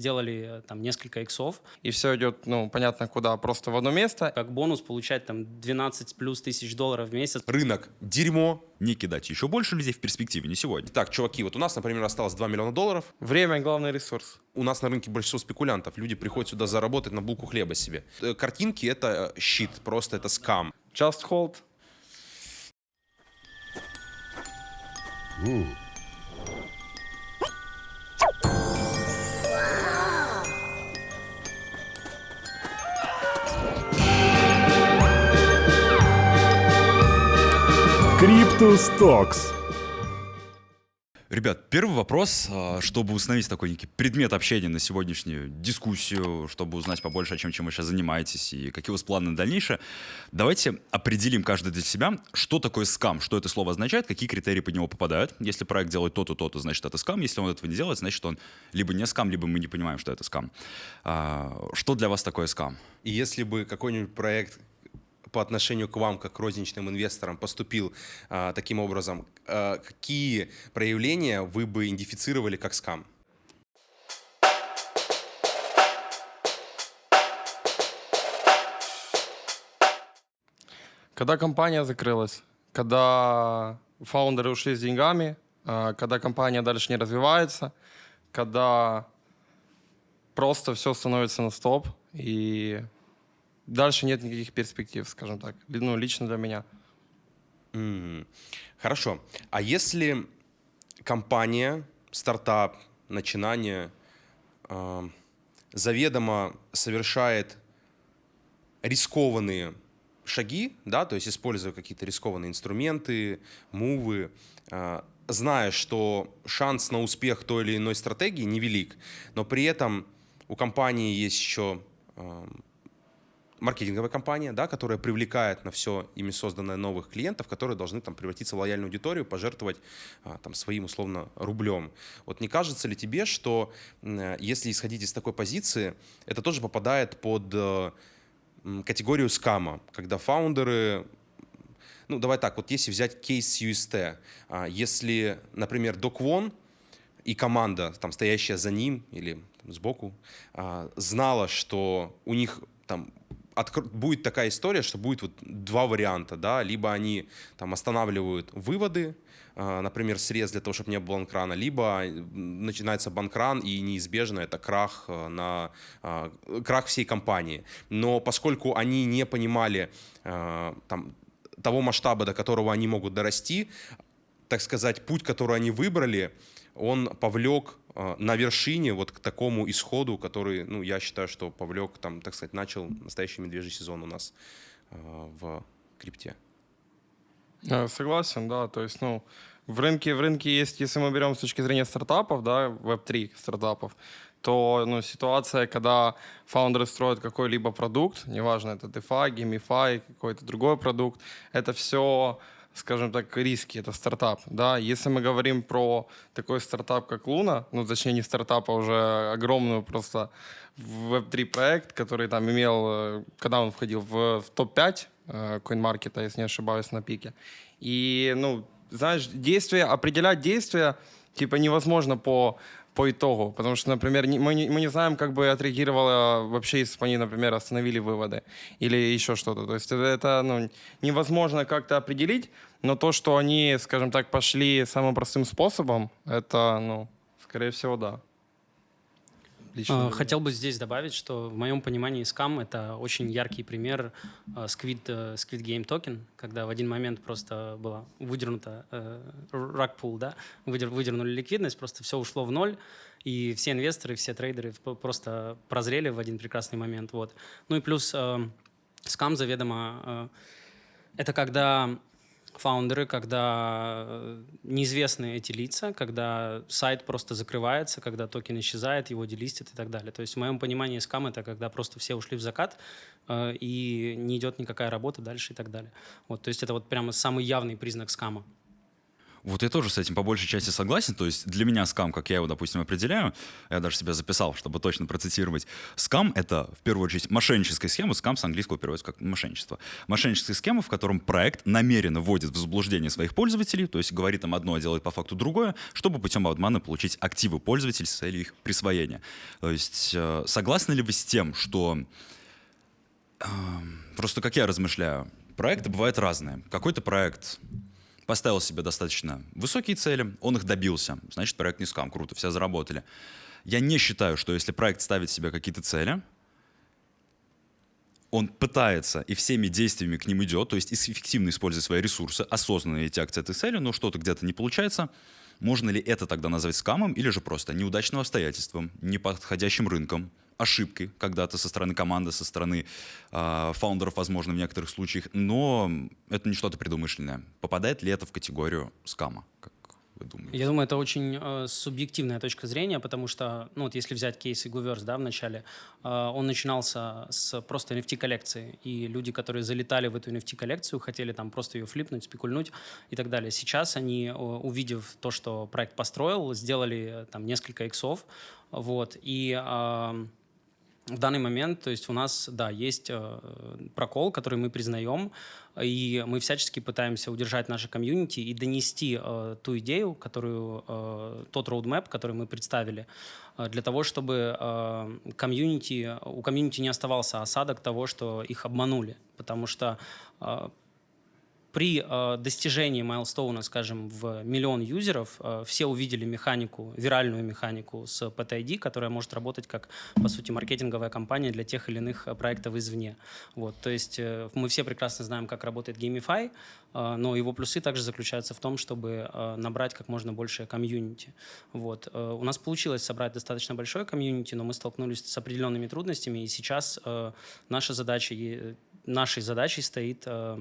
сделали э, там несколько иксов, И все идет, ну, понятно куда, просто в одно место. как бонус получать там 12 плюс тысяч долларов в месяц. Рынок – дерьмо. Не кидать еще больше людей в перспективе, не сегодня. Так, чуваки, вот у нас, например, осталось 2 миллиона долларов. Время — главный ресурс. У нас на рынке большинство спекулянтов. Люди приходят сюда заработать на булку хлеба себе. Э, Картинки — это э, щит, просто это скам. Just hold. Криптус Токс. Ребят, первый вопрос, а, чтобы установить такой некий предмет общения на сегодняшнюю дискуссию, чтобы узнать побольше о чем, чем вы сейчас занимаетесь и какие у вас планы на дальнейшее. Давайте определим каждый для себя, что такое скам, что это слово означает, какие критерии под него попадают. Если проект делает то-то, то-то, значит это скам. Если он этого не делает, значит он либо не скам, либо мы не понимаем, что это скам. А, Что для вас такое скам? И если бы какой-нибудь проект по отношению к вам, как к розничным инвесторам, поступил а, таким образом, а, какие проявления вы бы идентифицировали как скам? Когда компания закрылась, когда фаундеры ушли с деньгами, а, когда компания дальше не развивается, когда просто все становится на стоп, и дальше нет никаких перспектив, скажем так, ну, лично для меня. М, Хорошо. А если компания, стартап, начинание а, заведомо совершает рискованные шаги, да, то есть используя какие-то рискованные инструменты, мувы, а, зная, что шанс на успех той или иной стратегии невелик, но при этом у компании есть еще а, маркетинговая компания, да, которая привлекает на все ими созданное новых клиентов, которые должны там превратиться в лояльную аудиторию, пожертвовать а, там своим условно рублем. Вот не кажется ли тебе, что если исходить из такой позиции, это тоже попадает под э, категорию скама, когда фаундеры ну, давай так, вот если взять кейс UST, а, если, например, Доквон и команда, там, стоящая за ним или там, сбоку, а, знала, что у них там откр- будет такая история, что будет вот два варианта, да, либо они там останавливают выводы, а, например, срез для того, чтобы не было банкрана, либо м, начинается банкран и неизбежно это крах а, на а, крах всей компании. Но поскольку они не понимали а, там того масштаба, до которого они могут дорасти, так сказать, путь, который они выбрали, он повлек э, на вершине вот к такому исходу, который, ну, я считаю, что повлек, там, так сказать, начал настоящий медвежий сезон у нас э, в крипте. Э, Согласен, да. То есть, ну, в рынке, в рынке есть, если мы берем с точки зрения стартапов, да, Web3 стартапов, то ну, ситуация, когда фаундеры строят какой-либо продукт, неважно, это DeFi, GameFi, какой-то другой продукт, это все, скажем так, риски, это стартап, да. Если мы говорим про такой стартап, как Луна, ну, точнее, не стартап, а уже огромную просто Web3 проект, который там имел, э, когда он входил в, в топ-5 э, CoinMarket, если не ошибаюсь, на пике. И, ну, знаешь, действия, определять действия, типа, невозможно по, по итогу, потому что, например, мы, не, мы не знаем, как бы отреагировала вообще, если бы они, например, остановили выводы или еще что-то. То есть это, это, ну, невозможно как-то определить, но то, что они, скажем так, пошли самым простым способом, это, ну, скорее всего, да. Лично А. Хотел бы здесь добавить, что в моем понимании скам — это очень яркий пример а, Squid, э, Squid Game токен, когда в один момент просто была выдернута э, pull, да, выдер, выдернули ликвидность, просто все ушло в ноль, и все инвесторы, все трейдеры просто прозрели в один прекрасный момент. Вот. Ну и плюс э, скам заведомо э, это когда фаундеры, когда э, неизвестны эти лица, когда сайт просто закрывается, когда токен исчезает, его делистят и так далее. То есть в моем понимании скам это когда просто все ушли в закат э, и не идет никакая работа дальше и так далее. Вот, то есть это вот прямо самый явный признак скама. Вот я тоже с этим по большей части согласен. То есть для меня скам, как я его, допустим, определяю, я даже себя записал, чтобы точно процитировать. Скам — это, в первую очередь, мошенническая схема. Скам с английского переводится как мошенничество. Мошенническая схема, в котором проект намеренно вводит в заблуждение своих пользователей, то есть говорит им одно, а делает по факту другое, чтобы путем обмана получить активы пользователей с целью их присвоения. То есть э, согласны ли вы с тем, что Эм, Просто как я размышляю, проекты бывают разные. Какой-то проект поставил себе достаточно высокие цели, он их добился. Значит, проект не скам, круто, все заработали. Я не считаю, что если проект ставит себе какие-то цели, он пытается и всеми действиями к ним идет, то есть эффективно используя свои ресурсы, осознанно идти к этой цели, но что-то где-то не получается, можно ли это тогда назвать скамом или же просто неудачным обстоятельством, неподходящим рынком, ошибкой когда-то со стороны команды, со стороны э, фаундеров, возможно, в некоторых случаях, но это не что-то предумышленное. Попадает ли это в категорию скама? Я думаю, это очень э, субъективная точка зрения, потому что, ну вот если взять кейс Игуверс, да, в начале, э, он начинался с просто NFT-коллекции, и люди, которые залетали в эту NFT-коллекцию, хотели там просто ее флипнуть, спекульнуть и так далее. Сейчас они, увидев то, что проект построил, сделали э, там несколько иксов, вот, и... Э, в данный момент, то есть у нас, да, есть э, прокол, который мы признаем, и мы всячески пытаемся удержать наше комьюнити и донести э, ту идею, которую, э, тот roadmap, который мы представили, э, для того, чтобы э, комьюнити, у комьюнити не оставался осадок того, что их обманули, потому что э, при э, достижении milestone'а, скажем, в миллион юзеров, э, все увидели механику, виральную механику с PTID, которая может работать как, по сути, маркетинговая компания для тех или иных э, проектов извне. Вот, то есть э, мы все прекрасно знаем, как работает GameFi, э, но его плюсы также заключаются в том, чтобы э, набрать как можно больше комьюнити. Вот. Э, у нас получилось собрать достаточно большое комьюнити, но мы столкнулись с определенными трудностями, и сейчас э, наша задача, нашей задачей стоит... Э,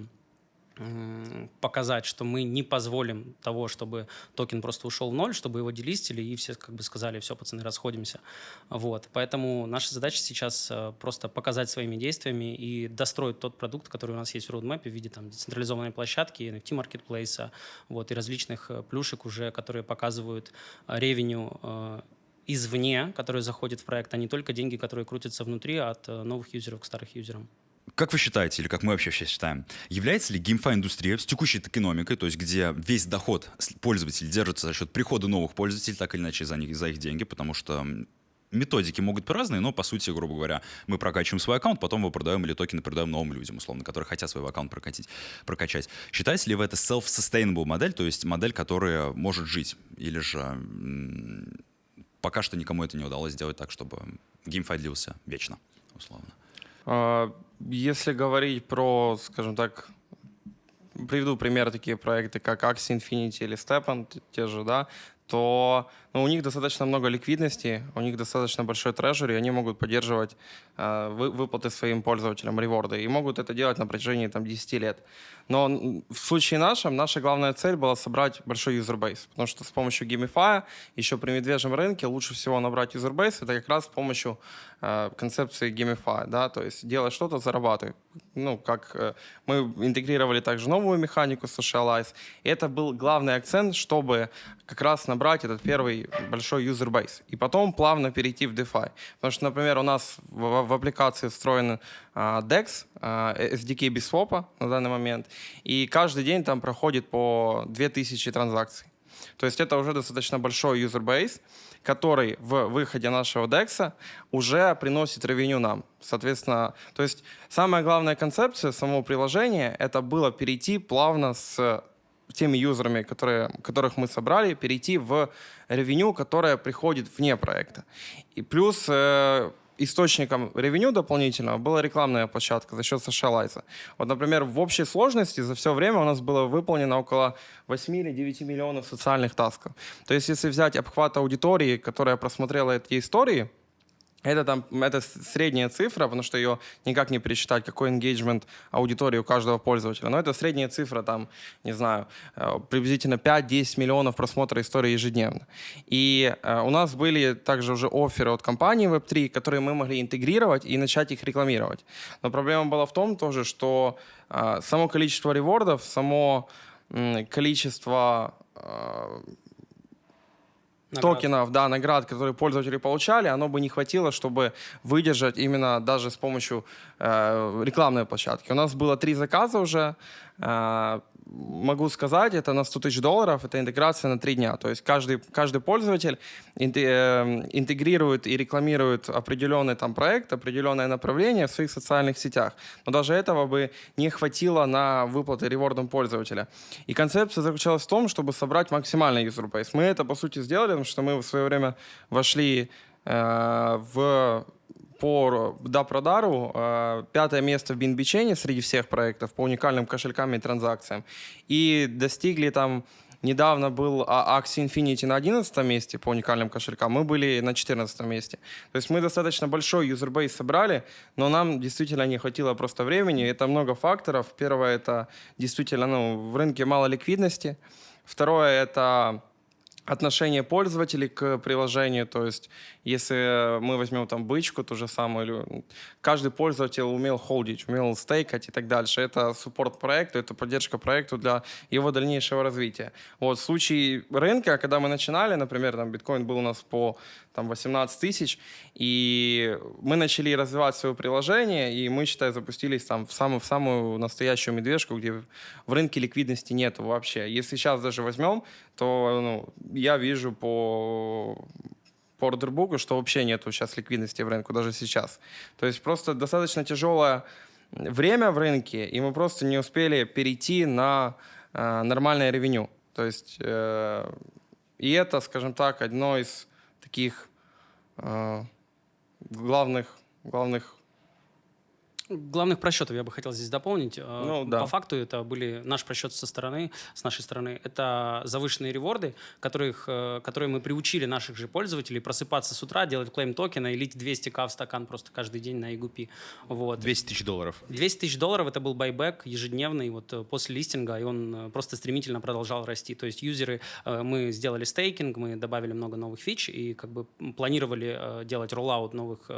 показать, что мы не позволим того, чтобы токен просто ушел в ноль, чтобы его делистили, и все как бы сказали, все, пацаны, расходимся. Вот. Поэтому наша задача сейчас э, просто показать своими действиями и достроить тот продукт, который у нас есть в роудмэпе в виде там, децентрализованной площадки, NFT-маркетплейса вот, и различных э, плюшек уже, которые показывают э, ревеню извне, который заходит в проект, а не только деньги, которые крутятся внутри от новых юзеров к старых юзерам. Как вы считаете, или как мы вообще сейчас считаем, является ли GameFi-индустрия с текущей экономикой, то есть где весь доход пользователей держится за счет прихода новых пользователей, так или иначе за, них, за их деньги, потому что методики могут быть разные, но по сути, грубо говоря, мы прокачиваем свой аккаунт, потом его продаем или токены продаем новым людям, условно, которые хотят свой аккаунт прокатить, прокачать. Считаете ли вы это self-sustainable модель, то есть модель, которая может жить, или же пока что никому это не удалось сделать так, чтобы GameFi длился вечно, условно? А, Если говорить про, скажем так, приведу пример такие проекты, как Axie Infinity или STEPN, те же, да, то ну, у них достаточно много ликвидности, у них достаточно большой treasure, и они могут поддерживать э, вы- выплаты своим пользователям, реворды, и могут это делать на протяжении там, 10 лет. Но в случае нашем, наша главная цель была собрать большой userbase, потому что с помощью GameFi'я еще при медвежьем рынке лучше всего набрать userbase, это как раз с помощью э, концепции GameFi'я, да, то есть делай что-то, зарабатывай. Ну, как э, мы интегрировали также новую механику SocialFi, и это был главный акцент, чтобы как раз набрать этот первый большой userbase, и потом плавно перейти в DeFi. Потому что, например, у нас в, в аппликации встроен а, DEX, а, SDK PancakeSwap'а на данный момент, и каждый день там проходит по 2000 транзакций. То есть это уже достаточно большой userbase, который в выходе нашего DEX уже приносит ревеню нам. Соответственно, то есть самая главная концепция самого приложения это было перейти плавно с теми юзерами, которые, которых мы собрали, перейти в ревеню, которая приходит вне проекта. И плюс э, источником ревеню дополнительного была рекламная площадка за счет Socialize. Вот, например, в общей сложности за все время у нас было выполнено около 8 или 9 миллионов социальных тасков. То есть, если взять обхват аудитории, которая просмотрела эти истории, это там это средняя цифра, потому что ее никак не пересчитать, какой engagement аудитории у каждого пользователя. Но это средняя цифра, там, не знаю, э, приблизительно 5-10 миллионов просмотров истории ежедневно. И э, у нас были также уже оферы от компании Web3, которые мы могли интегрировать и начать их рекламировать. Но проблема была в том тоже, что э, само количество ревордов, само количество Наград. токенов, да, наград, которые пользователи получали, оно бы не хватило, чтобы выдержать именно даже с помощью э, рекламной площадки. У нас было три заказа уже. Э, могу сказать, это на 100 тысяч долларов, это интеграция на три дня. То есть каждый, каждый пользователь э, интегрирует и рекламирует определенный там проект, определенное направление в своих социальных сетях. Но даже этого бы не хватило на выплаты ревордам пользователя. И концепция заключалась в том, чтобы собрать максимальный user base. Мы это, по сути, сделали, потому что мы в свое время вошли э, в по Допродару э, пятое место в Бинбичене среди всех проектов по уникальным кошелькам и транзакциям. И достигли там Недавно был а, Axie Infinity на 11 месте по уникальным кошелькам, мы были на 14 месте. То есть мы достаточно большой юзербейс собрали, но нам действительно не хватило просто времени. Это много факторов. Первое — это действительно ну, в рынке мало ликвидности. Второе — это отношение пользователей к приложению. То есть, если мы возьмем там бычку, ту же или каждый пользователь умел холдить, умел стейкать и так дальше. Это суппорт проекту, это поддержка проекту для его дальнейшего развития. Вот в случае рынка, когда мы начинали, например, там биткоин был у нас по там 18 тысяч, и мы начали развивать свое приложение, и мы, считай, запустились там в самую, в самую настоящую медвежку, где в рынке ликвидности нет вообще. Если сейчас даже возьмем, то ну, я вижу по по ордербуку, что вообще нету сейчас ликвидности в рынку, даже сейчас. То есть просто достаточно тяжелое время в рынке, и мы просто не успели перейти на э, нормальное ревеню. То есть э, и это, скажем так, одно из таких э, главных, главных Главных просчетов я бы хотел здесь дополнить. Э, Ну, да. По факту это были наш просчет со стороны, с нашей стороны. Это завышенные реворды, которых, э, которые мы приучили наших же пользователей просыпаться с утра, делать клейм токена и лить 200к в стакан просто каждый день на EGP. Вот. 200 тысяч долларов. 200 тысяч долларов это был байбек ежедневный вот э, после листинга, и он просто стремительно продолжал расти. То есть юзеры, мы сделали стейкинг, мы добавили много новых фич и как бы планировали делать rollout новых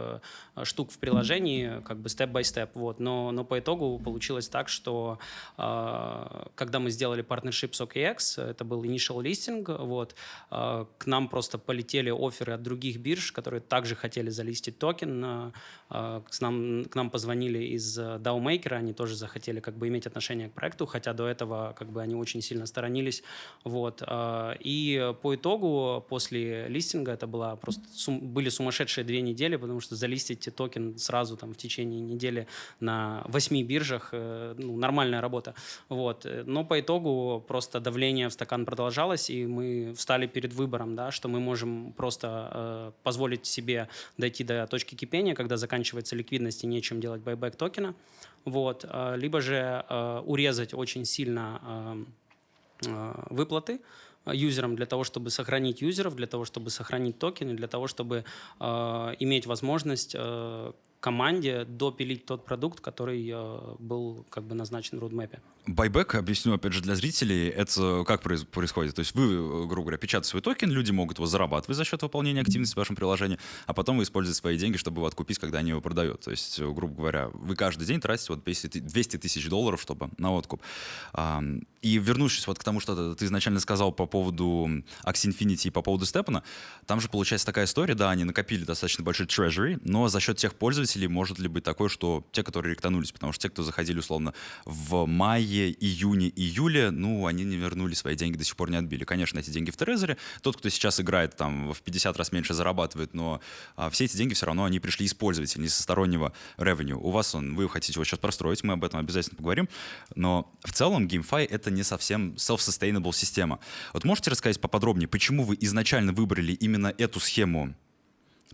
штук в приложении как бы step by step. Вот. Но, но по итогу получилось так, что э, когда мы сделали partnership с OKX, это был initial listing, вот, э, к нам просто полетели offer'ы от других бирж, которые также хотели залистить токен. э, К нам, к нам позвонили из DAO Maker'а, они тоже захотели как бы иметь отношение к проекту, хотя до этого как бы они очень сильно сторонились. Вот. э, И по итогу, после листинга, это была просто сум- были сумасшедшие две недели, потому что залистить токен сразу там в течение недели на восьми биржах, э, ну, нормальная работа. Вот. Но по итогу просто давление в стакан продолжалось, и мы встали перед выбором, да, что мы можем просто э, позволить себе дойти до точки кипения, когда заканчивается ликвидность и нечем делать байбек токена, вот, э, либо же э, урезать очень сильно э, э, выплаты э, юзерам для того, чтобы сохранить юзеров, для того, чтобы сохранить токены, для того, чтобы э, иметь возможность э, команде допилить тот продукт, который э, был как бы назначен в родмэпе. Байбек, объясню опять же для зрителей, это как происходит? То есть вы, э, грубо говоря, печатаете свой токен, люди могут его зарабатывать за счет выполнения активности в вашем приложении, а потом вы используете свои деньги, чтобы его откупить, когда они его продают. То есть, э, грубо говоря, вы каждый день тратите вот 200 ты- 200 тысяч долларов, чтобы на откуп. И вернувшись вот к тому, что ты изначально сказал по поводу Axie Infinity и по поводу Степана, там же получается такая история, да, они накопили достаточно большой treasury, но за счет тех пользователей может ли быть такое, что те, которые ректанулись, потому что те, кто заходили условно в мае, июне, июле, ну, они не вернули свои деньги, до сих пор не отбили. Конечно, эти деньги в Трезоре. Тот, кто сейчас играет, там, в 50 раз меньше зарабатывает, но а, все эти деньги все равно, они пришли из пользователей, не со стороннего revenue. У вас он, вы хотите его сейчас простроить, мы об этом обязательно поговорим, но в целом GameFi — это не совсем self-sustainable система. Вот можете рассказать поподробнее, почему вы изначально выбрали именно эту схему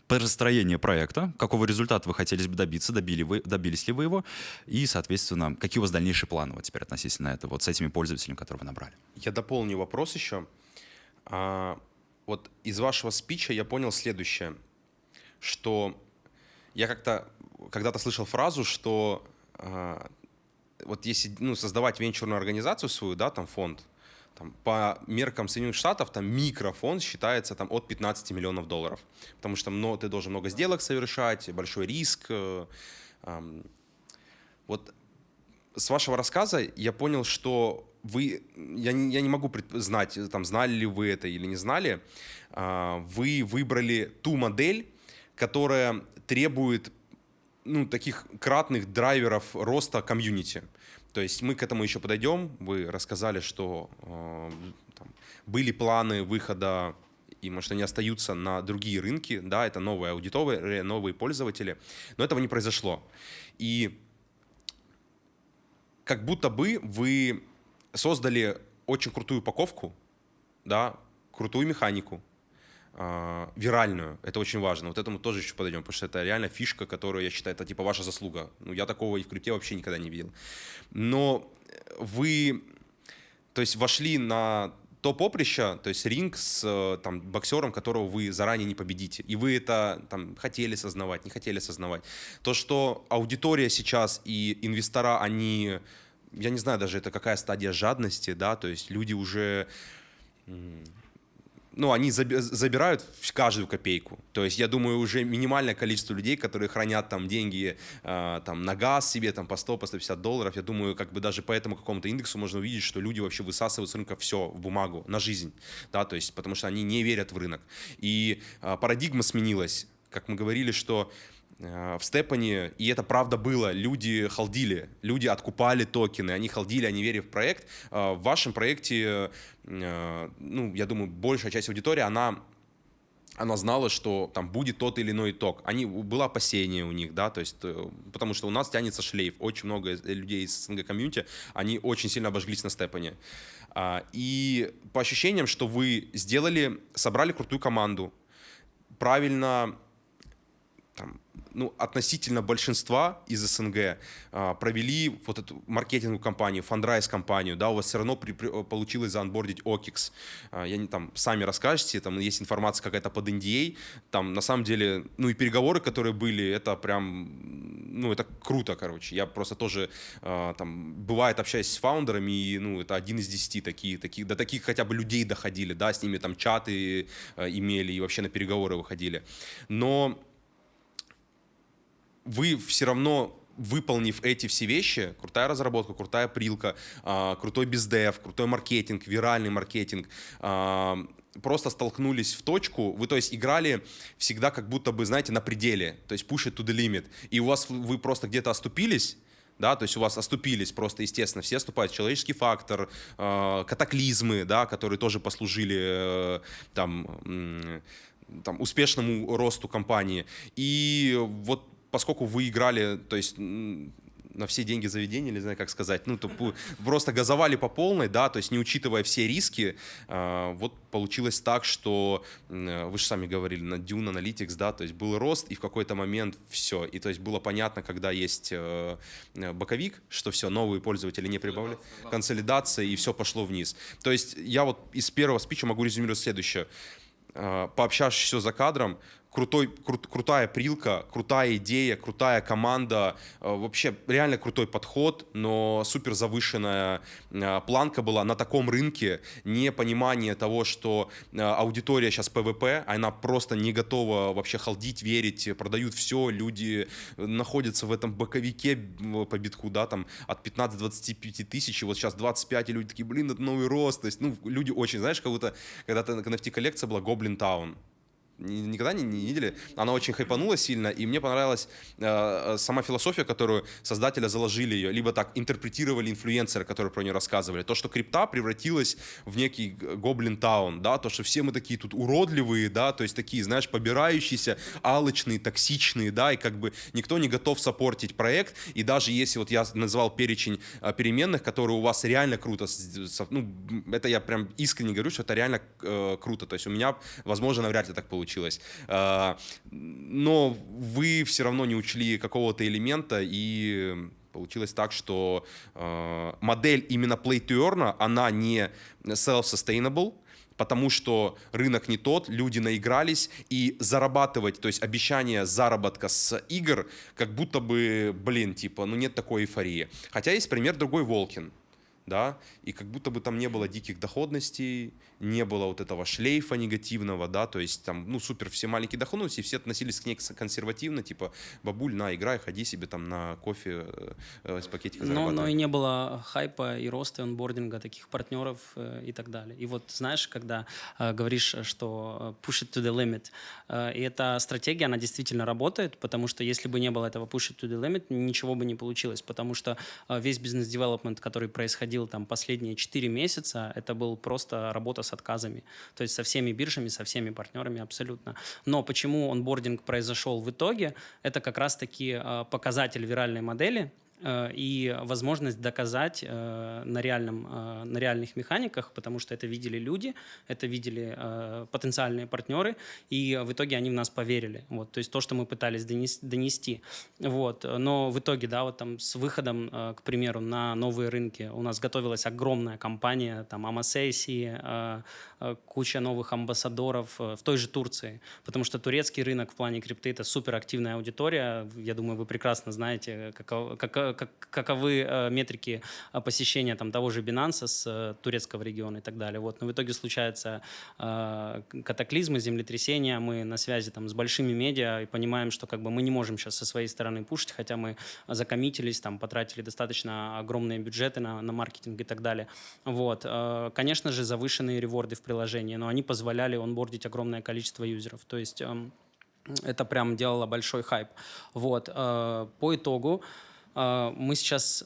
построения проекта, какого результата вы хотели бы добиться, добили вы, добились ли вы его, и, соответственно, какие у вас дальнейшие планы вот теперь относительно этого, вот с этими пользователями, которые вы набрали? Я дополню вопрос еще. А, вот из вашего спича я понял следующее, что я как-то когда-то слышал фразу, что а, вот если ну, создавать венчурную организацию свою, да, там фонд, там, по меркам Соединенных Штатов там микрофонд считается там от 15 миллионов долларов, потому что ну, ты должен много сделок совершать, большой риск. э, ам. Вот с вашего рассказа я понял, что вы, я не, я не могу знать, там, знали ли вы это или не знали, а, вы выбрали ту модель, которая требует ну, таких кратных драйверов роста комьюнити. То есть мы к этому еще подойдем. Вы рассказали, что э, там, были планы выхода и, может, они остаются на другие рынки, да, это новая аудитория, новые пользователи, но этого не произошло. И как будто бы вы создали очень крутую упаковку, да, крутую механику, э, виральную. Это очень важно. Вот этому тоже еще подойдем, потому что это реально фишка, которую я считаю, это типа ваша заслуга. Ну, я такого и в крипте вообще никогда не видел. Но вы, то есть, вошли на то поприще, то есть ринг с э, там, боксером, которого вы заранее не победите. И вы это там, хотели сознавать, не хотели сознавать. То, что аудитория сейчас и инвестора, они, я не знаю даже, это какая стадия жадности, да, то есть люди уже ну, они заби- забирают каждую копейку. То есть, я думаю, уже минимальное количество людей, которые хранят там деньги э, там, на газ себе там, по 100, по 150 долларов, я думаю, как бы даже по этому какому-то индексу можно увидеть, что люди вообще высасывают с рынка все в бумагу, на жизнь, да, то есть, потому что они не верят в рынок. И э, парадигма сменилась. Как мы говорили, что в Степане, и это правда было, люди халдили, люди откупали токены, они халдили, они верили в проект. Э, В вашем проекте, э, ну, я думаю, большая часть аудитории, она она знала, что там будет тот или иной итог. Они, было опасение у них, да, то есть, э, потому что у нас тянется шлейф. Очень много людей из СНГ комьюнити, они очень сильно обожглись на степане. А, И по ощущениям, что вы сделали, собрали крутую команду, правильно ну, относительно большинства из СНГ а, провели вот эту маркетинговую кампанию, фандрайз кампанию, да, у вас все равно при- при- получилось заонбордить OKX. А, я не там, сами расскажете, там есть информация какая-то под NDA, там на самом деле, ну и переговоры, которые были, это прям, ну это круто, короче. Я просто тоже а, там, бывает, общаюсь с фаундерами, и, ну, это один из десяти такие, таких, до таких хотя бы людей доходили, да, с ними там чаты э, имели и вообще на переговоры выходили. Но вы все равно выполнив эти все вещи, крутая разработка, крутая прилка, а, крутой бездев, крутой маркетинг, виральный маркетинг, а, просто столкнулись в точку, вы, то есть, играли всегда как будто бы, знаете, на пределе, то есть push it to the limit, и у вас вы просто где-то оступились, да, то есть у вас оступились просто, естественно, все оступают, человеческий фактор, э, катаклизмы, да, которые тоже послужили э, там, м, там успешному росту компании. И вот поскольку вы играли, то есть на все деньги заведения, не знаю, как сказать, ну, то просто газовали по полной, да, то есть не учитывая все риски, э, вот получилось так, что, м, вы же сами говорили, на Dune Analytics, да, то есть был рост, и в какой-то момент все, и то есть было понятно, когда есть э, э, боковик, что все, новые пользователи не прибавляют, консолидация, и все пошло вниз. То есть я вот из первого спича могу резюмировать следующее. Э, Пообщавшись за кадром, крутой, крут- крутая прилка, крутая идея, крутая команда, э, вообще реально крутой подход, но супер завышенная э, планка была на таком рынке, непонимание того, что э, аудитория сейчас PvP, она просто не готова вообще халдить, верить, продают все, люди находятся в этом боковике по битку, да, там от 15-25 тысяч, и вот сейчас 25, и люди такие, блин, это новый рост, то есть, ну, люди очень, знаешь, как будто, когда-то NFT-коллекция была Goblin Town, никогда не, не видели. Она очень хайпанула сильно, и мне понравилась э, э, сама философия, которую создателя заложили ее, либо так интерпретировали инфлюенсеры, которые про нее рассказывали. То, что крипта превратилась в некий гоблин таун, да, то, что все мы такие тут уродливые, да, то есть такие, знаешь, побирающиеся, алчные, токсичные, да, и как бы никто не готов сопортить проект, и даже если вот я назвал перечень э, переменных, которые у вас реально круто, ну, это я прям искренне говорю, что это реально э, круто, то есть у меня, возможно, навряд ли так получилось. Э, но вы все равно не учли какого-то элемента, и получилось так, что э, модель именно play to earn, она не self-sustainable, потому что рынок не тот, люди наигрались, и зарабатывать, то есть обещание заработка с игр, как будто бы, блин, типа, ну нет такой эйфории. Хотя есть пример другой, Волкин. да, и как будто бы там не было диких доходностей, не было вот этого шлейфа негативного, да, то есть там, ну, супер, все маленькие доходности, все относились к ней консервативно, типа, бабуль, на, играй, ходи себе там на кофе э, э, с пакетика Но, но зарабатывай. и не было хайпа и роста и онбординга таких партнеров э, и так далее. И вот знаешь, когда э, говоришь, что push it to the limit, э, и эта стратегия, она действительно работает, потому что если бы не было этого push it to the limit, ничего бы не получилось, потому что э, весь бизнес-девелопмент, который происходил там последние 4 месяца, это был просто работа с отказами. То есть со всеми биржами, со всеми партнерами абсолютно. Но почему онбординг произошел в итоге, это как раз-таки э, показатель виральной модели, и возможность доказать э, на, реальном, э, на реальных механиках, потому что это видели люди, это видели э, потенциальные партнеры, и в итоге они в нас поверили. Вот, то есть то, что мы пытались донес- донести. Вот. Но в итоге, да, вот там с выходом, э, к примеру, на новые рынки у нас готовилась огромная компания, там Амасейси, э, э, куча новых амбассадоров э, в той же Турции, потому что турецкий рынок в плане крипты это суперактивная аудитория. Я думаю, вы прекрасно знаете, каков- как- каковы э, метрики э, посещения там того же Binance с э, турецкого региона и так далее. Вот. Но в итоге случаются катаклизмы, землетрясения, мы на связи там с большими медиа и понимаем, что как бы мы не можем сейчас со своей стороны пушить, хотя мы закоммитились, там потратили достаточно огромные бюджеты на, на маркетинг и так далее. Вот. Конечно же, завышенные реворды в приложении, но они позволяли онбордить огромное количество юзеров. То есть эм, это прям делало большой хайп. Вот. По итогу мы сейчас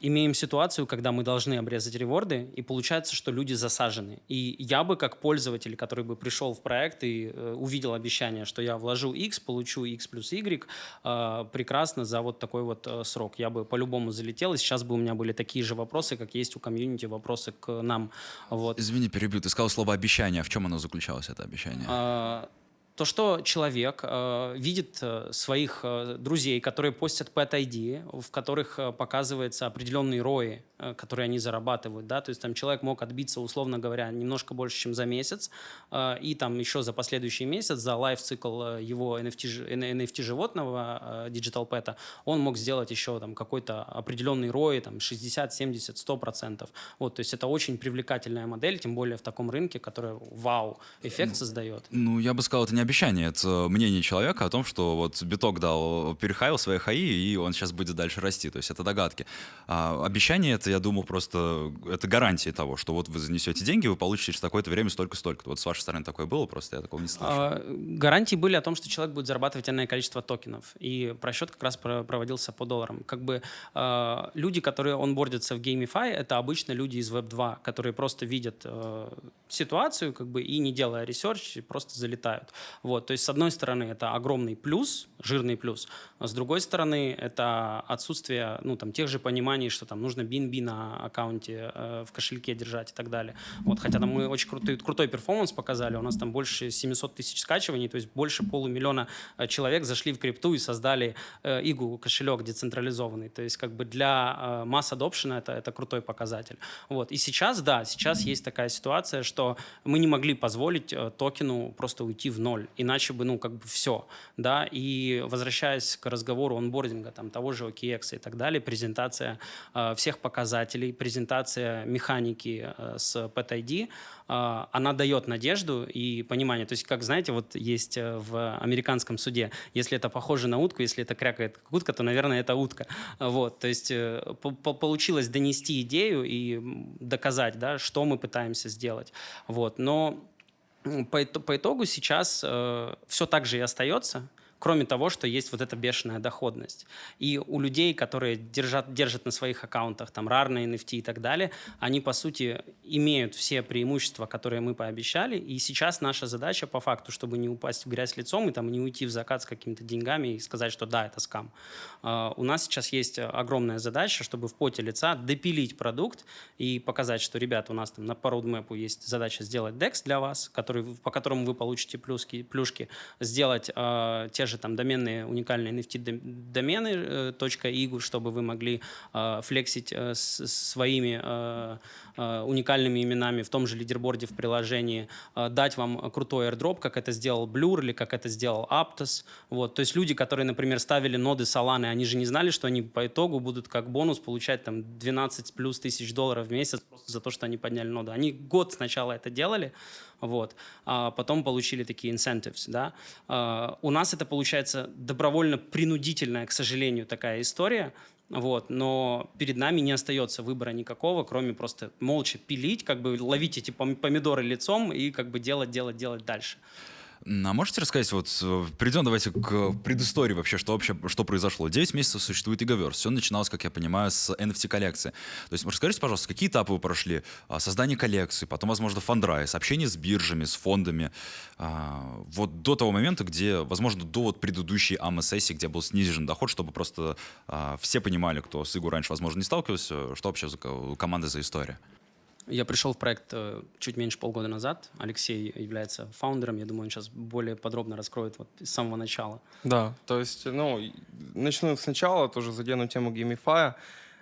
имеем ситуацию, когда мы должны обрезать реворды, и получается, что люди засажены. И я бы, как пользователь, который бы пришел в проект и э, увидел обещание, что я вложу X, получу X плюс Y, э, прекрасно за вот такой вот э, срок. Я бы по-любому залетел, и сейчас бы у меня были такие же вопросы, как есть у комьюнити, вопросы к нам. Вот. Извини, перебью. Ты сказал слово обещание. В чем оно заключалось, это обещание? А, то, что человек э, видит э, своих э, друзей, которые постят Pet ID, в которых э, показывается определенные рои, э, которые они зарабатывают, да, то есть там человек мог отбиться, условно говоря, немножко больше, чем за месяц, э, и там еще за последующий месяц, за лайф-цикл э, его NFT, NFT животного, э, Digital Pet, он мог сделать еще там какой-то определенный ROI, там 60, 70, 100 процентов. Вот, то есть это очень привлекательная модель, тем более в таком рынке, которая вау, эффект создает. Ну, я бы сказал, это не обещание, это мнение человека о том, что вот биток дал, перехаил свои хаи, и он сейчас будет дальше расти. То есть это догадки. А обещание это, я думаю, просто это гарантия того, что вот вы занесете деньги, вы получите через такое-то время столько-столько. Вот с вашей стороны такое было, просто я такого не слышал. А, Гарантии были о том, что человек будет зарабатывать энное количество токенов. И просчет как раз про- проводился по долларам. Как бы а, люди, которые онбордятся в GameFi, это обычно люди из Web2, которые просто видят э, ситуацию как бы, и не делая research, просто залетают. Вот. То есть, с одной стороны, это огромный плюс, жирный плюс. А с другой стороны, это отсутствие ну, там, тех же пониманий, что там нужно BNB на аккаунте э, в кошельке держать и так далее. Вот. Хотя там мы очень крутой, крутой performance показали. У нас там больше 700 тысяч скачиваний, то есть больше полумиллиона э, человек зашли в крипту и создали э, игу, кошелек децентрализованный. То есть как бы для э, масс adoption это, это крутой показатель. Вот. И сейчас, да, сейчас есть такая ситуация, что мы не могли позволить э, токену просто уйти в ноль, иначе бы, ну, как бы все, да, и возвращаясь к разговору онбординга, там, того же OKX и так далее, презентация э, всех показателей, презентация механики э, с PetID, э, она дает надежду и понимание, то есть, как, знаете, вот есть э, в американском суде, если это похоже на утку, если это крякает как утка, то, наверное, это утка, вот, то есть э, по- по- получилось донести идею и доказать, да, что мы пытаемся сделать, вот, но по, по итогу сейчас все так же и остается, кроме того, что есть вот эта бешеная доходность. И у людей, которые держат, держат на своих аккаунтах там рарные NFT и так далее, они, по сути, имеют все преимущества, которые мы пообещали. И сейчас наша задача, по факту, чтобы не упасть в грязь лицом и там не уйти в закат с какими-то деньгами и сказать, что да, это скам. А, У нас сейчас есть огромная задача, чтобы в поте лица допилить продукт и показать, что, ребята, у нас там на по роудмэпу есть задача сделать DEX для вас, который, по которому вы получите плюски, плюшки, сделать э, те же там доменные уникальные NFT дом- домены э, .igu, чтобы вы могли э, флексить э, с- своими э, э, уникальными именами в том же лидерборде в приложении, э, дать вам крутой airdrop, как это сделал Blur или как это сделал Aptos. Вот. То есть люди, которые, например, ставили ноды Solana, они же не знали, что они по итогу будут как бонус получать там 12 плюс тысяч долларов в месяц просто за то, что они подняли ноду. Они год сначала это делали, вот, а потом получили такие incentives, да. А, у нас это получается добровольно-принудительная, к сожалению, такая история, вот, но перед нами не остается выбора никакого, кроме просто молча пилить, как бы ловить эти пом- помидоры лицом и как бы делать, делать, делать дальше. А можете рассказать, вот э, перейдем давайте к предыстории вообще, что вообще что произошло. 9 месяцев существует Иговерс. Все начиналось, как я понимаю, с NFT-коллекции. То есть, расскажите, пожалуйста, какие этапы вы прошли? А, Создание коллекции, потом, возможно, фандрайз, общение с биржами, с фондами. А, Вот до того момента, где, возможно, до вот предыдущей АМ-сессии, где был снижен доход, чтобы просто а, все понимали, кто с Игу раньше, возможно, не сталкивался, что вообще за ко- команда за история. Я пришел в проект э, чуть меньше полгода назад. Алексей является фаундером. Я думаю, он сейчас более подробно раскроет вот с самого начала. Да, то есть, ну, начну сначала, тоже задену тему геймифая.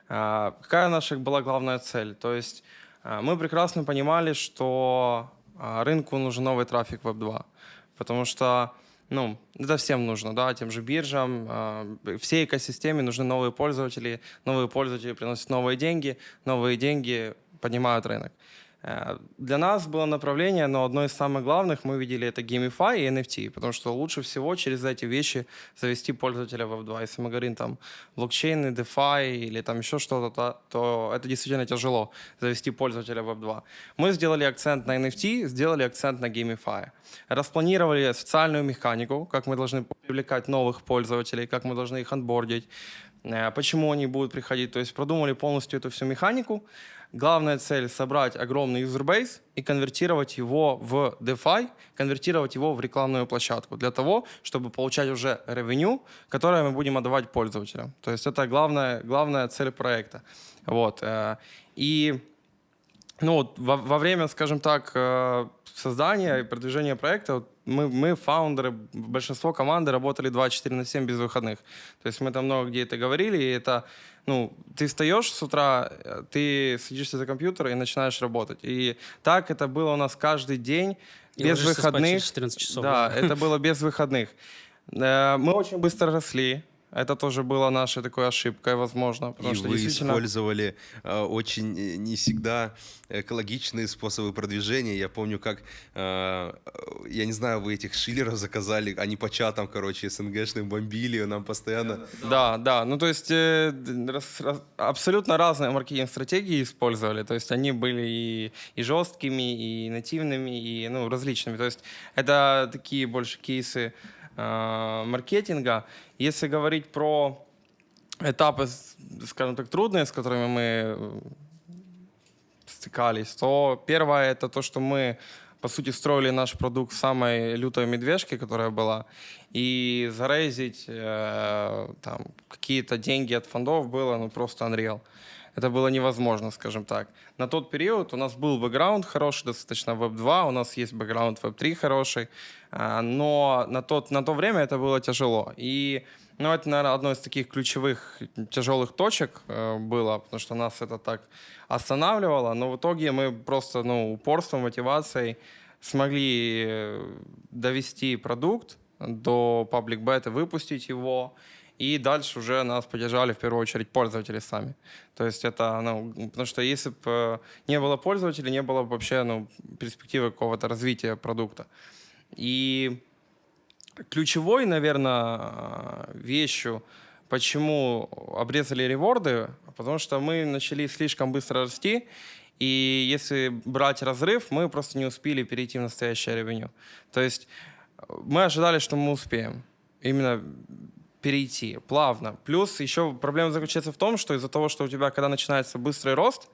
А, Какая наша была главная цель? То есть а, мы прекрасно понимали, что а, рынку нужен новый трафик Web2, потому что ну, это всем нужно, да, тем же биржам, а, всей экосистеме нужны новые пользователи, новые пользователи приносят новые деньги, новые деньги поднимают рынок. Э, Для нас было направление, но одно из самых главных мы видели это Gamify и NFT, потому что лучше всего через эти вещи завести пользователя в Web2. Если мы говорим там блокчейны, DeFi или там еще что-то, то, то это действительно тяжело завести пользователя в Web2. Мы сделали акцент на NFT, сделали акцент на Gamify. Распланировали социальную механику, как мы должны привлекать новых пользователей, как мы должны их анбордить, э, почему они будут приходить. То есть продумали полностью эту всю механику. Главная цель — собрать огромный юзербейс и конвертировать его в DeFi, конвертировать его в рекламную площадку для того, чтобы получать уже ревеню, которое мы будем отдавать пользователям. То есть это главная, главная цель проекта. Вот. э, И ну, во, во время, скажем так, э, создания и продвижения проекта мы, мы, фаундеры, большинство команды работали 24 на 7 без выходных. То есть мы там много где это говорили, и это, ну, ты встаешь с утра, э, ты садишься за компьютер и начинаешь работать. И так это было у нас каждый день, И без выходных. через 14 часов. Да, это было без выходных. Э, Мы очень быстро росли. Это тоже было нашей такой ошибкой, возможно. Потому И что вы действительно... использовали э, очень э, не всегда экологичные способы продвижения. Я помню, как, э, я не знаю, вы этих шиллеров заказали, они по чатам, короче, СНГшным бомбили, нам постоянно... Да, да. Ну, то есть э, раз- раз- абсолютно разные маркетинг-стратегии использовали. То есть они были и, и жесткими, и нативными, и ну, различными. То есть это такие больше кейсы э, маркетинга. Если говорить про этапы, скажем так, трудные, с которыми мы э, стыкались, то первое это то, что мы по сути строили наш продукт в самой лютой медвежке, которая была, и зарейзить э, там какие-то деньги от фондов было ну просто unreal. Это было невозможно, скажем так. На тот период у нас был бэкграунд хороший, достаточно Web2, у нас есть бэкграунд Web3 хороший, а, но на, тот, на то время это было тяжело. И ну, это, наверное, одно из таких ключевых тяжелых точек э, было, потому что нас это так останавливало. Но в итоге мы просто ну, упорством, мотивацией смогли э, довести продукт до паблик бета, выпустить его, и дальше уже нас поддержали в первую очередь пользователи сами. То есть это, ну, потому что если бы не было пользователей, не было бы вообще ну, перспективы какого-то развития продукта. И ключевой, наверное, вещью, почему обрезали реворды, потому что мы начали слишком быстро расти, и если брать разрыв, мы просто не успели перейти в настоящее ревеню. То есть э, мы ожидали, что мы успеем именно перейти плавно. Плюс еще проблема заключается в том, что из-за того, что у тебя, когда начинается быстрый рост,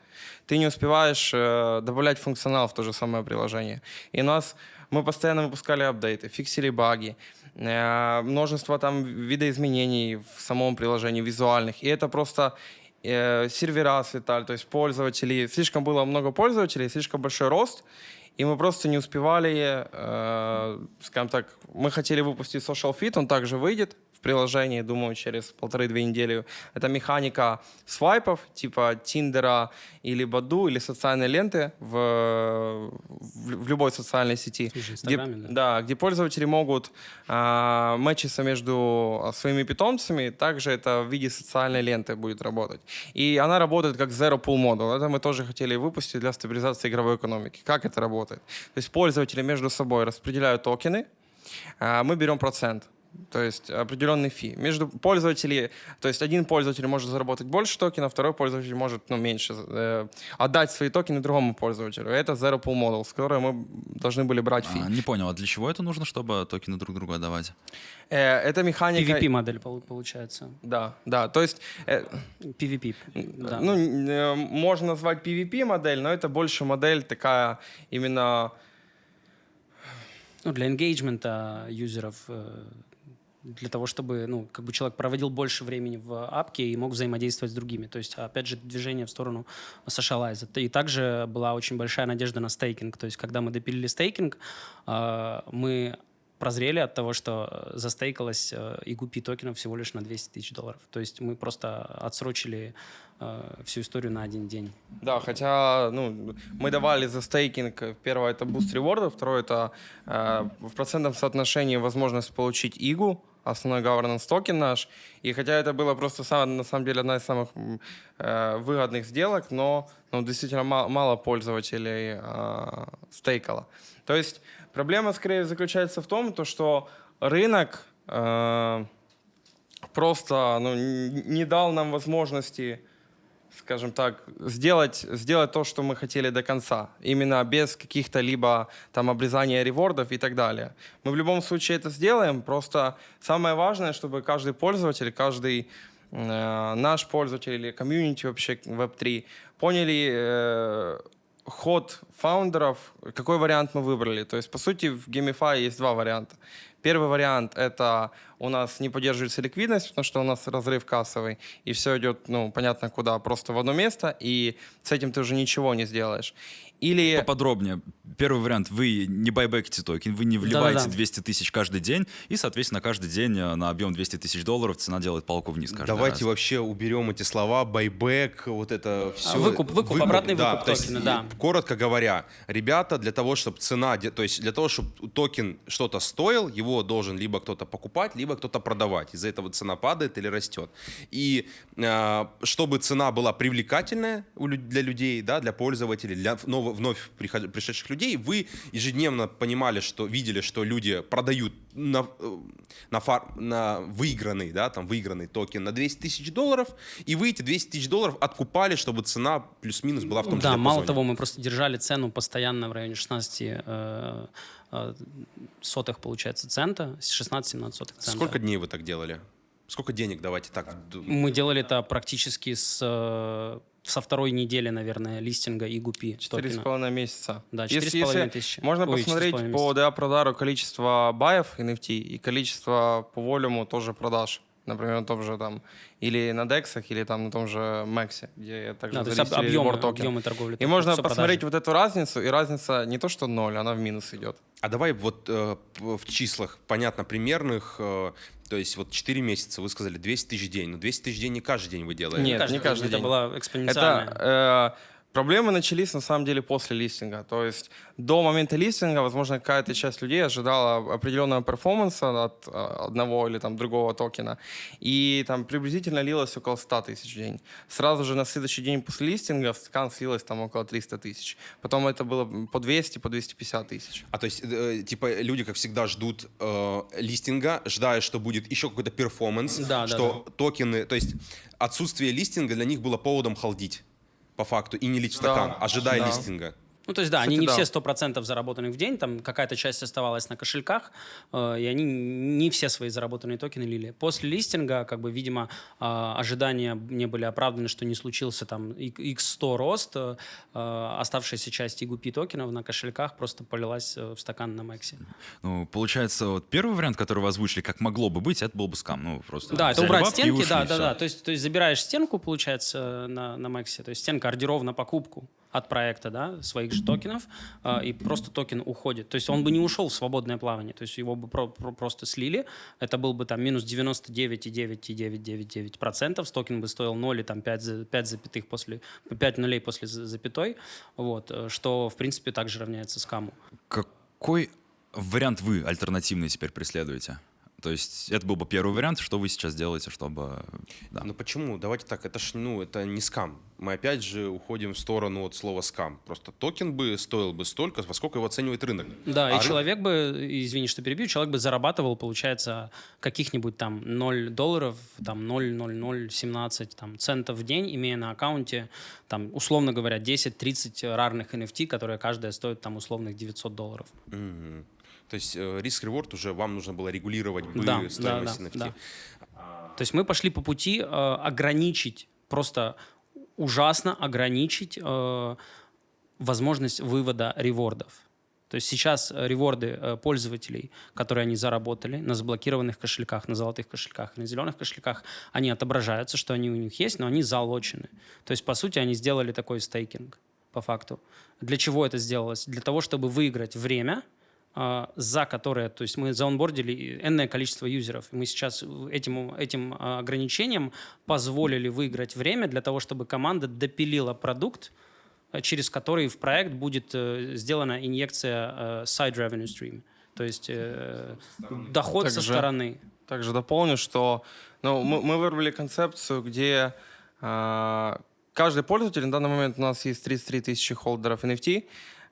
ты не успеваешь э, добавлять функционал в то же самое приложение. И у нас мы постоянно выпускали апдейты, фиксили баги, э, множество там видоизменений в самом приложении, визуальных. И это просто э, сервера слетали, то есть пользователей. Слишком было много пользователей, слишком большой рост. и мы просто не успевали, э, скажем так, мы хотели выпустить Social Fit, он также выйдет приложении, думаю, через полторы-две недели. Это механика свайпов, типа Тиндера или Баду, или социальной ленты в, в, в любой социальной сети. В где, да. да, где пользователи могут а, мэчиться между своими питомцами, также это в виде социальной ленты будет работать. И она работает как Zero Pool Model. Это мы тоже хотели выпустить для стабилизации игровой экономики. Как это работает? То есть пользователи между собой распределяют токены, а мы берем процент. То есть определенный фи. Между пользователями, то есть один пользователь может заработать больше токенов, второй пользователь может ну, меньше. Э, отдать свои токены другому пользователю. Это Zero Pool Model, с которой мы должны были брать фи. А, не понял, а для чего это нужно, чтобы токены друг другу отдавать? Э, это механика... PvP модель пол- получается. Да, да. То есть, э, PvP. Да. ну, э, можно назвать PvP модель, но это больше модель такая именно... Ну, для engagement юзеров, э, для того, чтобы ну, как бы человек проводил больше времени в апке и мог взаимодействовать с другими. То есть, опять же, движение в сторону SocialFi. И также была очень большая надежда на стейкинг. То есть, когда мы допилили стейкинг, э, мы прозрели от того, что застейкалось э, IGUP токенов всего лишь на 200 тысяч долларов. То есть мы просто отсрочили э, всю историю на один день. Да, хотя ну, мы давали за стейкинг, первое это boost reward'а, второе это э, в процентном соотношении возможность получить ИГУ, основной governance токен наш. И хотя это было просто сам- на самом деле одна из самых э, выгодных сделок, но ну, действительно ма- мало пользователей э, стейкало. То есть проблема скорее заключается в том, то, что рынок э, просто ну, не дал нам возможности скажем так, сделать, сделать то, что мы хотели до конца. Именно без каких-то либо там обрезания ревордов и так далее. Мы в любом случае это сделаем, просто самое важное, чтобы каждый пользователь, каждый э, наш пользователь или комьюнити вообще Web3 поняли э, ход фаундеров, какой вариант мы выбрали. То есть, по сути, в GameFi есть два варианта. Первый вариант — это у нас не поддерживается ликвидность, потому что у нас разрыв кассовый, и все идет, ну, понятно куда, просто в одно место, и с этим ты уже ничего не сделаешь. Или... Поподробнее. Первый вариант. Вы не buyback ите токен, вы не вливаете Да-да-да. 200 тысяч каждый день, и, соответственно, каждый день э, на объем 200 тысяч долларов цена делает палку вниз каждый Давайте раз. вообще уберем эти слова, buyback, вот это все. выкуп, выкуп, обратный выкуп то есть, токена, да. Коротко говоря, ребята, для того, чтобы цена, то есть для того, чтобы токен что-то стоил, его должен либо кто-то покупать, либо кто-то продавать. Из-за этого цена падает или растет. И э, чтобы цена была привлекательная для людей, да, для пользователей, для ново- вновь пришедших людей, вы ежедневно понимали, что видели, что люди продают на, э, на, фар, на выигранный, да, там выигранный токен на 200 тысяч долларов, и вы эти 200 тысяч долларов откупали, чтобы цена плюс-минус была в том же Да, мало диапазоне. того, мы просто держали цену постоянно в районе 16 э, э, сотых, получается, цента, 16-17 сотых цента. Сколько дней вы так делали? Сколько денег, давайте так? Мы делали это практически с, э, со второй недели, наверное, листинга и гупи Четыре с половиной месяца. Да, Если- 4,5 если тысячи. Можно Ой, посмотреть 4,5 по. DA продару количество баев NFT и количество по волюму тоже продаж. Например, на том же там, или на дексах, или там на том же Мексе, где также Да, то есть залистили объемы, объемы торговли. И можно посмотреть продажи. вот эту разницу, и разница не то, что ноль, она в минус идет. А давай вот э, в числах, понятно, примерных, э, то есть вот 4 месяца, вы сказали 200 тысяч в день, но 200 тысяч в день не каждый день вы делаете. Нет, не каждый это день. была экспоненциальная. Это э, проблемы начались на самом деле после листинга. То есть до момента листинга, возможно, какая-то часть людей ожидала определенного performance а от э, одного или там другого токена. И там приблизительно лилось около 100 тысяч в день. Сразу же на следующий день после листинга в стакан слилось там около 300 тысяч. Потом это было по 200, по 250 тысяч. А то есть, э, типа, люди, как всегда, ждут э, листинга, ожидая, что будет еще какой-то performance, Да, да, что токены, то есть отсутствие листинга для них было поводом hold ить, по факту, и не лить в стакан, Да, ожидая да. листинга. Ну, то есть, да, Кстати, они не да. все 100% заработанных в день, там какая-то часть оставалась на кошельках, э, и они не все свои заработанные токены лили. После листинга, как бы, видимо, э, ожидания не были оправданы, что не случился там x100 рост, э, э, оставшаяся часть EGP токенов на кошельках просто полилась э, в стакан на Мэксе. Ну, получается, вот первый вариант, который вы озвучили, как могло бы быть, это был бы скам. Ну, просто Да, это убрать стенки, ушли, да, да, да. То есть, то есть забираешь стенку, получается, на, на MEXC е, то есть стенка ордеров на покупку. От проекта, да, своих же токенов, э, и просто токен уходит. То есть он бы не ушел в свободное плавание, то есть его бы про- про- просто слили, это был бы там минус 99,99999%, токен бы стоил 0 и там 5, за- 5 запятых после, 5 нулей после за- запятой, вот, э, что, в принципе, также равняется скаму. Какой вариант вы альтернативный теперь преследуете? То есть это был бы первый вариант, что вы сейчас делаете, чтобы... Да. Ну почему? Давайте так, это ж, ну, это не скам. Мы опять же уходим в сторону от слова скам. Просто токен бы стоил бы столько, во сколько его оценивает рынок. Да, А и ры- человек бы, извини, что перебью, человек бы зарабатывал, получается, каких-нибудь там 0 долларов, там 0,0017 там, центов в день, имея на аккаунте, там, условно говоря, 10-30 рарных NFT, которые каждая стоит там условных 900 долларов. Мгм. То есть э, риск-реворд уже вам нужно было регулировать бы Да, стоимость да, NFT. да. То есть мы пошли по пути э, ограничить, просто ужасно ограничить э, возможность вывода ревордов. То есть сейчас реворды э, пользователей, которые они заработали на заблокированных кошельках, на золотых кошельках, на зеленых кошельках, они отображаются, что они у них есть, но они залочены. То есть, по сути, они сделали такой стейкинг, по факту. Для чего это сделалось? Для того, чтобы выиграть время, за которое, то есть мы заонбордили энное количество юзеров. И мы сейчас этим, этим а, ограничением позволили выиграть время для того, чтобы команда допилила продукт, э, через который в проект будет э, сделана инъекция э, side revenue stream, то есть э, доход со Также- стороны. Также дополню, что ну, мы, мы вырвали концепцию, где а, каждый пользователь, на данный момент у нас есть 33 тысячи холдеров NFT, э,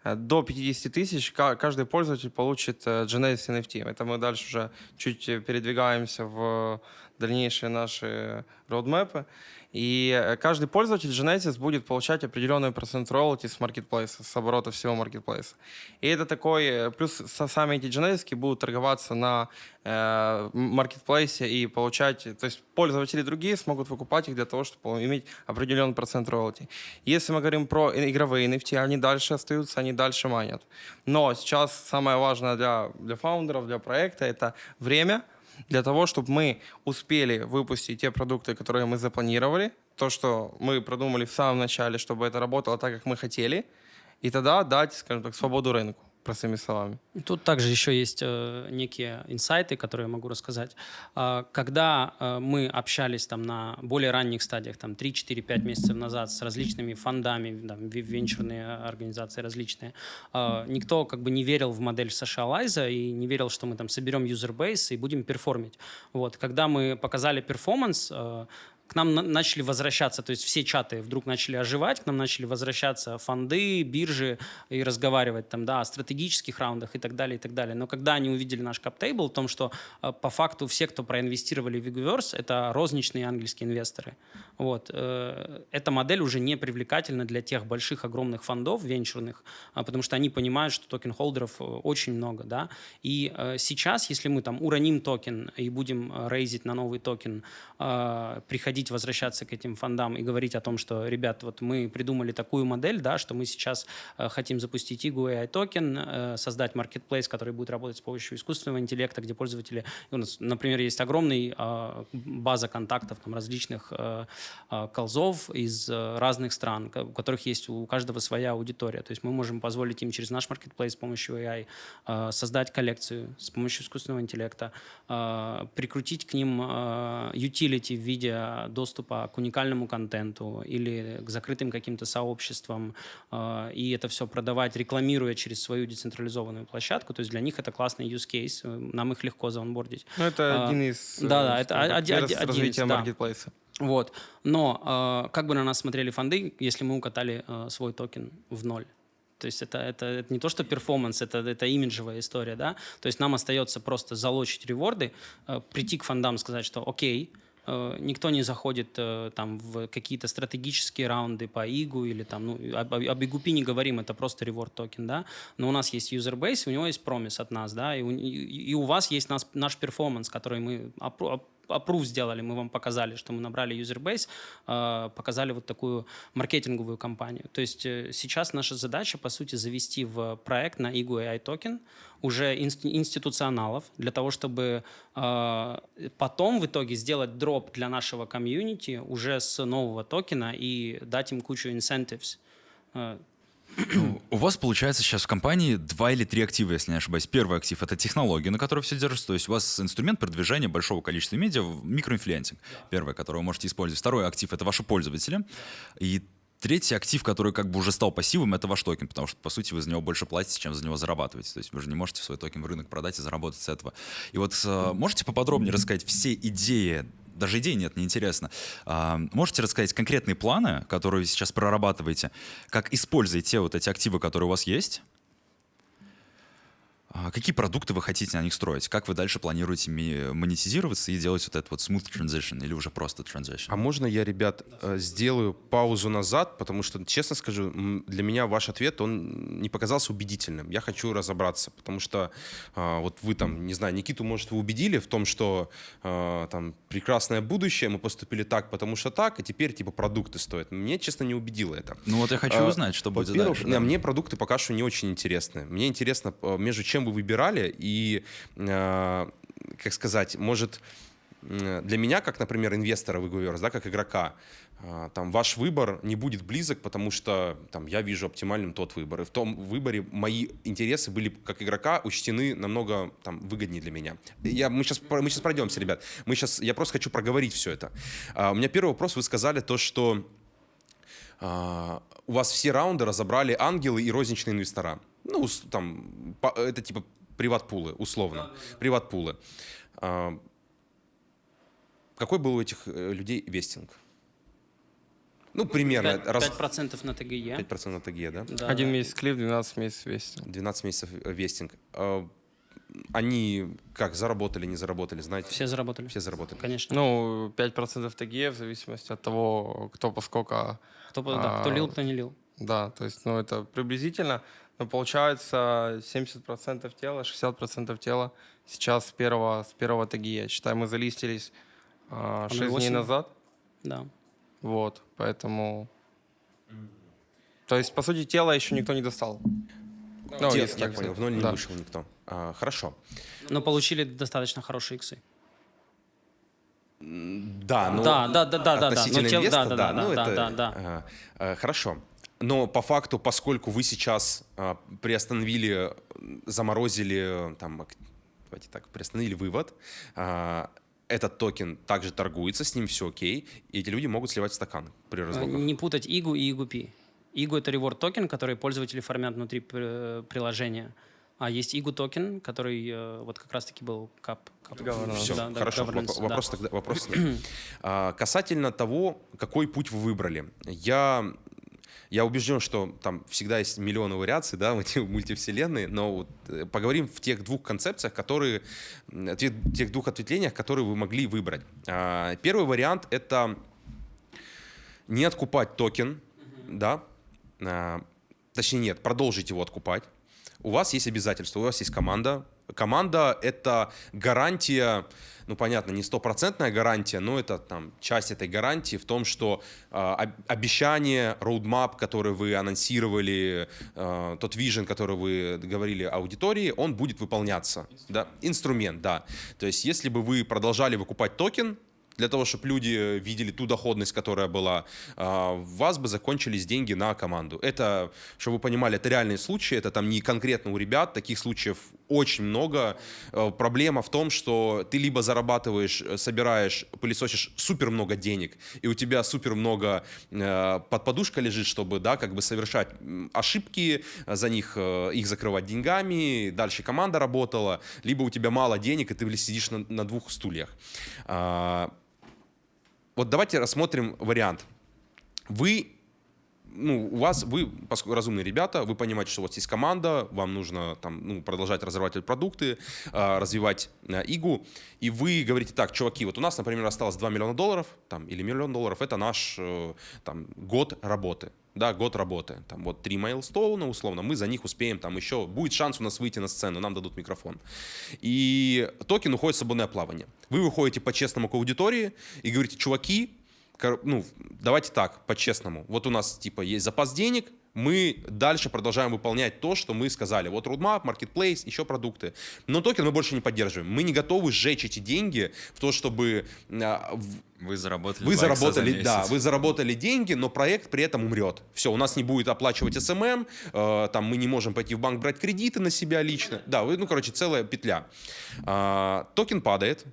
до 50 тысяч ка- каждый пользователь получит э, Genesis NFT. Это мы дальше уже чуть э, передвигаемся в дальнейшие наши роудмэпы. И э, каждый пользователь Genesis будет получать определенный процент роялти с маркетплейса, с оборота всего маркетплейса. И это такой, э, плюс сами эти Genesis будут торговаться на э, маркетплейсе и получать, то есть пользователи другие смогут выкупать их для того, чтобы иметь определенный процент роялти. Если мы говорим про игровые NFT, они дальше остаются, они дальше манят. Но сейчас самое важное для, для фаундеров, для проекта, это время, для того, чтобы мы успели выпустить те продукты, которые мы запланировали, то, что мы продумали в самом начале, чтобы это работало так, как мы хотели, и тогда дать, скажем так, свободу рынку, простыми словами. Тут также еще есть э, некие инсайты, которые я могу рассказать. А, когда э, мы общались там на более ранних стадиях, там 3-4-5 месяцев назад с различными фондами, там, ве- венчурные организации различные, э, никто как бы не верил в модель SocialFi и не верил, что мы там соберем user base и будем perform ить. Вот. Когда мы показали performance, э, к нам на- начали возвращаться, то есть все чаты вдруг начали оживать, к нам начали возвращаться фонды, биржи и разговаривать там, да, о стратегических раундах и так далее, и так далее. Но когда они увидели наш cap table, в том, что э, по факту все, кто проинвестировали в в IguVerse, это розничные ангельские инвесторы. Вот. э, Эта модель уже не привлекательна для тех больших, огромных фондов венчурных, а, потому что они понимают, что токен-holder ов э, очень много, да. И э, сейчас, если мы там уроним токен и будем э, raise ить на новый токен, э, приходить, возвращаться к этим фондам и говорить о том, что, ребят, вот мы придумали такую модель, да, что мы сейчас э, хотим запустить IGU AI токен, э, создать marketplace, который будет работать с помощью искусственного интеллекта, где пользователи, у нас, например, есть огромный э, база контактов там, различных э, э, KOLs ов из э, разных стран, у которых есть у каждого своя аудитория. То есть мы можем позволить им через наш marketplace с помощью AI э, создать коллекцию с помощью искусственного интеллекта, э, прикрутить к ним э, utility в виде доступа к уникальному контенту или к закрытым каким-то сообществам, э, и это все продавать, рекламируя через свою децентрализованную площадку. То есть для них это классный use case, э, нам их легко заонбордить. Ну, это А, один из... э, да-да, это скажем так, один- из, да. маркетплейса. Вот. Но э, как бы на нас смотрели фонды, если мы укатали э, свой токен в ноль? То есть это, это, это не то, что performance, это, это имиджевая история, да? То есть нам остается просто залочить reward ы, э, прийти к фондам, сказать, что окей, э, никто не заходит э, там в какие-то стратегические раунды по IGU или там, ну, об, об IGUP не говорим, это просто reward токен, да? Но у нас есть user base, у него есть promise от нас, да? И у, и, и у вас есть нас, наш performance, который мы approve сделали, мы вам показали, что мы набрали user-base, э, показали вот такую маркетинговую кампанию. То есть э, сейчас наша задача, по сути, завести в проект на IGU AI токен уже инст- институционалов для того, чтобы э, потом в итоге сделать дроп для нашего комьюнити уже с нового токена и дать им кучу incentives. Ну, У вас, получается, сейчас в компании два или три актива, если не ошибаюсь. Первый актив — это технология, на которой все держится. То есть у вас инструмент продвижения большого количества медиа, в micro-influencing. Первый, который вы можете использовать. Второй актив — это ваши пользователи. И третий актив, который как бы уже стал пассивом, это ваш токен, потому что, по сути, вы за него больше платите, чем за него зарабатываете. То есть вы же не можете свой токен в рынок продать и заработать с этого. И вот э, можете поподробнее рассказать все идеи даже идей нет, неинтересно. А, можете рассказать конкретные планы, которые вы сейчас прорабатываете, как используете вот эти активы, которые у вас есть? А Какие продукты вы хотите на них строить? Как вы дальше планируете монетизироваться и делать вот этот вот smooth transition или уже просто transition? А можно я, ребят, э, сделаю паузу назад, потому что, честно скажу, для меня ваш ответ, он не показался убедительным. Я хочу разобраться, потому что а, вот вы там, не знаю, Никиту, может, вы убедили в том, что а, там прекрасное будущее, мы поступили так, потому что так, и теперь типа продукты стоят. Мне, честно, не убедило это. Ну вот я хочу узнать, что будет дальше. да. Мне продукты пока что не очень интересны. Мне интересно, э, между чем вы выбирали, и, э, как сказать, может, для меня, как, например, инвестора в Egoverse, да, как игрока, э, там ваш выбор не будет близок, потому что там я вижу оптимальным тот выбор. И в том выборе мои интересы были как игрока учтены намного там выгоднее для меня. Я, мы сейчас мы сейчас пройдемся, ребят. Мы сейчас я просто хочу проговорить все это. А, у меня первый вопрос. Вы сказали то, что а, у вас все раунды разобрали ангелы и розничные инвестора. Ну, там, это типа приват-пулы, условно. Приват-пулы. А, Какой был у этих э, людей вестинг? Ну, примерно. Пять- раз- 5% на ТГЕ. 5% на ТГЕ, да? Да. Один месяц клип, 12 месяцев вести. 12 месяцев э, вестинг. А, Они как, заработали, не заработали, знаете? Все заработали. Все заработали. Конечно. Ну, 5% ТГЕ в зависимости от того, кто поскольку... кто, по- да, кто а, лил, кто не лил. Да, то есть, ну, это приблизительно. Но получается 70% тела, 60% тела сейчас с первого, с первого ТГЕ. Считай, мы залистились а, 6 дней 0,8. назад. Да. Вот, поэтому... То есть, по сути, тело еще никто не достал. Ну, Те- если я так понял, в ноль не Да. вышел никто. А, Хорошо. Но получили достаточно хорошие иксы. Да, ну, Да, да, да, да, да, да. относительно Но тем- инвеста, да, да, ну да, это, да, да. ага. Э, Хорошо. Но по факту, поскольку вы сейчас а, приостановили, заморозили, э, там, давайте так, приостановили вывод, а, этот токен также торгуется, с ним все окей, и эти люди могут сливать в стакан при Э, разлоках. Не путать IGU и IGUP. IGU это reward токен, который пользователи фармят внутри пр- приложения. А есть IGU токен, который э, вот как раз-таки был кап. кап. Все, да, да, хорошо. да. Вопрос тогда вопрос. А, Касательно того, какой путь вы выбрали, я я убежден, что там всегда есть миллионы вариаций, да, в эти мультивселенные, но вот, э, поговорим в тех двух концепциях, которые, тех двух ответвлениях, которые вы могли выбрать. А, Первый вариант — это не откупать токен, да, а, точнее нет, продолжить его откупать. У вас есть обязательства, у вас есть команда. Команда — это гарантия, ну, понятно, не стопроцентная гарантия, но это там часть этой гарантии в том, что об- обещание, roadmap, который вы анонсировали, а, тот vision, который вы говорили аудитории, он будет выполняться. Да? Инструмент, да. То есть если бы вы продолжали выкупать токен, для того, чтобы люди видели ту доходность, которая была, а, у вас бы закончились деньги на команду. Это, чтобы вы понимали, это реальные случаи, это там не конкретно у ребят, таких случаев очень много. Э, Проблема в том, что ты либо зарабатываешь, э, собираешь, пылесосишь супер много денег, и у тебя супер много э, под подушкой лежит, чтобы, да, как бы совершать ошибки, за них, их закрывать деньгами, дальше команда работала, либо у тебя мало денег, и ты сидишь на, на двух стульях. А, вот давайте рассмотрим вариант. Вы, ну, у вас, вы, поскольку разумные ребята, вы понимаете, что у вас есть команда, вам нужно там, ну, продолжать разрабатывать продукты, а, развивать а, IGU, и вы говорите так, чуваки, вот у нас, например, осталось 2 миллиона долларов, там, или миллион долларов, это наш э, там, год работы. Да, год работы. Там вот три milestone а, условно, мы за них успеем, там еще будет шанс у нас выйти на сцену, нам дадут микрофон. И токен уходит в свободное плавание. Вы выходите по-честному к аудитории и говорите, чуваки, ну, давайте так, по-честному. Вот у нас, типа, есть запас денег, Мы дальше продолжаем выполнять то, что мы сказали. Вот roadmap, marketplace, еще продукты. Но токен мы больше не поддерживаем. Мы не готовы сжечь эти деньги в то, чтобы а, Вы заработали вы 2 икса за заработали, да, вы заработали деньги, но проект при этом умрет. Все, у нас не будет оплачивать СММ, э, там мы не можем пойти в банк брать кредиты на себя лично. Да, вы, ну, короче, целая петля. А, токен падает,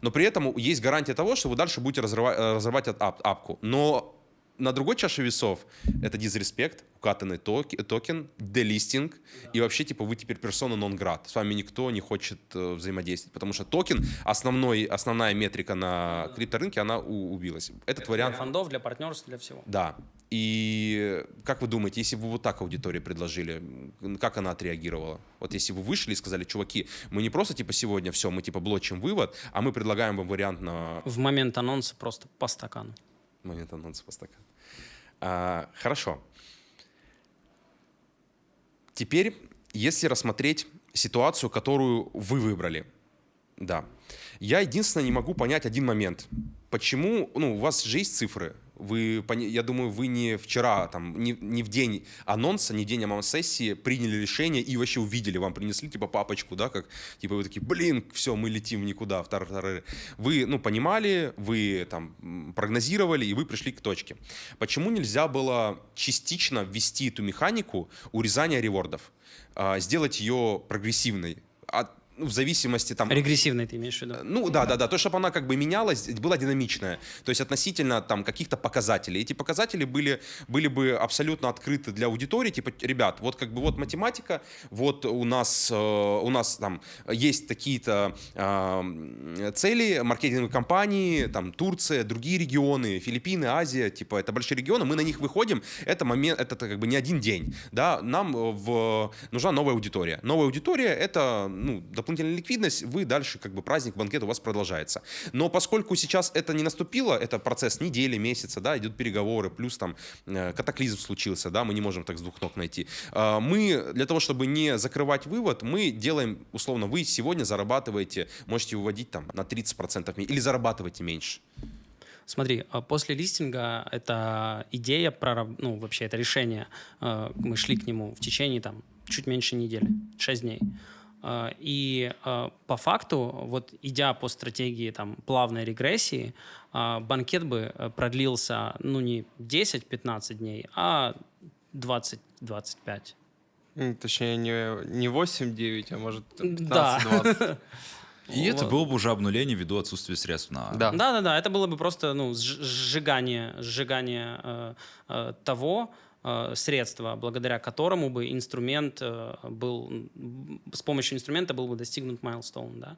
но при этом есть гарантия того, что вы дальше будете э, разрывать от ап- апку. Но на другой чаше весов это disrespect, укатанный токи- токен, делистинг, и вообще, типа, вы теперь персона нон грата. С вами никто не хочет э, взаимодействовать, потому что токен, основной, основная метрика на крипторынке, она у- убилась. Этот Для вариант... фондов, для партнерств, для всего. Да. И как вы думаете, если бы вот так аудитории предложили, как она отреагировала? Вот если вы вышли и сказали, чуваки, мы не просто типа сегодня все, мы типа блочим вывод, а мы предлагаем вам вариант на В момент анонса просто по стакану. момент анонса по стакану. А, хорошо. Теперь, если рассмотреть ситуацию, которую вы выбрали, да. Я единственное не могу понять один момент. Почему, ну, у вас же есть цифры, вы, я думаю, вы не вчера, там, не, не в день анонса, не в день анонс-сессии приняли решение и вообще увидели, вам принесли, типа, папочку, да, как, типа, вы такие, блин, все, мы летим в никуда, в тар-тары». Вы, ну, понимали, вы, там, прогнозировали, и вы пришли к точке. Почему нельзя было частично ввести эту механику урезания ревордов, а, сделать ее прогрессивной, от, ну, в зависимости, там, Регрессивный ты имеешь в виду? ну да, да, да, то, чтобы она как бы менялась, была динамичная, то есть относительно там каких-то показателей. Эти показатели были, были бы абсолютно открыты для аудитории, типа, ребят, вот как бы вот математика, вот у нас, э, у нас там есть такие-то э, цели, маркетинговые компании, там Турция, другие регионы, Филиппины, Азия, типа это большие регионы, мы на них выходим, это момент, это как бы не один день, да, нам э, в, нужна новая аудитория. Новая аудитория это, ну, дополнительная ликвидность, вы дальше как бы праздник, банкет у вас продолжается. Но поскольку сейчас это не наступило, это процесс недели, месяца, да, идут переговоры, плюс там э, катаклизм случился, да, мы не можем так с двух ног найти. А, Мы для того, чтобы не закрывать вывод, мы делаем, условно, вы сегодня зарабатываете, можете выводить там на 30% меньше, или зарабатываете меньше. Смотри, а после листинга эта идея, ну, вообще это решение, э, мы шли к нему в течение там чуть меньше недели, 6 дней. Э, И э, по факту, вот идя по стратегии там плавной регрессии, э, банкет бы продлился, ну, не 10-15 дней, а 20-25. М, Точнее, не, не 8-9, а может Да. 15-20. И это было бы уже обнуление ввиду отсутствия средств на... Да. Да, да, да. Это было бы просто ну, сж- сжигание, сжигание э, э, того э, средства, благодаря которому бы инструмент э, был с помощью инструмента был бы достигнут milestone, да.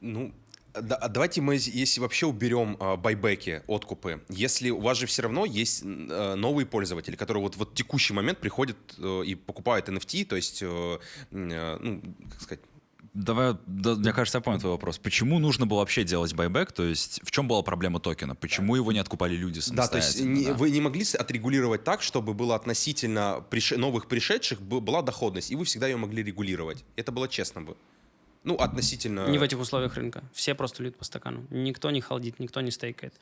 Ну, да- а давайте мы, если вообще уберем э, байбеки, откупы, если у вас же все равно есть э, новые пользователи, которые вот в текущий момент приходят э, и покупают NFT, то есть, э, э, ну, как сказать, Давай, да, мне кажется, я понял твой вопрос. Почему нужно было вообще делать байбек? То есть в чем была проблема токена? Почему его не откупали люди Да, то есть не- да? вы не могли отрегулировать так, чтобы было относительно прише- новых пришедших была доходность, и вы всегда ее могли регулировать. Это было честно бы. Ну, относительно... Не в этих условиях рынка. Все просто льют по стакану. Никто не халдит, никто не стейкает.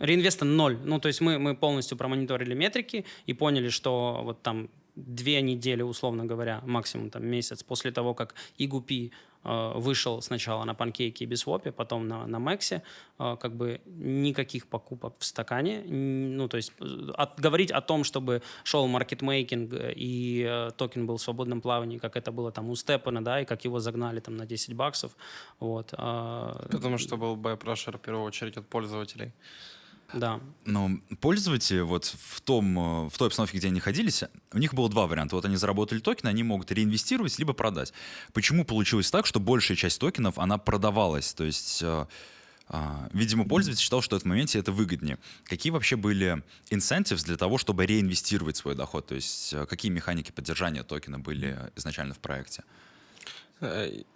Реинвеста ноль. Ну, то есть мы, мы полностью промониторили метрики и поняли, что вот там две недели, условно говоря, максимум там месяц после того, как IGUP э, вышел сначала на панкейке и Biswap'е, потом на, на MEXC, э, как бы никаких покупок в стакане. Ну, то есть э, от- говорить о том, чтобы шел маркетмейкинг э, и э, токен был в свободном плавании, как это было там у Степана, да, и как его загнали там на 10 баксов, вот. э, Потому что был бэпрешер в первую очередь от пользователей. Да. Но пользователи вот в, том, э, в той обстановке, где они находились, у них было два варианта. Вот они заработали токены, они могут реинвестировать, либо продать. Почему получилось так, что большая часть токенов, она продавалась? То есть, э, а, видимо, пользователь считал, что в этом моменте это выгоднее. Какие вообще были incentives для того, чтобы реинвестировать свой доход? То есть, э, какие механики поддержания токена были изначально в проекте? Э,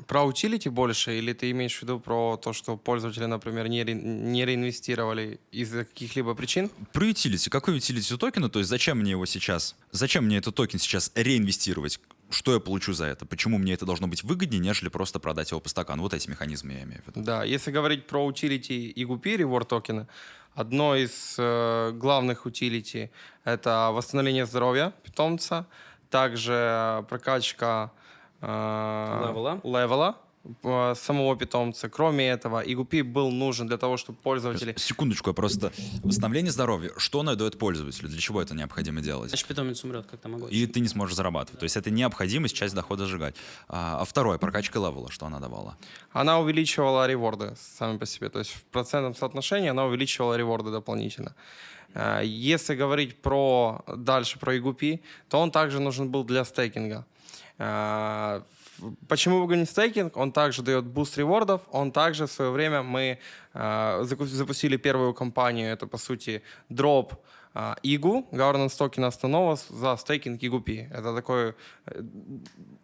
Про utility больше, или ты имеешь в виду про то, что пользователи, например, не, ре- не реинвестировали из-за каких-либо причин? Про utility. Какой utility у токена? То есть зачем мне его сейчас? Зачем мне этот токен сейчас реинвестировать? что я получу за это? Почему мне это должно быть выгоднее, нежели просто продать его по стакану? Вот эти механизмы я имею в виду. Да, если говорить про utility IGUP, reward токены, одно из э, главных utility — это восстановление здоровья питомца, также прокачка э, Level а. level а э, самого питомца. Кроме этого, IGUP был нужен для того, чтобы пользователи... Секундочку, я просто... Восстановление здоровья. Что оно дает пользователю? Для чего это необходимо делать? Значит, питомец умрет, как там могу. И ты не сможешь зарабатывать. То есть это необходимость часть дохода сжигать. А, а второе, прокачка level а, что она давала? Она увеличивала reward ы сами по себе. То есть в процентном соотношении она увеличивала reward ы дополнительно. Э, Если говорить про дальше про IGUP, то он также нужен был для стейкинга. В- Почему выгоден стейкинг? Он также дает boost reward ов, он также в свое время мы заку- запустили первую компанию, это по сути дроп э, IGU, governance токена основного с- за стейкинг IGUP. Это такой э,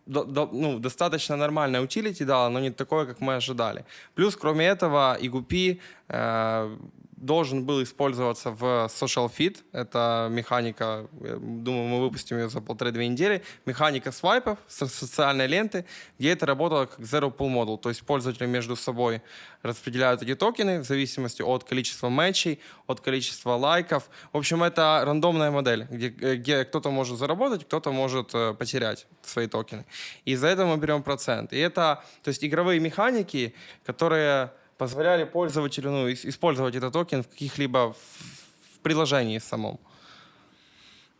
до- до- ну, достаточно нормальное utility дало, но не такое, как мы ожидали. Плюс, кроме этого, EGP э, должен был использоваться в Social Fit. Это механика, думаю, мы выпустим ее за полторы-две недели. Механика свайпов со- социальной ленты, где это работало как Zero Pool Model. То есть пользователи между собой распределяют эти токены в зависимости от количества матчей, от количества лайков. В общем, это рандомная модель, где, где кто-то может заработать, кто-то может э, потерять свои токены. И за это мы берем процент. И это, то есть игровые механики, которые позволяли пользователю ну, ис- использовать этот токен в каких-либо в приложении самом.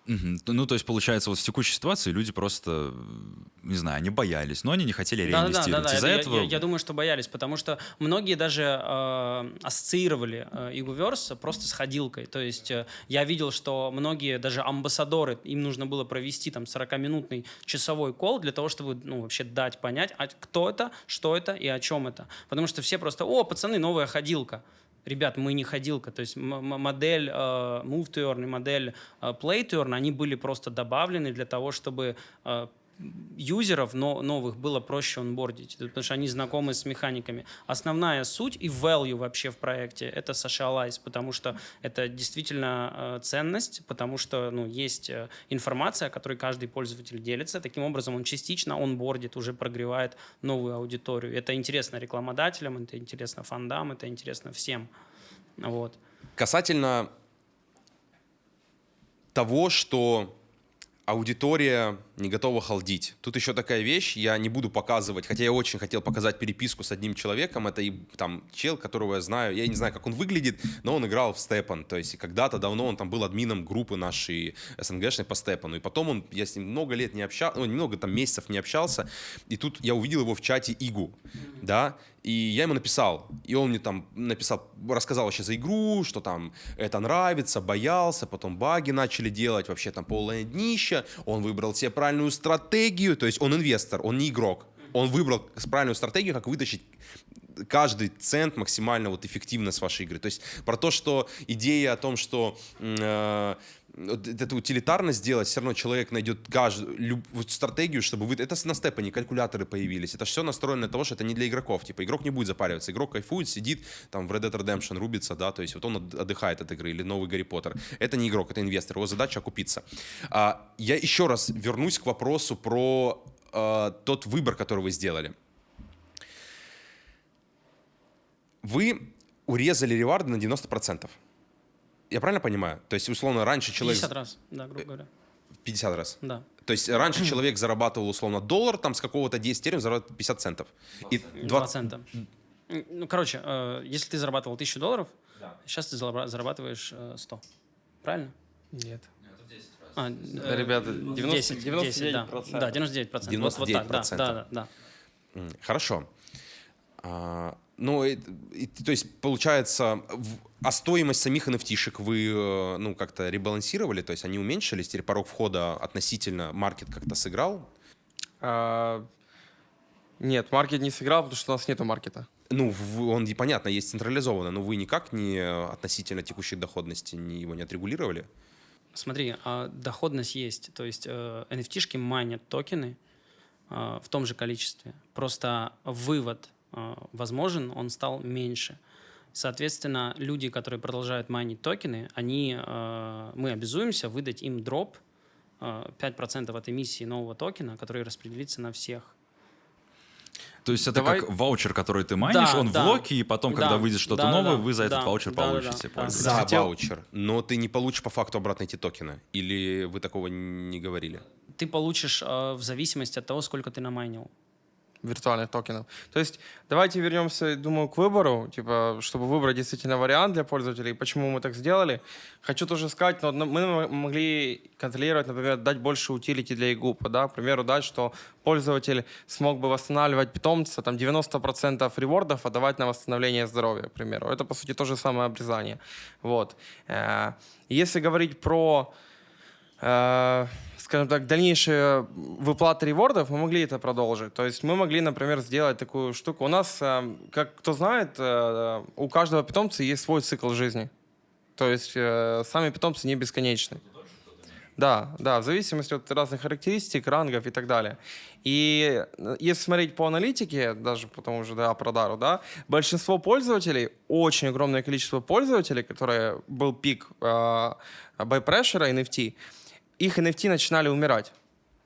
Ну, то есть, получается, вот в текущей ситуации люди просто, не знаю, они боялись, но они не хотели Да, да, да, реинвестировать. да, да. Из-за Я, этого... я- я думаю, что боялись, потому что многие даже э, ассоциировали э, Игуверс просто с ходилкой. То есть э, я видел, что многие даже амбассадоры, им нужно было провести там 40-минутный часовой кол для того, чтобы ну, вообще дать понять, а кто это, что это и о чем это. Потому что все просто, о, пацаны, новая ходилка. Ребят, мы не ходилка. То есть модель э, Move to Earn и модель э, Play to Earn, они были просто добавлены для того, чтобы э, юзеров но, новых было проще онбордить, потому что они знакомы с механиками. Основная суть и value вообще в проекте — это socialize, потому что это действительно э, ценность, потому что ну, есть э, информация, которой каждый пользователь делится. Таким образом, он частично онбордит, уже прогревает новую аудиторию. Это интересно рекламодателям, это интересно фондам, это интересно всем. Вот. Касательно того, что аудитория не готова халдить. Тут еще такая вещь, я не буду показывать, хотя я очень хотел показать переписку с одним человеком, это и там чел, которого я знаю, я не знаю, как он выглядит, но он играл в Степан, то есть когда-то давно он там был админом группы нашей СНГшной по Степану, и потом он, я с ним много лет не общался, ну, немного там месяцев не общался, и тут я увидел его в чате Игу, да, и я ему написал, и он мне там написал, рассказал вообще за игру, что там это нравится, боялся, потом баги начали делать, вообще там полное днище, он выбрал себе правильную стратегию, то есть он инвестор, он не игрок, он выбрал правильную стратегию, как вытащить каждый цент максимально вот эффективно с вашей игры. То есть про то, что идея о том, что э, вот эту утилитарность сделать, все равно человек найдет каждую стратегию, чтобы вы... Это на степане калькуляторы появились. Это все настроено на того, что это не для игроков. Типа игрок не будет запариваться. Игрок кайфует, сидит, там в Red Dead Redemption рубится, да, то есть вот он от- отдыхает от игры или новый Гарри Поттер. Это не игрок, это инвестор. Его задача окупиться. А, я еще раз вернусь к вопросу про э, тот выбор, который вы сделали. Вы урезали реварды на 90%. Я правильно понимаю? То есть, условно, раньше человек... 50 раз, да, грубо говоря. 50 раз. Да. То есть раньше человек зарабатывал условно доллар, там с какого-то 10 терем зарабатывал 50 центов. И 20... Процента. Ну, короче, э, если ты зарабатывал 1000 долларов, сейчас ты зараб- зарабатываешь э, 100. Правильно? Нет. А, Да, ребята, 90 10, 10, да. 99%. Да, 99%. Вот, вот так, да, 99%. да, да, да. Хорошо. А, ну, и- и- то есть, получается, в- а стоимость самих nft вы э, ну, как-то ребалансировали, то есть они уменьшились, теперь порог входа относительно маркет как-то сыграл? А, нет, маркет не сыграл, потому что у нас нету маркета. Ну, в- он, понятно, есть централизованно, но вы никак не э, относительно текущей доходности не, его не отрегулировали? Смотри, а, доходность есть. То есть э, NFT-шки майнят токены э, в том же количестве. Просто вывод э, возможен, он стал меньше. Соответственно, люди, которые продолжают майнить токены, они, э, мы обязуемся выдать им дроп э, 5% от эмиссии нового токена, который распределится на всех. То есть это Давай- как ваучер, который ты майнишь, Да, он да. в локе, и потом, Да, когда выйдет что-то да, да, новое, да, вы за этот да, ваучер да, да, получите. да, пользоваться. За Хотел- ваучер. Но ты не получишь по факту обратно эти токены. Или вы такого не говорили? Ты получишь э, в зависимости от того, сколько ты намайнил. Виртуальных токенов. То есть давайте вернемся, думаю, к выбору, типа, чтобы выбрать действительно вариант для пользователей. Почему мы так сделали? Хочу тоже сказать, но мы могли контролировать, например, дать больше утилити для EGUP, да, к примеру, дать, что пользователь смог бы восстанавливать питомца, там 90% ревордов отдавать на восстановление здоровья, к примеру. Это, по сути, то же самое обрезание. Вот. Э, Если говорить про э, скажем так, дальнейшие выплаты ревордов, мы могли это продолжить. То есть мы могли, например, сделать такую штуку. У нас, э, как кто знает, э, у каждого питомца есть свой цикл жизни. То есть э, сами питомцы не бесконечны. Да, да, в зависимости от разных характеристик, рангов и так далее. И если смотреть по аналитике, даже по тому же да, Продару, да, большинство пользователей, очень огромное количество пользователей, которые был пик э, pressure NFT, их NFT начинали умирать.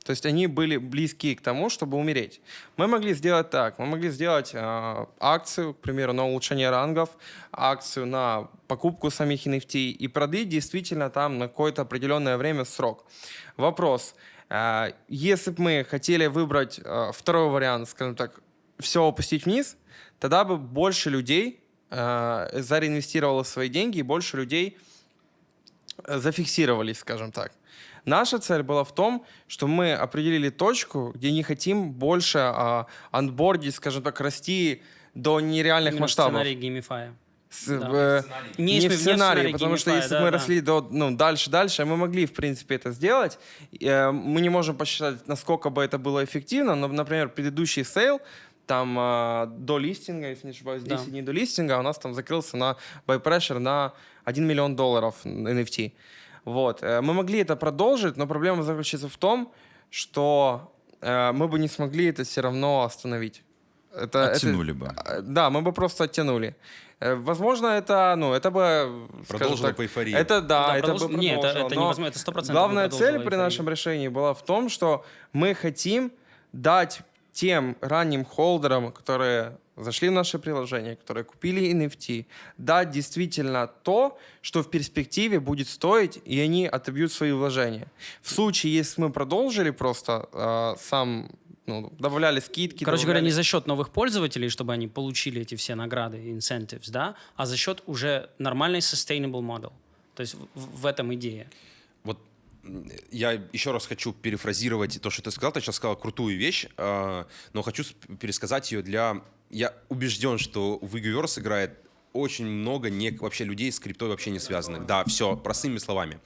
То есть они были близки к тому, чтобы умереть. Мы могли сделать так. Мы могли сделать э, акцию, к примеру, на улучшение рангов, акцию на покупку самих NFT и продлить действительно там на какое-то определенное время срок. Вопрос. э, если бы мы хотели выбрать э, второй вариант, скажем так, все опустить вниз, тогда бы больше людей э, зареинвестировало свои деньги и больше людей э, зафиксировались, скажем так. Наша цель была в том, что мы определили точку, где не хотим больше а, анбордить, скажем так, расти до нереальных Именно масштабов. сценарий GameFi я. С- Да. в- Не не, в не сценарии, потому что если да, мы да. росли до, ну, дальше, дальше, мы могли, в принципе, это сделать. Э, Мы не можем посчитать, насколько бы это было эффективно, но, например, предыдущий sale, там а, до листинга, если не ошибаюсь, Да. 10 дней до листинга, у нас там закрылся на buy pressure на 1 миллион долларов NFT. Вот. Э, Мы могли это продолжить, но проблема заключается в том, что э, мы бы не смогли это все равно остановить. Это, это- Оттянули бы. а, Да, мы бы просто оттянули. Э, Возможно, это, ну, это бы... Продолжило так, по эйфории. Это да, Да, это продолж- бы Не, это- это но невозможно, это 100% Главная бы цель продолжило при эйфорию. нашем решении была в том, что мы хотим дать тем ранним холдерам, которые зашли в наше приложение, которые купили NFT, дать действительно то, что в перспективе будет стоить, и они отобьют свои вложения. В случае, если мы продолжили просто э, сам, ну, добавляли скидки, Короче говоря, добавляли- не за счет новых пользователей, чтобы они получили эти все награды, incentives, да, а за счет уже нормальной sustainable model. То есть в, в этом идея. Я еще раз хочу перефразировать то, что ты сказал. Ты сейчас сказал крутую вещь, э, но хочу пересказать ее для... Я убежден, что в Игуверс играет очень много не, вообще людей с криптой вообще не связанных. Да, все, простыми словами.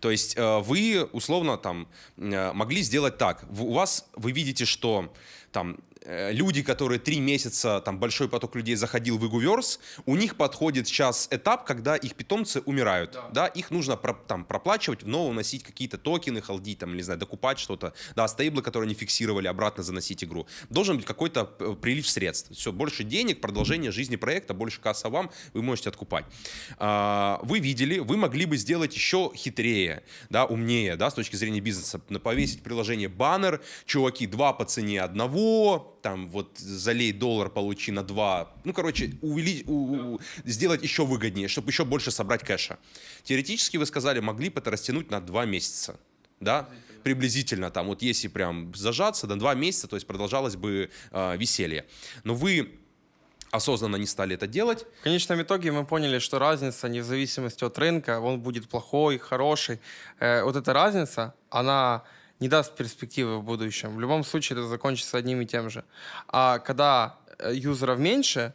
То есть э, вы, условно, там, э, могли сделать так. В- у вас, вы видите, что там люди, которые три месяца, там большой поток людей заходил в Игуверс, у них подходит сейчас этап, когда их питомцы умирают. Да, их нужно про- там, проплачивать, в новую носить какие-то токены, халдить, там, не знаю, докупать что-то. Да, стейблы, которые они фиксировали, обратно заносить игру. Должен быть какой-то э, прилив средств. Все, больше денег, продолжение жизни проекта, больше касса вам, вы можете откупать. А, Вы видели, вы могли бы сделать еще хитрее, да, умнее, да, с точки зрения бизнеса, повесить приложение баннер, чуваки, два по цене одного, там вот залей доллар, получи на два, ну, короче, увели- у- сделать еще выгоднее, чтобы еще больше собрать кэша. Теоретически, вы сказали, могли бы это растянуть на два месяца, да, приблизительно там, вот если прям зажаться, на два месяца, то есть продолжалось бы э, веселье. Но вы осознанно не стали это делать, В конечном итоге мы поняли, что разница, не в зависимости от рынка, он будет плохой, хороший. Э, вот эта разница, она не даст перспективы в будущем. В любом случае это закончится одним и тем же. А когда э, юзеров меньше,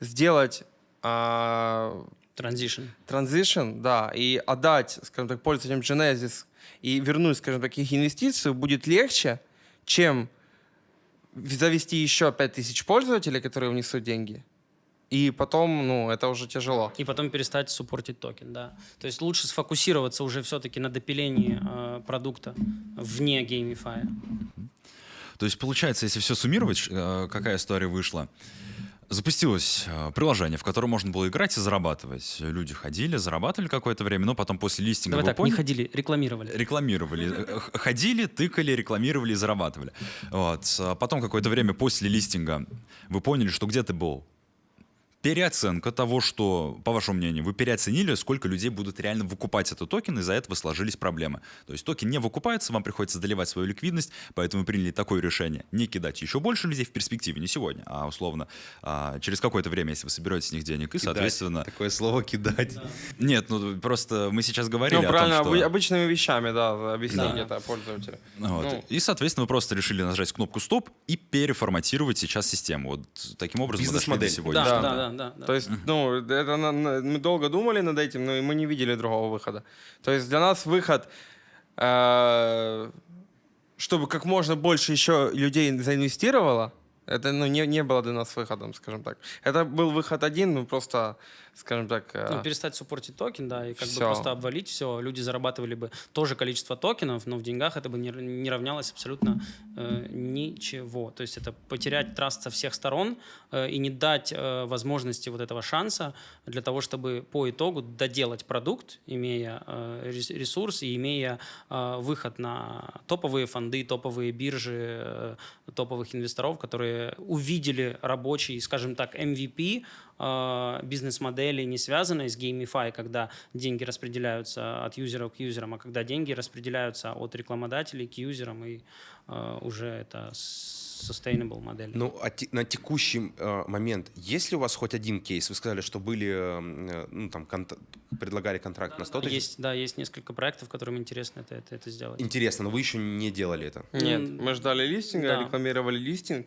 сделать а, Transition. transition, да, и отдать, скажем так, пользователям Genesis и вернуть, скажем так, их инвестицию будет легче, чем завести еще 5000 пользователей, которые внесут деньги. И потом, ну, это уже тяжело. И потом перестать суппортить токен, да. То есть лучше сфокусироваться уже все-таки на допилении э, продукта вне геймифая. То есть, получается, если все суммировать, э, какая история вышла? Запустилось э, приложение, в котором можно было играть и зарабатывать. Люди ходили, зарабатывали какое-то время, но потом после листинга Давай так, не поняли- ходили, рекламировали. рекламировали. Э, Ходили, тыкали, рекламировали и зарабатывали. Вот. А Потом какое-то время после листинга вы поняли, что где-то был переоценка того, что, по вашему мнению, вы переоценили, сколько людей будут реально выкупать этот токен, из-за этого сложились проблемы. То есть токен не выкупается, вам приходится доливать свою ликвидность, поэтому вы приняли такое решение не кидать еще больше людей в перспективе, не сегодня, а условно а, через какое-то время, если вы соберете с них денег, и, Кидать. соответственно... Такое слово кидать. Нет, ну просто мы сейчас говорили Ну, о правильно, том, что... обы- обычными вещами, да, объяснить Да. это пользователю. Вот. Ну. И, соответственно, вы просто решили нажать кнопку «Стоп» и переформатировать сейчас систему. Вот таким образом мы дошли до сегодня. Да, Да. да, да. То есть, ну, это мы долго думали над этим, но мы не видели другого выхода. То есть для нас выход, э, чтобы как можно больше еще людей заинвестировало, это ну, не, не было для нас выходом, скажем так. Это был выход один, ну просто, скажем так, э, Ну, перестать суппортить токен, да, и как бы Всё. просто обвалить все. Люди зарабатывали бы то же количество токенов, но в деньгах это бы не, не равнялось абсолютно э, ничего. То есть это потерять траст со всех сторон э, и не дать э, возможности вот этого шанса для того, чтобы по итогу доделать продукт, имея э, рес- ресурс и имея э, выход на топовые фонды, топовые биржи, э, топовых инвесторов, которые увидели рабочий, скажем так, MVP э, бизнес-модели, не связанной с GameFi, когда деньги распределяются от юзеров к юзерам, а когда деньги распределяются от рекламодателей к юзерам, и э, уже это sustainable модель. Ну, а те- на текущий э, момент, есть ли у вас хоть один кейс? Вы сказали, что были, э, ну, там, конт- предлагали контракт на 100 тысяч. есть, да, есть несколько проектов, которым интересно это, это, это сделать. Интересно, но вы еще не делали это. нет, мы ждали листинга, да. рекламировали листинг,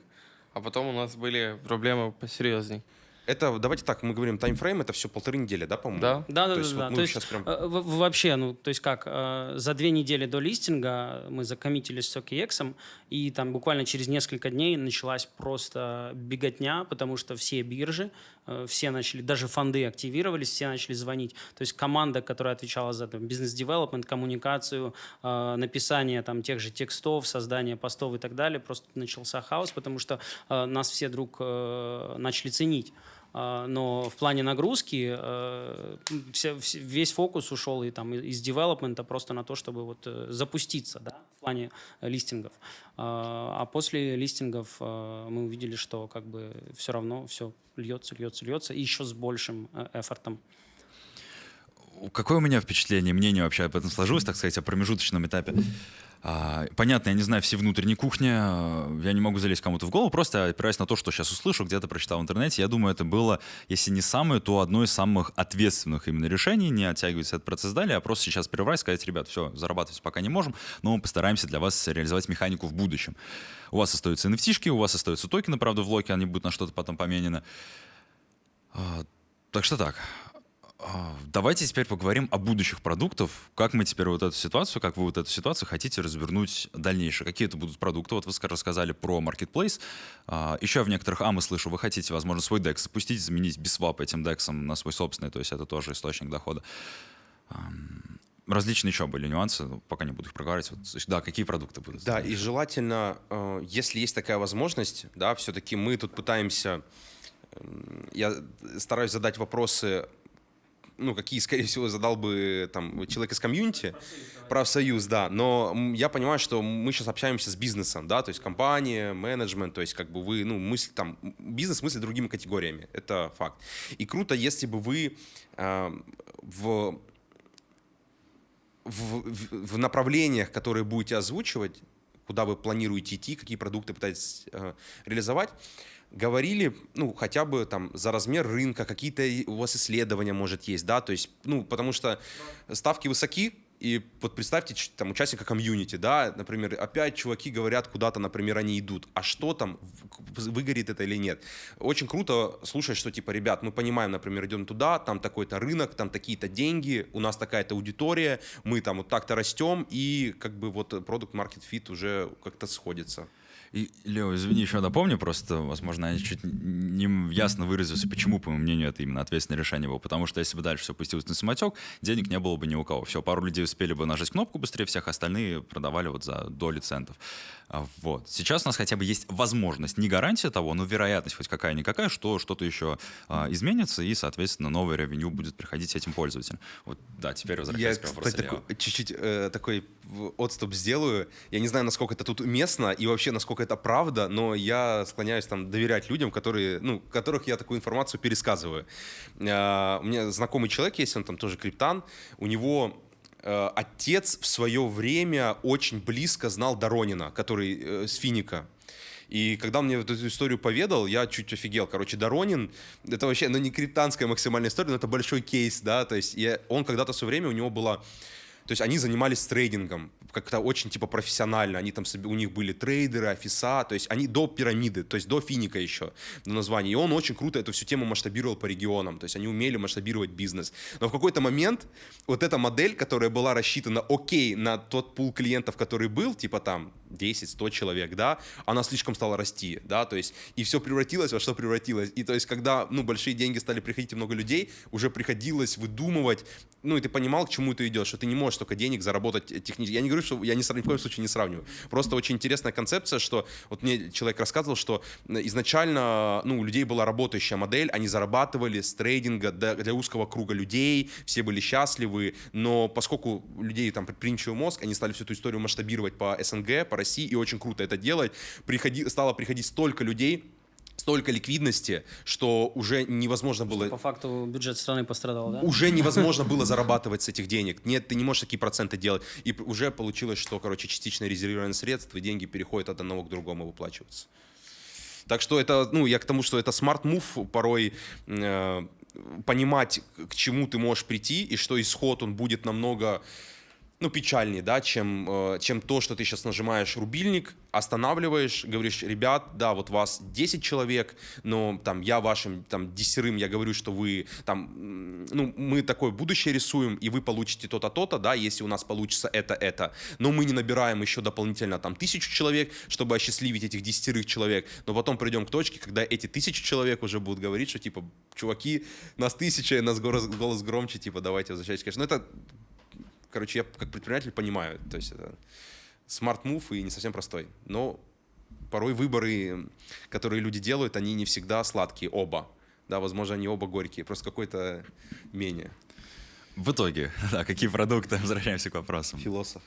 а потом у нас были проблемы посерьезней. Это, давайте так, мы говорим, таймфрейм, это все полторы недели, да, по-моему? Да. Да, да, То да, есть да. вот мы То есть прям... э, вообще, ну, то есть как, э, за две недели до листинга мы закоммитились с OKX, и там буквально через несколько дней началась просто беготня, потому что все биржи, э, все начали, даже фонды активировались, все начали звонить. То есть команда, которая отвечала за там, бизнес-девелопмент, коммуникацию, э, написание там тех же текстов, создание постов и так далее, просто начался хаос, потому что э, нас все вдруг э, начали ценить. А, но в плане нагрузки э, весь фокус ушел и там из девелопмента просто на то, чтобы вот э, запуститься, да, в плане э, листингов. А а после листингов мы увидели, что как бы все равно все льется, льется, льется, и еще с большим эфортом. Какое у меня впечатление, мнение вообще об этом сложилось, так сказать, о промежуточном этапе? А, понятно, я не знаю все внутренние кухни, а, я не могу залезть кому-то в голову, просто опираясь на то, что сейчас услышу, где-то прочитал в интернете, я думаю, это было, если не самое, то одно из самых ответственных именно решений, не оттягивать этот процесс далее, а просто сейчас прервать, сказать, ребят, все, зарабатывать пока не можем, но мы постараемся для вас реализовать механику в будущем. У вас остаются NFT, у вас остаются токены, правда, в локе, они будут на что-то потом поменены. А, Так что так. А, Давайте теперь поговорим о будущих продуктах. Как мы теперь вот эту ситуацию, как вы вот эту ситуацию хотите развернуть дальнейше? Какие это будут продукты? Вот вы ска- рассказали про Marketplace. А, Еще в некоторых АМы слышу, вы хотите, возможно, свой DEX запустить, заменить бисвап этим DEX на свой собственный, то есть это тоже источник дохода. Различные еще были нюансы, пока не буду их проговаривать. Вот, да, какие продукты будут? Да, и желательно, э, если есть такая возможность, да, все-таки мы тут пытаемся, я стараюсь задать вопросы, ну, какие, скорее всего, задал бы там человек из комьюнити, профсоюз, да, но я понимаю, что мы сейчас общаемся с бизнесом, да, то есть компания, менеджмент, то есть как бы вы, ну, мысль там, бизнес мыслит другими категориями, это факт. И круто, если бы вы э, в в, в- в направлениях, которые будете озвучивать, куда вы планируете идти, какие продукты пытаетесь э, реализовать, говорили, ну, хотя бы там за размер рынка, какие-то у вас исследования, может, есть, да, то есть, ну, потому что ставки высоки, и вот представьте, там, участника комьюнити, да, например, опять чуваки говорят, куда-то, например, они идут, а что там, выгорит это или нет. Очень круто слушать, что, типа, ребят, мы понимаем, например, идем туда, там такой-то рынок, там такие-то деньги, у нас такая-то аудитория, мы там вот так-то растем, и как бы вот продукт market fit уже как-то сходится. Лео, извини, еще напомню, просто, возможно, я чуть не ясно выразился, почему, по моему мнению, это именно ответственное решение было. Потому что если бы дальше все пустилось на самотек, денег не было бы ни у кого. Все, пару людей успели бы нажать кнопку быстрее всех, остальные продавали вот за доли центов. А, Вот. Сейчас у нас хотя бы есть возможность, не гарантия того, но вероятность хоть какая-никакая, что что-то еще а, изменится, и, соответственно, новый ревеню будет приходить этим пользователям. Вот, да, теперь Я, возвращаясь к вопросу кстати, такой- чуть-чуть э, такой отступ сделаю. Я не знаю, насколько это тут уместно и вообще насколько это правда, но я склоняюсь там доверять людям, которые, ну, которых я такую информацию пересказываю. Э, у меня знакомый человек есть, он там тоже криптан. У него э, отец в свое время очень близко знал Доронина, который э, с Финика. И когда он мне эту историю поведал, я чуть офигел. Короче, Доронин, это вообще, ну, не криптанская максимальная история, но это большой кейс, да, то есть я, он когда-то в свое время, у него была то есть они занимались трейдингом как-то очень типа профессионально. Они там у них были трейдеры, офиса, то есть они до пирамиды, то есть до финика еще до названия. И он очень круто эту всю тему масштабировал по регионам. То есть они умели масштабировать бизнес. Но в какой-то момент вот эта модель, которая была рассчитана окей на тот пул клиентов, который был, типа там 10-100 человек, да, она слишком стала расти, да, то есть и все превратилось во что превратилось. И то есть когда, ну, большие деньги стали приходить и много людей, уже приходилось выдумывать, ну, и ты понимал, к чему ты идешь, что ты не можешь столько денег заработать технически. Я не говорю, что я срав- ни в коем случае не сравниваю. Просто очень интересная концепция, что вот мне человек рассказывал, что изначально, ну, у людей была работающая модель, они зарабатывали с трейдинга для, для узкого круга людей, все были счастливы, но поскольку людей там предприимчивый мозг, они стали всю эту историю масштабировать по СНГ, по России, и очень круто это делать, приходи, стало приходить столько людей, столько ликвидности, что уже невозможно было По факту бюджет страны пострадал, да? уже невозможно было зарабатывать с этих денег. Нет, ты не можешь такие проценты делать. И уже получилось, что, короче, частично резервирование средств, и деньги переходят от одного к другому и выплачиваются. Так что это, ну, я к тому, что это smart move порой э, понимать, к чему ты можешь прийти, и что исход, он будет намного ну, печальнее, да, чем, э, чем то, что ты сейчас нажимаешь рубильник, останавливаешь, говоришь, ребят, да, вот вас 10 человек, но там я вашим там десятерым, я говорю, что вы там, ну, мы такое будущее рисуем, и вы получите то-то, то-то, да, если у нас получится это, это. Но мы не набираем еще дополнительно там тысячу человек, чтобы осчастливить этих десятерых человек, но потом придем к точке, когда эти тысячи человек уже будут говорить, что типа, чуваки, нас тысяча, нас голос, голос громче, типа, давайте возвращайтесь, конечно. Ну, это короче, я как предприниматель понимаю, то есть это smart move и не совсем простой. Но порой выборы, которые люди делают, они не всегда сладкие, оба. Да, возможно, они оба горькие, просто какой-то менее. В итоге, да, какие продукты? Возвращаемся к вопросам. Философ.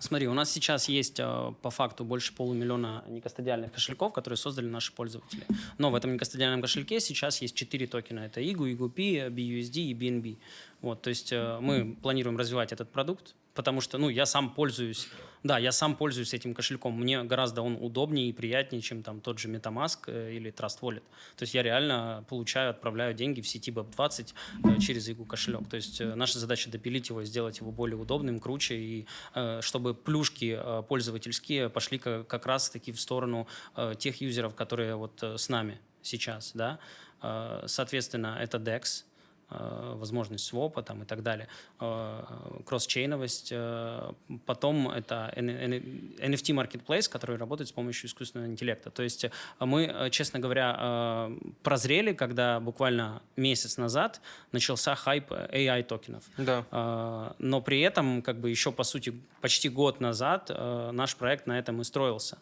Смотри, у нас сейчас есть э, по факту больше полумиллиона некастодиальных кошельков, которые создали наши пользователи. Но в этом некастодиальном кошельке сейчас есть четыре токена. Это IGU, IGUP, BUSD и BNB. Вот, то есть э, мы планируем развивать этот продукт, потому что, ну, я сам пользуюсь, да, я сам пользуюсь этим кошельком. Мне гораздо он удобнее и приятнее, чем там тот же MetaMask э, или Trust Wallet. То есть я реально получаю, отправляю деньги в сети BEP20 э, через IGU кошелек. То есть э, наша задача допилить его, сделать его более удобным, круче, и э, чтобы плюшки э, пользовательские пошли ка- как раз-таки в сторону э, тех юзеров, которые вот э, с нами сейчас, да. Э, Соответственно, это DEX, возможность свопа там и так далее, э, кросс-чейновость. э, Потом это NFT Marketplace, который работает с помощью искусственного интеллекта. То есть э, мы, э, честно говоря, э, прозрели, когда буквально месяц назад начался хайп AI токенов. Да. Но при этом, как бы еще по сути, почти год назад э, наш проект на этом и строился.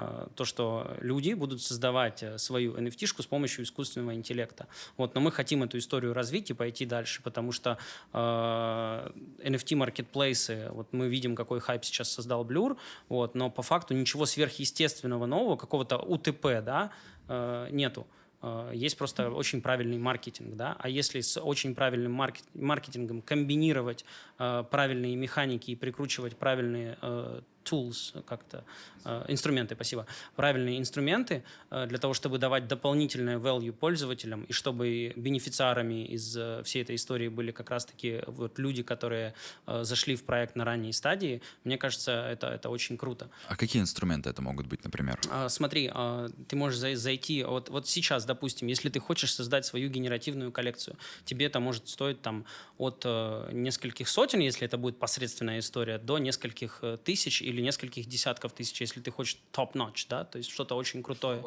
А, То, что люди будут создавать э, свою NFT-шку с помощью искусственного интеллекта. Вот, но мы хотим эту историю развить и пойти дальше, потому что э, NFT-маркетплейсы, вот мы видим, какой хайп сейчас создал Blur, вот, но по факту ничего сверхъестественного нового, какого-то УТП, да, э, нету. Э, Есть просто очень правильный маркетинг, да. А если с очень правильным маркет- маркетингом комбинировать э, правильные механики и прикручивать правильные э, tools, как-то э, инструменты, спасибо, правильные инструменты э, для того, чтобы давать дополнительное value пользователям и чтобы бенефициарами из э, всей этой истории были как раз-таки вот люди, которые э, зашли в проект на ранней стадии. Мне кажется, это это очень круто. А какие инструменты это могут быть, например? А, Смотри, а, ты можешь зай- зайти, вот, вот сейчас, допустим, если ты хочешь создать свою генеративную коллекцию, тебе это может стоить там от э, нескольких сотен, если это будет посредственная история, до нескольких э, тысяч или или нескольких десятков тысяч, если ты хочешь топ-нотч, да, то есть что-то очень крутое.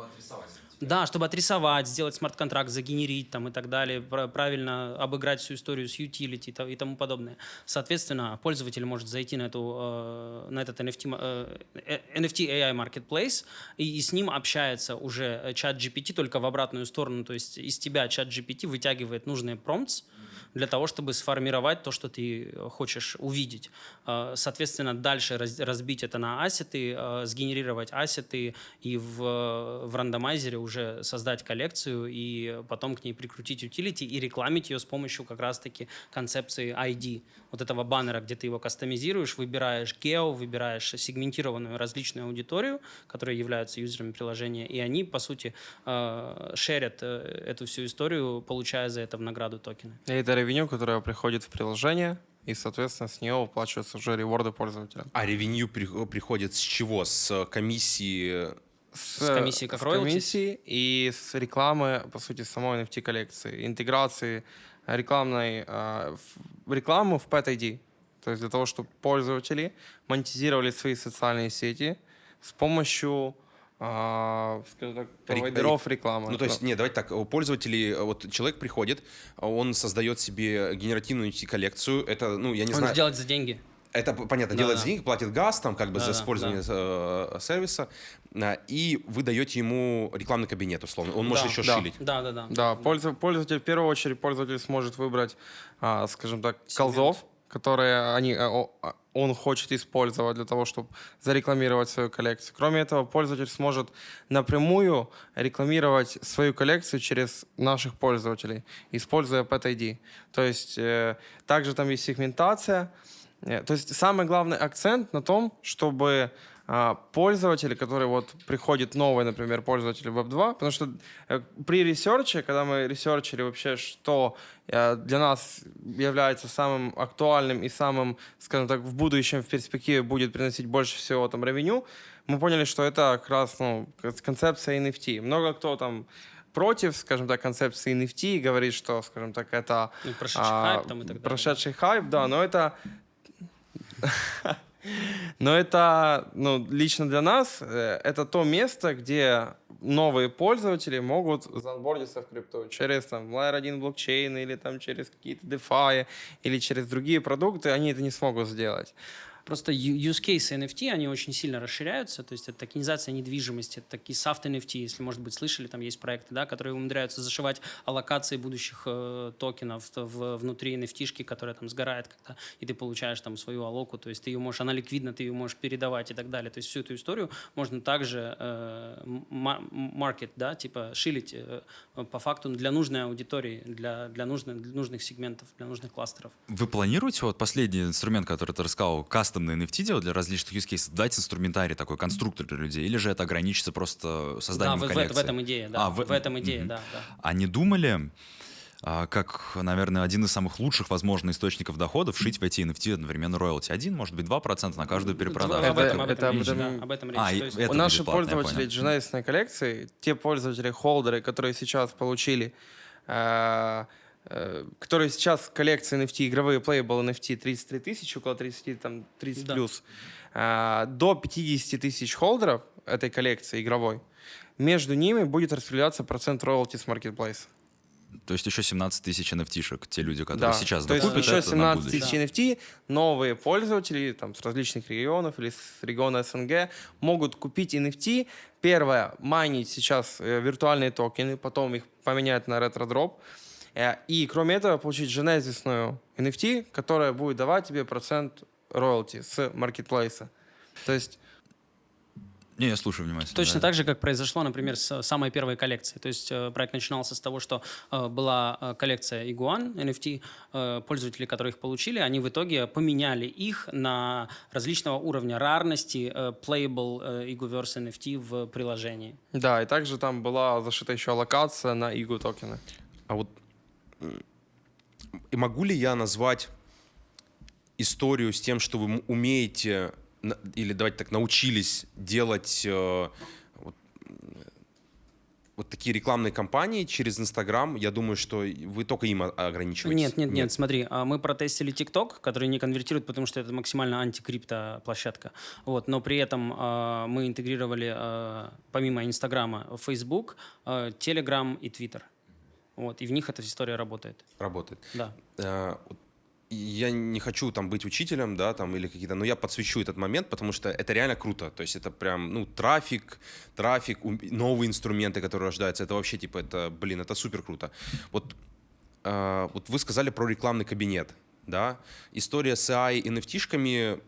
Да, чтобы отрисовать, сделать смарт-контракт, загенерить там и так далее, пра- правильно обыграть всю историю с utility и то- и тому подобное. Соответственно, пользователь может зайти на, эту, э, на этот NFT, э, э, NFT AI Marketplace и, и с ним общается уже чат GPT только в обратную сторону, то есть из тебя чат GPT вытягивает нужные промпts, для того, чтобы сформировать то, что ты э, хочешь увидеть. Э, Соответственно, дальше раз- разбить это на ассеты, э, сгенерировать ассеты и в, в рандомайзере уже создать коллекцию и потом к ней прикрутить утилити и рекламить ее с помощью как раз-таки концепции ID, вот этого баннера, где ты его кастомизируешь, выбираешь гео, выбираешь сегментированную различную аудиторию, которые являются юзерами приложения, и они, по сути, э, шерят э, эту всю историю, получая за это в награду токены. И это ревеню, которое приходит в приложение, и, соответственно, с нее выплачиваются уже реворды пользователя. А ревеню при- приходит с чего? С комиссии С, комиссии как с комиссии и с рекламы, по сути, самой NFT-коллекции, интеграции рекламной, э, в- рекламы в Pet ID. То есть для того, чтобы пользователи монетизировали свои социальные сети с помощью, скажем так, провайдеров рекламы. Ну, то есть, нет, давайте так, у пользователей, э, вот человек приходит, он создает себе генеративную коллекцию, это, ну, я не Он знаю, сделать за деньги. Это, понятно, Да, делает да. деньги, платит газ, там, как бы, Да, за да, использование э, сервиса, а, и вы даете ему рекламный кабинет, условно, он может Да, еще да. шилить. Да, да, да. Да, пользов- пользователь, в первую очередь, пользователь сможет выбрать, а, скажем так, колзов, которые они, о- а, он хочет использовать для того, чтобы зарекламировать свою коллекцию. Кроме этого, пользователь сможет напрямую рекламировать свою коллекцию через наших пользователей, используя Pet ID. То есть э, также там есть сегментация. Э, То есть самый главный акцент на том, чтобы а, пользователи, которые вот приходят новые, например, пользователи Web2, потому что э, при ресерче, когда мы ресерчили вообще, что э, для нас является самым актуальным и самым, скажем так, в будущем, в перспективе будет приносить больше всего там revenue, мы поняли, что это как раз ну, кон- концепция NFT. Много кто там против, скажем так, концепции NFT и говорит, что, скажем так, это Ну, прошедший а, хайп там и так далее. Прошедший хайп, да, но это... Но это, ну, лично для нас, э, это то место, где новые пользователи могут заонбордиться в крипту через там Layer 1 блокчейн или там через какие-то DeFi или через другие продукты, они это не смогут сделать. Просто use case NFT, они очень сильно расширяются, то есть это токенизация недвижимости, это такие soft NFT, если, может быть, слышали, там есть проекты, да, которые умудряются зашивать аллокации будущих э, токенов в, внутри NFT-шки, которая там сгорает когда, и ты получаешь там свою алоку, то есть ты ее можешь, она ликвидна, ты ее можешь передавать и так далее. То есть всю эту историю можно также э, маркет, да, типа шилить э, по факту для нужной аудитории, для, для, нужных, для нужных сегментов, для нужных кластеров. Вы планируете вот последний инструмент, который ты рассказал, кастомный NFT делать для различных use cases, дать инструментарий такой, конструктор для людей, или же это ограничится просто Да, созданием в, в, коллекции? в этом идея, да. А, в, в- этом идея, мгм. да, да. А не думали, а, как, наверное, один из самых лучших, возможно, источников доходов, шить в эти NFT одновременно роялти? Один, может быть, 2% на каждую перепродажу. Об этом, об Это- этом это речь, об да, об этом речь. А, есть- У наших пользователей дженерисной коллекции, те пользователи, холдеры, которые сейчас получили, э, которые сейчас коллекции NFT, игровые playable NFT 33 тысячи, около 30, там, 30 Да. плюс, э, до 50 тысяч холдеров этой коллекции игровой, между ними будет распределяться процент роялти с маркетплейса. То есть еще 17 тысяч NFT-шек, те люди, которые Да. сейчас То есть докупят еще это на 17 будущее. тысяч NFT новые пользователи там, с различных регионов или с региона СНГ могут купить NFT. Первое, майнить сейчас э, виртуальные токены, потом их поменять на ретро-дроп. Э, и кроме этого получить женезисную NFT, которая будет давать тебе процент роялти с маркетплейса. То есть Не, я слушаю внимательно. Точно да. так же, как произошло, например, с самой первой коллекцией. То есть э, проект начинался с того, что э, была э, коллекция Iguan NFT, э, пользователи, которые их получили, они в итоге поменяли их на различного уровня рарности э, playable э, Iguverse NFT в приложении. да, и также там была зашита еще локация на игу токены. А вот могу ли я назвать историю с тем, что вы умеете или давайте так научились делать э, вот, м, вот такие рекламные кампании через Инстаграм, я думаю, что вы только им ограничиваетесь. Нет, нет, нет, смотри, а мы протестили TikTok, который не конвертирует, потому что это максимально антикрипто площадка. Вот, но при этом а, мы интегрировали а, помимо Инстаграма Facebook, а, Telegram и Twitter. Вот, и в них эта история работает. Работает. Да. Э, я не хочу там быть учителем, да, там или какие-то, но я подсвечу этот момент, потому что это реально круто. То есть это прям, ну, трафик, трафик, новые инструменты, которые рождаются, это вообще типа, это, блин, это супер круто. Вот, э, вот вы сказали про рекламный кабинет, да, история с AI и NFT-шками,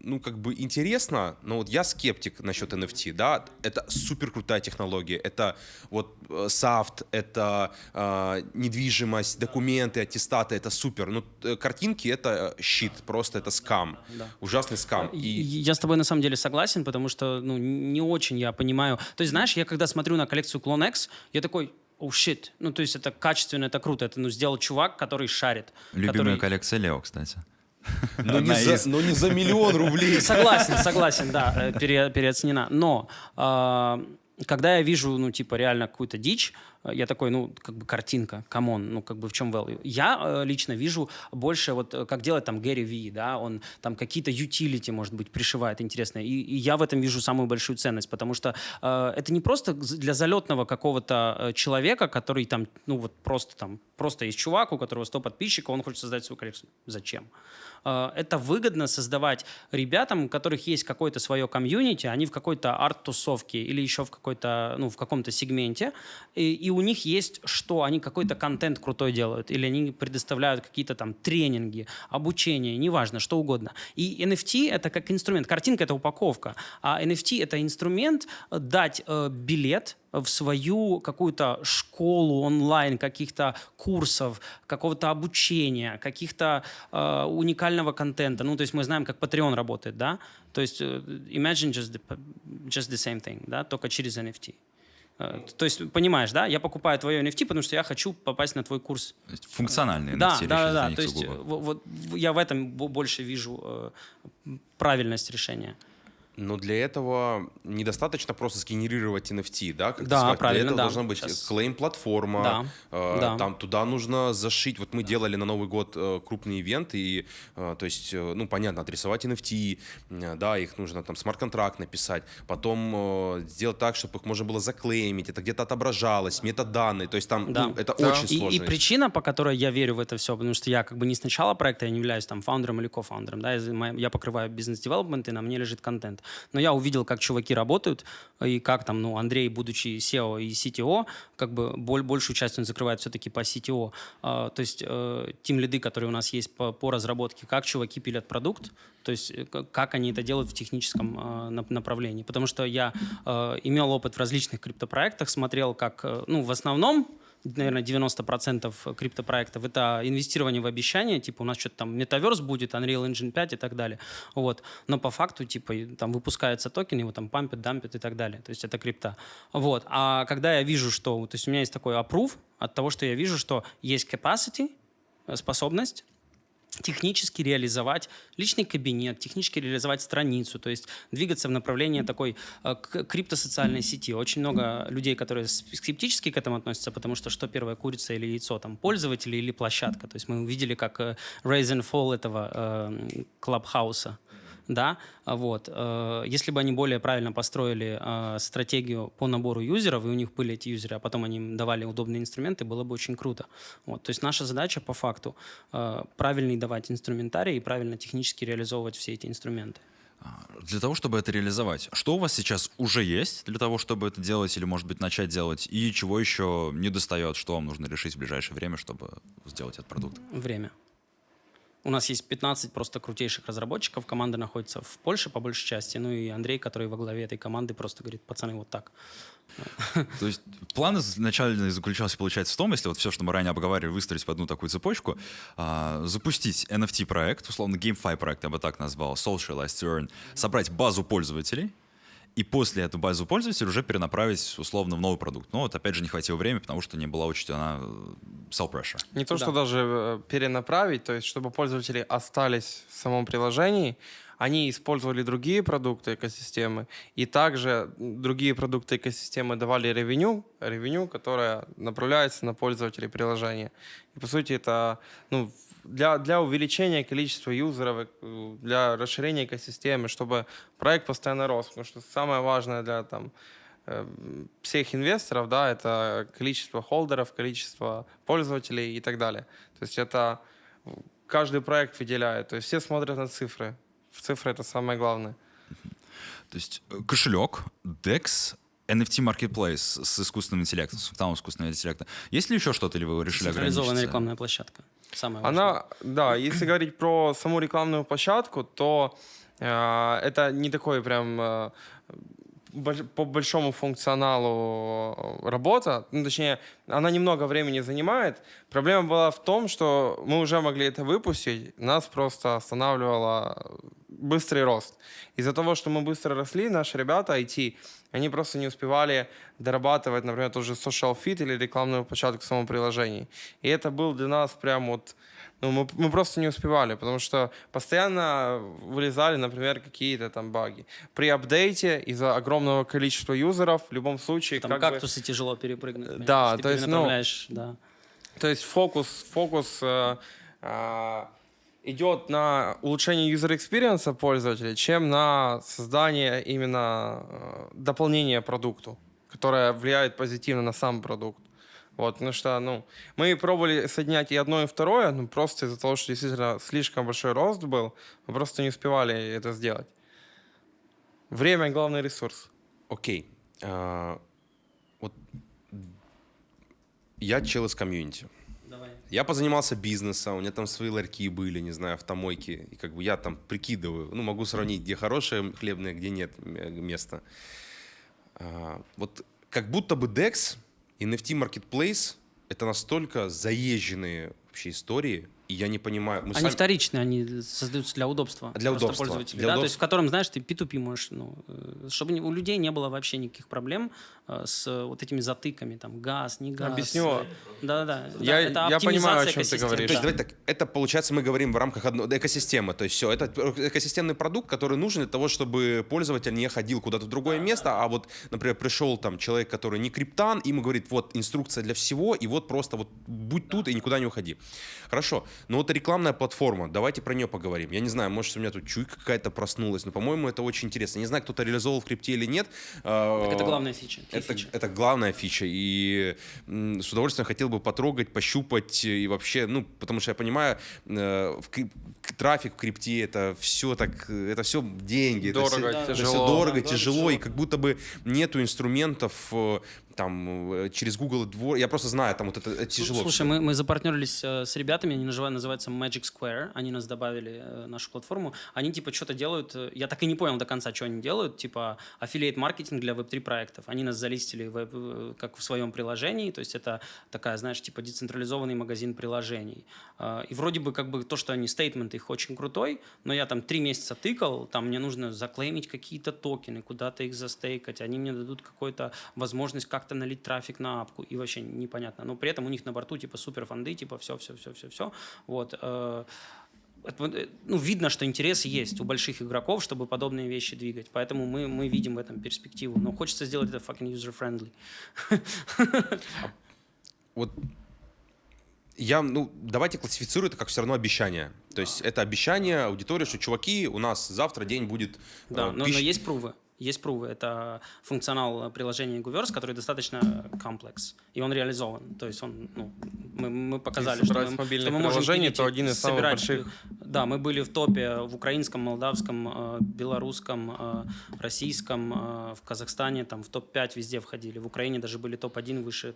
ну, как бы интересно, но вот я скептик насчет NFT, да, это супер крутая технология, это вот э, софт, это э, недвижимость, документы, аттестаты, это супер, ну, э, картинки это щит, просто это скам, ужасный скам. И... И Я с тобой на самом деле согласен, потому что ну, не очень я понимаю. То есть, знаешь, я когда смотрю на коллекцию Clone X, я такой, oh shit. Ну, то есть это качественно, это круто. Это ну, сделал чувак, который шарит. Любимая который- коллекция Лео, кстати. Но, не одна за, из- но не за миллион рублей. Согласен, согласен, да, э, пере- переоценена. Но а, когда я вижу, ну, типа, реально какую-то дичь, э, я такой, ну, как бы картинка, come on, ну, как бы в чем value? Я э, лично вижу больше, вот, э, как делает там Гэри Ви, да, он там какие-то utility, может быть, пришивает интересное, и, и я в этом вижу самую большую ценность, потому что э, это не просто для залетного какого-то э, человека, который там, ну, вот просто там, просто есть чувак, у которого 100 подписчиков, он хочет создать свою коллекцию. Зачем? Э, это выгодно создавать ребятам, у которых есть какое-то свое комьюнити, они в какой-то арт-тусовке или еще в какой-то, ну, в каком-то сегменте, и, и у них есть что, они какой-то контент крутой делают, или они предоставляют какие-то там тренинги, обучение, неважно, что угодно. И NFT — это как инструмент, картинка — это упаковка, а NFT — это инструмент дать э, билет в свою какую-то школу онлайн, каких-то курсов, какого-то обучения, каких-то э, уникального контента. Ну, то есть мы знаем, как Patreon работает, да? То есть э, imagine just the, just the same thing, да, только через NFT. Э, То есть, понимаешь, да, я покупаю твое NFT, потому что я хочу попасть на твой курс. То есть Функциональные NFT да, да, да. них То есть э, во- вот в- я в этом бо- больше вижу э, правильность решения. Но для этого недостаточно просто сгенерировать NFT, да? Как Да, сказал. правильно, Для этого да. должна быть клейм-платформа. Да, э, да. Там туда нужно зашить. Вот мы делали на Новый год э, крупный ивент, и, э, то есть, э, ну, понятно, отрисовать NFT, э, да, их нужно там смарт-контракт написать, потом э, сделать так, чтобы их можно было заклеймить, это где-то отображалось, метаданные, то есть там, Да. ну, это Да. очень И, сложно. и причина, по которой я верю в это все, потому что я как бы не с начала проекта, я не являюсь там фаундером или кофаундером, да, я, я покрываю бизнес-девелопмент, и на мне лежит контент. Но я увидел, как чуваки работают, и как там, ну, Андрей, будучи SEO и CTO, как бы боль- большую часть он закрывает все-таки по CTO. А, то есть э, тим лиды, которые у нас есть по, по разработке, как чуваки пилят продукт, то есть э, как они это делают в техническом нап- направлении. Потому что я э, имел опыт в различных криптопроектах, смотрел, как, ну, в основном наверное, 90% криптопроектов это инвестирование в обещания, типа у нас что-то там метаверс будет, Unreal Engine 5 и так далее. Вот. Но по факту, типа, там выпускается токен, его там пампят, дампят и так далее. То есть это крипта. Вот. А когда я вижу, что... То есть у меня есть такой approve от того, что я вижу, что есть capacity, э, способность, технически реализовать личный кабинет, технически реализовать страницу, то есть двигаться в направлении такой э, криптосоциальной сети. Очень много людей, которые скептически к этому относятся, потому что что первое, курица или яйцо, там, пользователи или площадка. То есть мы увидели, как э, rise and fall этого э, клабхауса, да, а вот. э, Если бы они более правильно построили э, стратегию по набору юзеров, и у них были эти юзеры, а потом они им давали удобные инструменты, было бы очень круто. Вот. То есть наша задача по факту э, правильный давать инструментарий и правильно технически реализовывать все эти инструменты. А, Для того, чтобы это реализовать, что у вас сейчас уже есть для того, чтобы это делать или, может быть, начать делать, и чего еще не достает, что вам нужно решить в ближайшее время, чтобы сделать этот продукт? Время. У нас есть 15 просто крутейших разработчиков. Команда находится в Польше по большей части. Ну и Андрей, который во главе этой команды, просто говорит, пацаны, вот так. То есть план изначально заключался, получается, в том, если вот все, что мы ранее обговаривали, выстроить в одну такую цепочку, а, запустить NFT-проект, условно GameFi проект, я бы так назвал, Socialize Earn, собрать базу пользователей, и после эту базу пользователей уже перенаправить условно в новый продукт. Но вот опять же не хватило времени, потому что не была учтена э, sell pressure. Не то, Да. что даже э, перенаправить, то есть чтобы пользователи остались в самом приложении, они использовали другие продукты экосистемы, и также другие продукты экосистемы давали ревеню, ревеню, которое направляется на пользователей приложения. И, по сути, это ну, для, для увеличения количества юзеров, для расширения экосистемы, чтобы проект постоянно рос. Потому что самое важное для там, э, всех инвесторов, да, это количество холдеров, количество пользователей и так далее. То есть это каждый проект выделяет. То есть все смотрят на цифры. В цифры это самое главное. То есть э, кошелек, DEX, NFT Marketplace с искусственным интеллектом, с функционалом искусственного интеллекта. Есть ли еще что-то, или вы решили Централизованная ограничиться? рекламная площадка. Самое важное. Она, да, если говорить про саму рекламную площадку, то э, это не такой прям э, по большому функционалу работа, ну, точнее, она немного времени занимает. Проблема была в том, что мы уже могли это выпустить, нас просто останавливало быстрый рост. Из-за того, что мы быстро росли, наши ребята IT, они просто не успевали дорабатывать, например, тот же social fit или рекламную площадку в самом приложении. И это был для нас прям вот ну, мы, мы просто не успевали, потому что постоянно вылезали, например, какие-то там баги. При апдейте из-за огромного количества юзеров в любом случае... Там как бы- кактусы тяжело перепрыгнуть. да, Ты то есть, ну, да. То есть фокус, фокус э, э, идет на улучшение user experience пользователя, чем на создание именно э, дополнения продукту, которое влияет позитивно на сам продукт. Вот, потому что, ну, мы пробовали соединять и одно, и второе, ну, просто из-за того, что действительно слишком большой рост был, мы просто не успевали это сделать. Время — главный ресурс. Окей. А, вот я чел из комьюнити. Давай. Я позанимался бизнесом, у меня там свои ларьки были, не знаю, автомойки. И как бы я там прикидываю, ну, могу сравнить, где хорошее хлебное, где нет места. А, вот как будто бы DEX и NFT Marketplace — это настолько заезженные вообще истории, и я не понимаю... мы Они сами- вторичные, они создаются для удобства. Для просто удобства, пользователей, для да, то удобства. есть в котором, знаешь, ты P2P можешь, ну, э, чтобы у людей не было вообще никаких проблем э, с вот этими затыками, там, газ, не газ. Объясню. Да-да-да. Я- Да, это я понимаю, о чем ты экосистемы, говоришь. То есть, да. давайте так, это получается, мы говорим в рамках одной экосистемы. То есть все, это экосистемный продукт, который нужен для того, чтобы пользователь не ходил куда-то в другое место, а вот, например, пришел там человек, который не криптан, и ему говорит, вот инструкция для всего, и вот просто вот будь тут и никуда не уходи. Хорошо, но вот рекламная платформа, давайте про нее поговорим. Я не знаю, может, у меня тут чуйка какая-то проснулась, но, по-моему, это очень интересно. Не знаю, кто-то реализовал в крипте или нет. Так это А, главная фича. это, фича. это главная фича. И с удовольствием хотел бы потрогать, пощупать и вообще, ну, потому что я понимаю, э, в крип- трафик в крипте это все так, это все деньги. это Дорого, это тяжело. всё дорого, Да, тяжело, тяжело. и как будто бы нету инструментов э, там э, через Google двор. Я просто знаю, там вот это э, тяжело. Слушай, мы, мы запартнерились э, с ребятами, они называют, называются Magic Square, они нас добавили э, нашу платформу, они типа что-то делают, я так и не понял до конца, что они делают, типа аффилиат маркетинг для веб-3 проектов. Они нас залистили в, веб- как в своем приложении, то есть это такая, знаешь, типа децентрализованный магазин приложений. И вроде бы как бы то, что они стейтмент их очень крутой, но я там три месяца тыкал, там мне нужно заклеймить какие-то токены, куда-то их застейкать, они мне дадут какую-то возможность как-то налить трафик на апку, и вообще непонятно. Но при этом у них на борту типа супер фонды, типа все, все, все, все, все. Вот. э, э, ну, видно, что интерес есть у больших игроков, чтобы подобные вещи двигать. Поэтому мы, мы видим в этом перспективу. Но хочется сделать это fucking user-friendly. Вот я, ну, давайте классифицирую это как все равно обещание. То есть это обещание аудитории, что, чуваки, у нас завтра день будет... Да, э, но, но тысяч- есть прувы. Есть прувы. Это функционал приложения Guverse, который достаточно комплекс. И он реализован. То есть он, ну, мы, мы показали, что мы, что мы можем пилить то один из самых больших. Да, мы были в топе в украинском, молдавском, э, белорусском, э, российском, э, в Казахстане, там в топ-5 везде входили. В Украине даже были топ-1 выше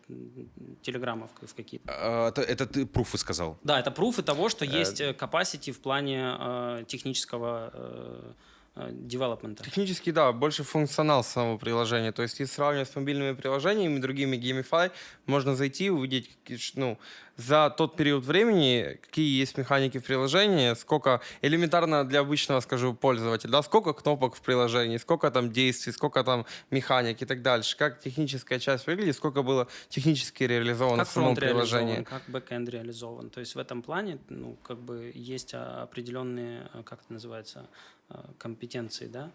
телеграммов в какие-то. А, Это, это ты пруфы сказал. Да, это пруфы того, что есть э, capacity в плане э, технического э, э, девелопмента. Технически, да, больше функционал самого приложения. То есть, если сравнивать с мобильными приложениями, другими Gamify, можно зайти, увидеть, какие ш- ну, за тот период времени, какие есть механики в приложении, сколько элементарно для обычного, скажу, пользователя, да, сколько кнопок в приложении, сколько там действий, сколько там механик и так дальше, как техническая часть выглядит, сколько было технически реализовано как в самом приложении. как бэкэнд реализован. То есть в этом плане, ну, как бы есть а, определенные, а, как это называется, а, компетенции, да?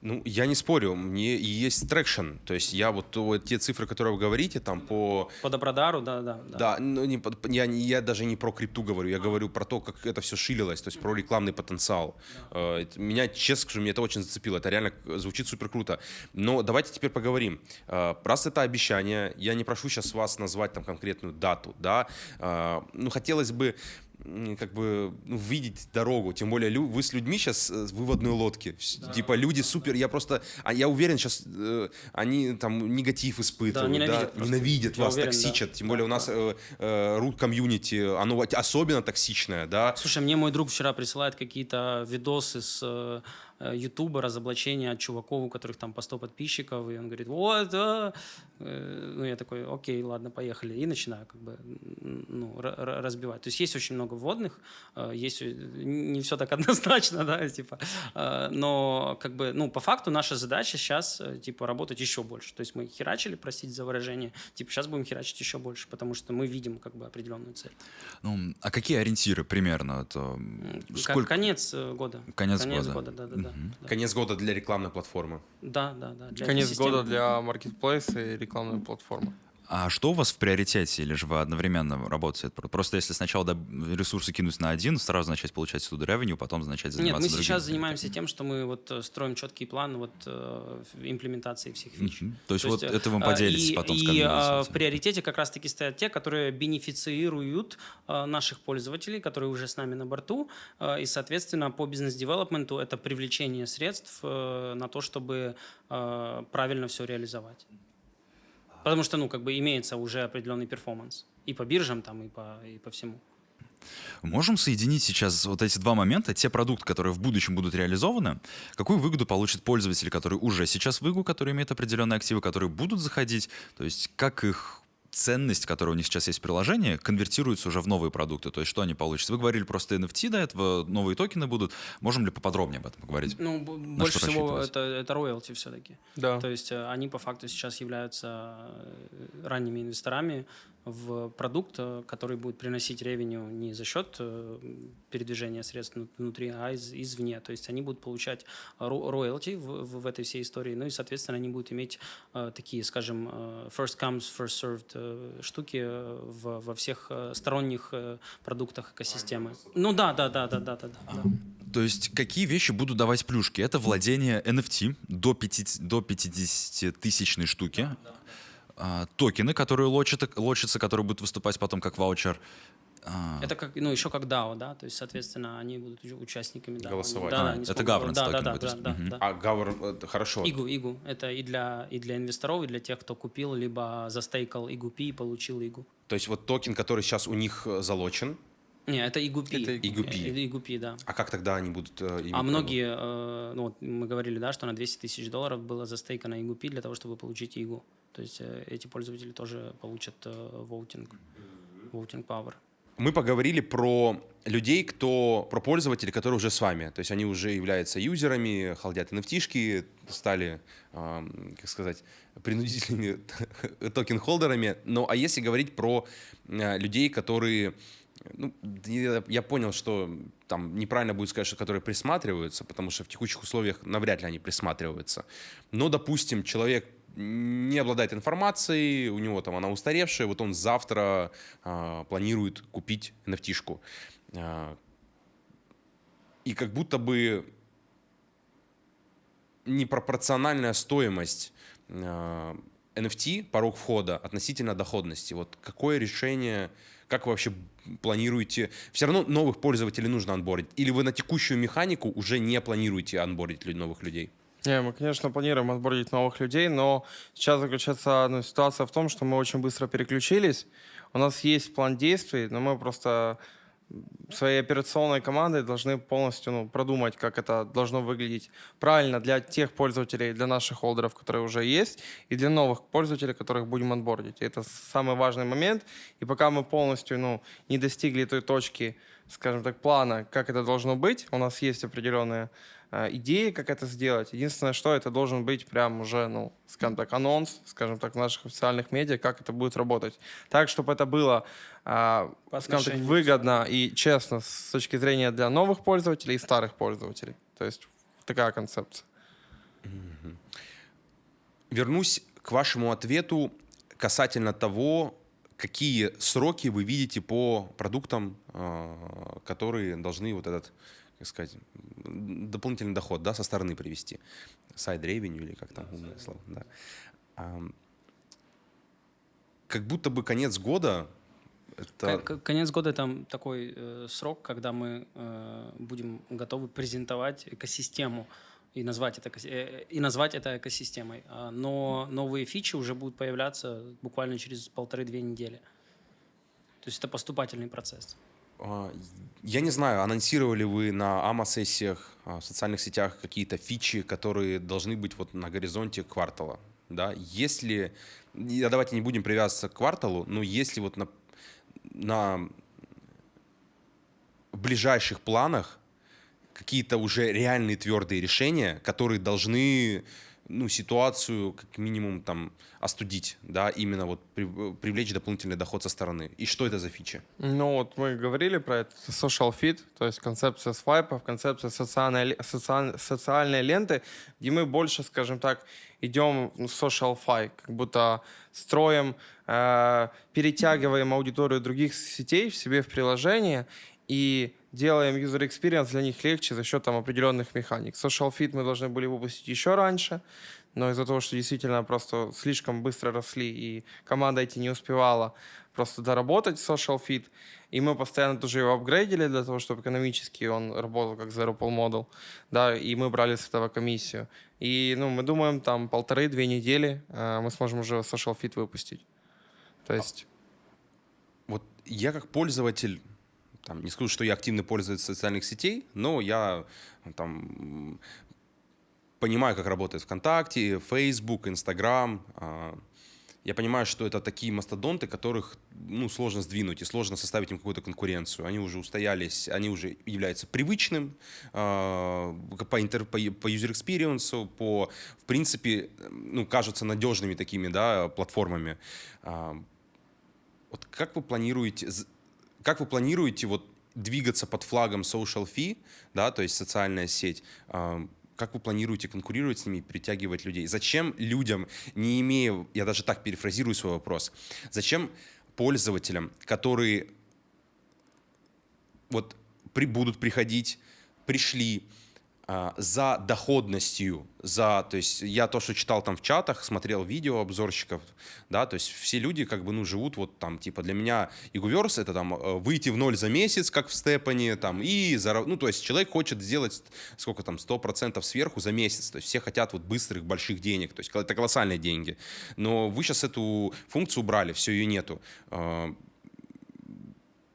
Ну, я не спорю, мне и есть traction. То есть я вот, вот те цифры, которые вы говорите, там по... По Добродару, да, да. Да, ну, не, я, я даже не про крипту говорю, я говорю про то, как это все шилилось, то есть про рекламный потенциал. Э, это- Меня, честно скажу, меня это очень зацепило, это реально э, звучит супер круто. Но давайте теперь поговорим. Э, Раз это обещание, я не прошу сейчас вас назвать там конкретную дату, да, Э, ну, хотелось бы как бы ну, видеть дорогу, тем более лю- вы с людьми сейчас в выводной лодке, Вс- типа люди супер, я просто, а я уверен сейчас они там негатив испытывают, ненавидят просто. ненавидят Я вас, уверен, да. токсичат, тем более Да, у нас да. э, э, root комьюнити, оно особенно токсичное, да. Слушай, мне мой друг вчера присылает какие-то видосы с э, э, Ютуба, разоблачения от чуваков, у которых там по 100 подписчиков, и он говорит, вот, а». Э, ну я такой, окей, ладно, поехали, и начинаю как бы ну, ра- ра- разбивать. То есть есть очень много вводных, э, есть э, не все так однозначно, да, типа, э, но как бы, ну, по факту наша задача сейчас, типа, работать еще больше. То есть мы херачили, простите за выражение, типа, сейчас будем херачить еще больше, потому что мы видим как бы определенную цель. Ну, а какие ориентиры примерно? Это сколько? Конец э, года. Конец года. года, да, да, да. Да, Конец года для рекламной платформы. да, да. да, Конец года для маркетплейса и рекламной платформы. А что у вас в приоритете, или же вы одновременно работаете? Про- Просто если сначала ресурсы кинуть на один, сразу начать получать оттуда revenue, потом начать Нет, заниматься мы другими сейчас занимаемся тем, что мы вот э, строим четкий план вот э, имплементации всех фич. Мгм. То есть вот э, это вы а, поделитесь и, потом И а, в приоритете как раз-таки стоят те, которые бенефицируют наших пользователей, которые уже с нами на борту. И, соответственно, по бизнес-девелопменту это привлечение средств на то, чтобы правильно все реализовать. Потому что, ну, как бы имеется уже определенный перформанс. И по биржам там, и по, и по всему. Можем соединить сейчас вот эти два момента, те продукты, которые в будущем будут реализованы, какую выгоду получат пользователи, которые уже сейчас в игру, которые имеют определенные активы, которые будут заходить, то есть как их ценность, которая у них сейчас есть в приложении, конвертируется уже в новые продукты. То есть что они получат? Вы говорили просто NFT до этого, новые токены будут. Можем ли поподробнее об этом поговорить? Ну, б- больше всего это, это роялти все-таки. Да. То есть э, они по факту сейчас являются э, ранними инвесторами в продукт, э, который будет приносить ревеню не за счет э, передвижения средств вну- внутри, а из, извне. То есть они будут получать ро- роялти в, в, этой всей истории, ну и, соответственно, они будут иметь э, такие, скажем, first comes, first served штуки в, во всех сторонних продуктах экосистемы. Ну да, да, да, да, да, да, да. да. То есть какие вещи будут давать плюшки? Это владение NFT до 50, до 50 тысячной штуки, а, токены, которые лочат, лочатся, которые будут выступать потом как ваучер. А, Это как, ну, еще как DAO, да, то есть, соответственно, они будут уча- участниками DAO. Голосовать. Да, А, да, они это смогут- governance да, да, да, будет, да, да, мгм. да. А э, хорошо. Игу, Игу. Это и для, и для инвесторов, и для тех, кто купил, либо застейкал Игу и получил Игу. То есть вот токен, который сейчас у них э, залочен, Не, это Игупи. Это Игупи. Это Игупи, да. а как тогда они будут э, А многие, э, ну вот мы говорили, да, что на 200 тысяч долларов было застейкано Игупи для того, чтобы получить Игу. То есть э, эти пользователи тоже получат э, voting, voting power. Мы поговорили про людей, кто, про пользователей, которые уже с вами. То есть они уже являются юзерами, халдят nft стали, ам, как сказать, принудительными токен-холдерами. Ну, а если говорить про э, людей, которые... Ну, я, понял, что там неправильно будет сказать, что которые присматриваются, потому что в текущих условиях навряд ли они присматриваются. Но, допустим, человек не обладает информацией, у него там она устаревшая, вот он завтра а, планирует купить NFT-шку. А, и как будто бы непропорциональная стоимость а, NFT, порог входа относительно доходности. Вот какое решение, как вы вообще планируете? Все равно новых пользователей нужно анбордить. Или вы на текущую механику уже не планируете анбордить новых людей? Не, мы, конечно, планируем отборить новых людей, но сейчас заключается ну, ситуация в том, что мы очень быстро переключились. У нас есть план действий, но мы просто своей операционной командой должны полностью ну, продумать, как это должно выглядеть правильно для тех пользователей, для наших холдеров, которые уже есть, и для новых пользователей, которых будем отбордить. И это самый важный момент. И пока мы полностью ну, не достигли той точки, скажем так, плана, как это должно быть, у нас есть определенные э, идеи, как это сделать. Единственное, что это должен быть прям уже, ну, скажем так, анонс, скажем так, в наших официальных медиа, как это будет работать. Так, чтобы это было, э, скажем так, выгодно и честно с точки зрения для новых пользователей и старых пользователей. То есть такая концепция. Вернусь к вашему ответу касательно того, какие сроки вы видите по продуктам, э, которые должны вот этот, как сказать, дополнительный доход да, со стороны привести. Side revenue или как там умное слово. Да. Ам, Как будто бы конец года это... Конец года там такой э, срок, когда мы э, будем готовы презентовать экосистему и назвать это эко- э, и назвать это экосистемой. А, Но новые фичи уже будут появляться буквально через полторы-две недели. То есть это поступательный процесс. А, Я не знаю, анонсировали вы на АМА-сессиях, а, в социальных сетях какие-то фичи, которые должны быть вот на горизонте квартала, да? Если, давайте не будем привязываться к кварталу, но если вот на, на ближайших планах какие-то уже реальные твердые решения, которые должны ну, ситуацию как минимум там остудить, да, именно вот при- привлечь дополнительный доход со стороны. И что это за фичи? Ну вот мы говорили про это, social fit, то есть концепция свайпов, концепция социальной, ле- социаль- социальной ленты, где мы больше, скажем так, идем в social fi, как будто строим, э, перетягиваем аудиторию других сетей в себе в приложение и делаем user experience для них легче за счет там определенных механик. Social Fit мы должны были выпустить еще раньше, но из-за того, что действительно просто слишком быстро росли и команда IT не успевала просто доработать Social Fit, и мы постоянно тоже его апгрейдили для того, чтобы экономически он работал как Zero Pull Model, да, и мы брали с этого комиссию. И, ну, мы думаем, там полторы-две недели э, мы сможем уже Social Fit выпустить. То есть... вот я как пользователь, там, не скажу, что я активный пользователь социальных сетей, но я там понимаю, как работает ВКонтакте, Facebook, а, Я понимаю, что это такие мастодонты, которых ну, сложно сдвинуть и сложно составить им какую-то конкуренцию. Они уже устоялись, они уже являются привычным а, по, интер, по, по user experience, по, в принципе, ну, кажутся надежными такими да, платформами. А, вот как вы планируете, как вы планируете вот двигаться под флагом social fee, да, то есть социальная сеть? Как вы планируете конкурировать с ними, притягивать людей? Зачем людям, не имея, я даже так перефразирую свой вопрос, зачем пользователям, которые вот при, будут приходить, пришли за доходностью, за, то есть я то, что читал там в чатах, смотрел видео обзорщиков, да, то есть все люди как бы, ну, живут вот там, типа, для меня Игуверс это там э, выйти в ноль за месяц, как в Степане, там, и, зара- ну, то есть человек хочет сделать, сколько там, 100% сверху за месяц, то есть все хотят вот быстрых, больших денег, то есть это колоссальные деньги, но вы сейчас эту функцию убрали, все, ее нету. А,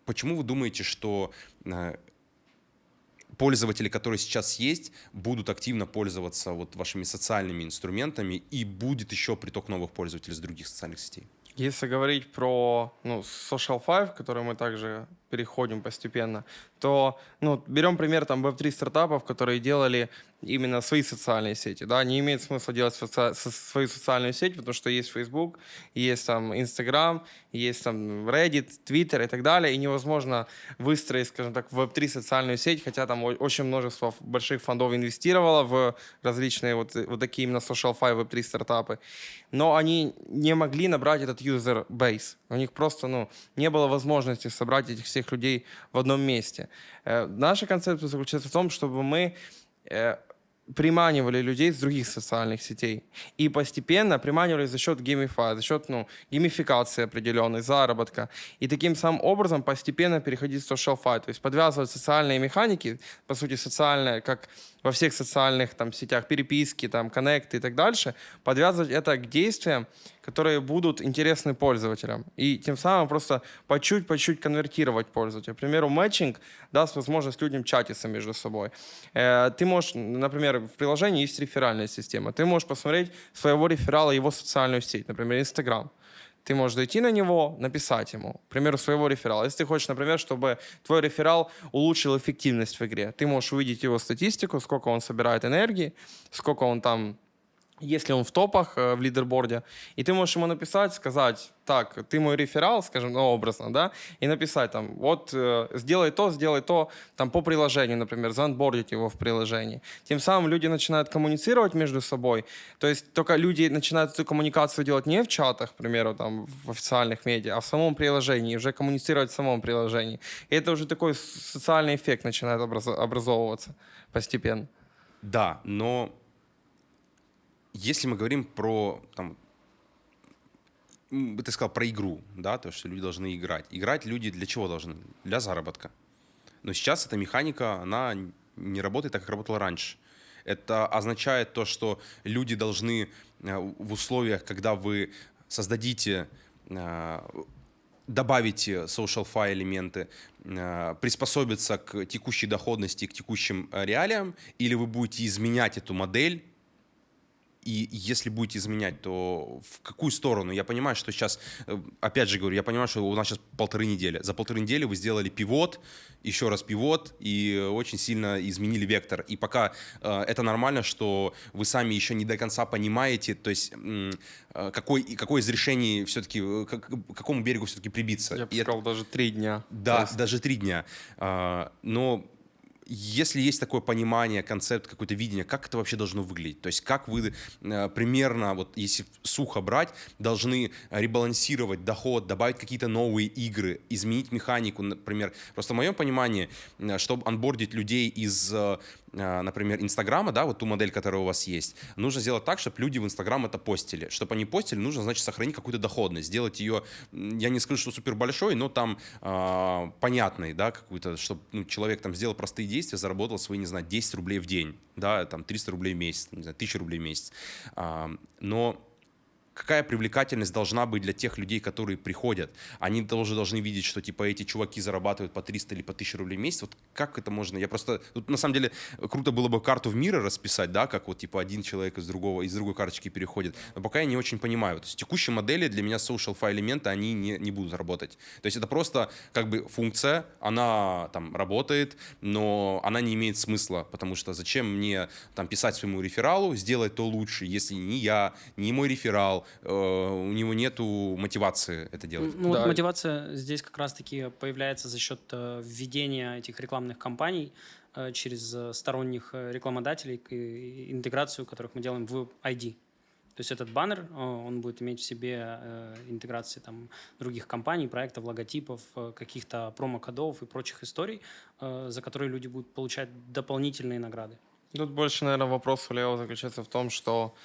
Почему вы думаете, что э, пользователи, которые сейчас есть, будут активно пользоваться вот вашими социальными инструментами и будет еще приток новых пользователей с других социальных сетей? Если говорить про ну, Social Five, к которой мы также переходим постепенно, то ну, берем пример там Web3 стартапов, которые делали именно свои социальные сети. Да? Не имеет смысла делать соци- со- свою социальную сеть, потому что есть Facebook, есть там Instagram, есть там Reddit, Twitter и так далее, и невозможно выстроить, скажем так, Web3 социальную сеть, хотя там очень множество больших фондов инвестировало в различные вот, вот такие именно Social Five Web3 стартапы, но они не могли набрать этот user base. У них просто ну, не было возможности собрать этих всех людей в одном месте. Э, наша концепция заключается в том, чтобы мы э, приманивали людей с других социальных сетей. И постепенно приманивали за счет геймифа, за счет ну, геймификации определенной, заработка. И таким самым образом постепенно переходить в social то есть подвязывать социальные механики, по сути, социальные, как во всех социальных там, сетях, переписки, там, коннекты и так дальше, подвязывать это к действиям, которые будут интересны пользователям. И тем самым просто по чуть, по чуть конвертировать пользователя. К примеру, матчинг даст возможность людям чатиться между собой. Э, Ты можешь, например, в приложении есть реферальная система. Ты можешь посмотреть своего реферала, его социальную сеть, например, Инстаграм ты можешь зайти на него, написать ему, к примеру, своего реферала. Если ты хочешь, например, чтобы твой реферал улучшил эффективность в игре, ты можешь увидеть его статистику, сколько он собирает энергии, сколько он там если он в топах э, в лидерборде, и ты можешь ему написать, сказать, так, ты мой реферал, скажем, ну, образно, да, и написать там, вот, э, сделай то, сделай то, там, по приложению, например, заонбордить его в приложении. Тем самым люди начинают коммуницировать между собой, то есть только люди начинают эту коммуникацию делать не в чатах, к примеру, там, в официальных медиа, а в самом приложении, уже коммуницировать в самом приложении. И это уже такой социальный эффект начинает образ- образовываться постепенно. Да, но если мы говорим про, там, ты сказал про игру, да, то, что люди должны играть. Играть люди для чего должны? Для заработка. Но сейчас эта механика, она не работает так, как работала раньше. Это означает то, что люди должны э, в условиях, когда вы создадите э, добавите social fi элементы, э, приспособиться к текущей доходности, к текущим реалиям, или вы будете изменять эту модель и если будете изменять, то в какую сторону? Я понимаю, что сейчас, э, опять же говорю, я понимаю, что у нас сейчас полторы недели. За полторы недели вы сделали пивот, еще раз пивот, и очень сильно изменили вектор. И пока э, это нормально, что вы сами еще не до конца понимаете, то есть э, какой, какое из решений все-таки, э, как, к какому берегу все-таки прибиться. Я бы И это- сказал, даже три дня. да, есть даже три дня. А, но если есть такое понимание, концепт, какое-то видение, как это вообще должно выглядеть? То есть как вы э, примерно, вот если сухо брать, должны ребалансировать доход, добавить какие-то новые игры, изменить механику, например. Просто в моем понимании, э, чтобы анбордить людей из э, например, Инстаграма, да, вот ту модель, которая у вас есть, нужно сделать так, чтобы люди в Инстаграм это постили. Чтобы они постили, нужно, значит, сохранить какую-то доходность, сделать ее, я не скажу, что супер большой, но там э, понятной, да, какую-то, чтобы ну, человек там сделал простые действия, заработал свои, не знаю, 10 рублей в день, да, там 300 рублей в месяц, не знаю, 1000 рублей в месяц. А, но какая привлекательность должна быть для тех людей, которые приходят. Они тоже должны видеть, что типа эти чуваки зарабатывают по 300 или по 1000 рублей в месяц. Вот как это можно? Я просто... Тут, на самом деле круто было бы карту в мира расписать, да, как вот типа один человек из другого, из другой карточки переходит. Но пока я не очень понимаю. То есть текущие модели для меня social fi элементы, они не, не будут работать. То есть это просто как бы функция, она там работает, но она не имеет смысла, потому что зачем мне там писать своему рефералу, сделать то лучше, если ни я, ни мой реферал, э, у него нету мотивации это делать. Ну, Да. вот мотивация здесь как раз-таки появляется за счет э, введения этих рекламных кампаний э, через сторонних рекламодателей, и интеграцию которых мы делаем в ID. То есть этот баннер, он будет иметь в себе интеграции там, других компаний, проектов, логотипов, каких-то промокодов и прочих историй, за которые люди будут получать дополнительные награды. Тут больше, наверное, вопрос у Лео заключается в том, что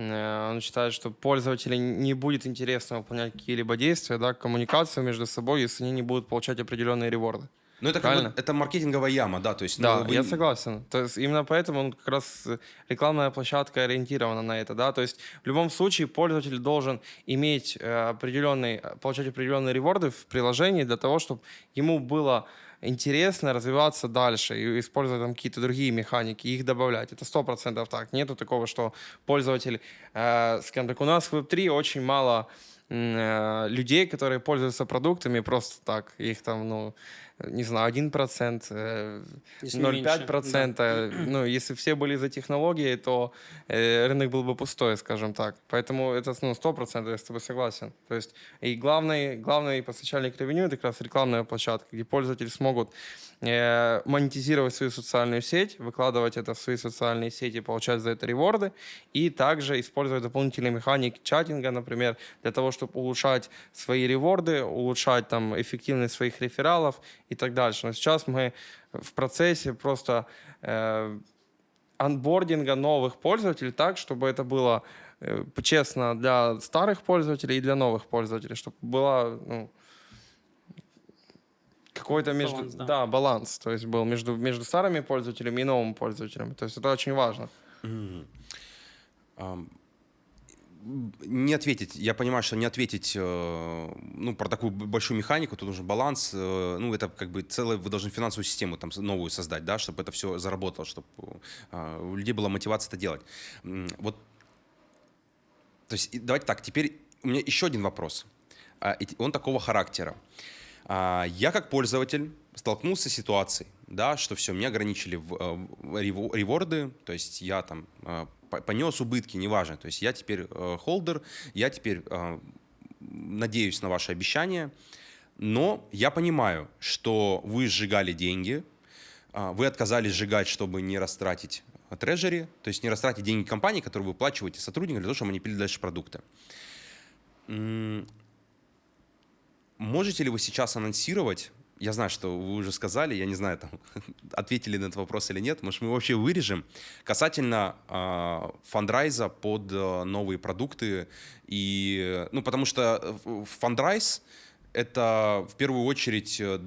он считает, что пользователю не будет интересно выполнять какие-либо действия, да, коммуникацию между собой, если они не будут получать определенные реворды. Ну это как Правильно. бы, это маркетинговая яма, да, то есть. Да, ну, вы- я согласен. То есть именно поэтому он как раз э, рекламная площадка ориентирована на это, да. То есть в любом случае пользователь должен иметь э, определенный, э, получать определенные реворды в приложении для того, чтобы ему было интересно развиваться дальше и использовать там какие-то другие механики, их добавлять. Это сто процентов так. Нету такого, что пользователь, э, скажем так, у нас в Web3 очень мало э, людей, которые пользуются продуктами просто так. Их там, ну, не знаю, 1%, э, Если не меньше, 0,5%. Ну, если все были за технологией, то э, рынок был бы пустой, скажем так. Поэтому это ну, 100%, я с тобой согласен. То есть и главный, главный постачальник ревеню — это как раз рекламная площадка, где пользователи смогут э, монетизировать свою социальную сеть, выкладывать это в свои социальные сети, получать за это реворды, и также использовать дополнительные механики чатинга, например, для того, чтобы улучшать свои реворды, улучшать там эффективность своих рефералов и так дальше. Но сейчас мы в процессе просто э, анбординга новых пользователей так, чтобы это было э, честно для старых пользователей и для новых пользователей, чтобы была ну, какой-то между Баланс, да. да. баланс, то есть был между между старыми пользователями и новыми пользователями. То есть это очень важно. Ам, не ответить, я понимаю, что не ответить, э, ну, про такую большую механику, тут нужен баланс, э, ну, это как бы целое, вы должны финансовую систему там новую создать, да, чтобы это все заработало, чтобы у людей была мотивация это делать. Вот, то есть, давайте так, теперь у меня еще один вопрос. А, Он такого характера. А, Я как пользователь столкнулся с ситуацией, да, что все, меня ограничили в, э, в рево- реворды, то есть я там э, понес убытки, неважно, то есть я теперь э, холдер, я теперь э, надеюсь на ваши обещания, но я понимаю, что вы сжигали деньги, а, вы отказались сжигать, чтобы не растратить трежери, то есть не растратить деньги компании, которые вы выплачиваете сотрудникам для того, чтобы они пили дальше продукты. Можете ли вы сейчас анонсировать, я знаю, что вы уже сказали, я не знаю, там, ответили на этот вопрос или нет, может, мы вообще вырежем, касательно э, фандрайза под э, новые продукты, и, ну, потому что э, фандрайз — это в первую очередь э,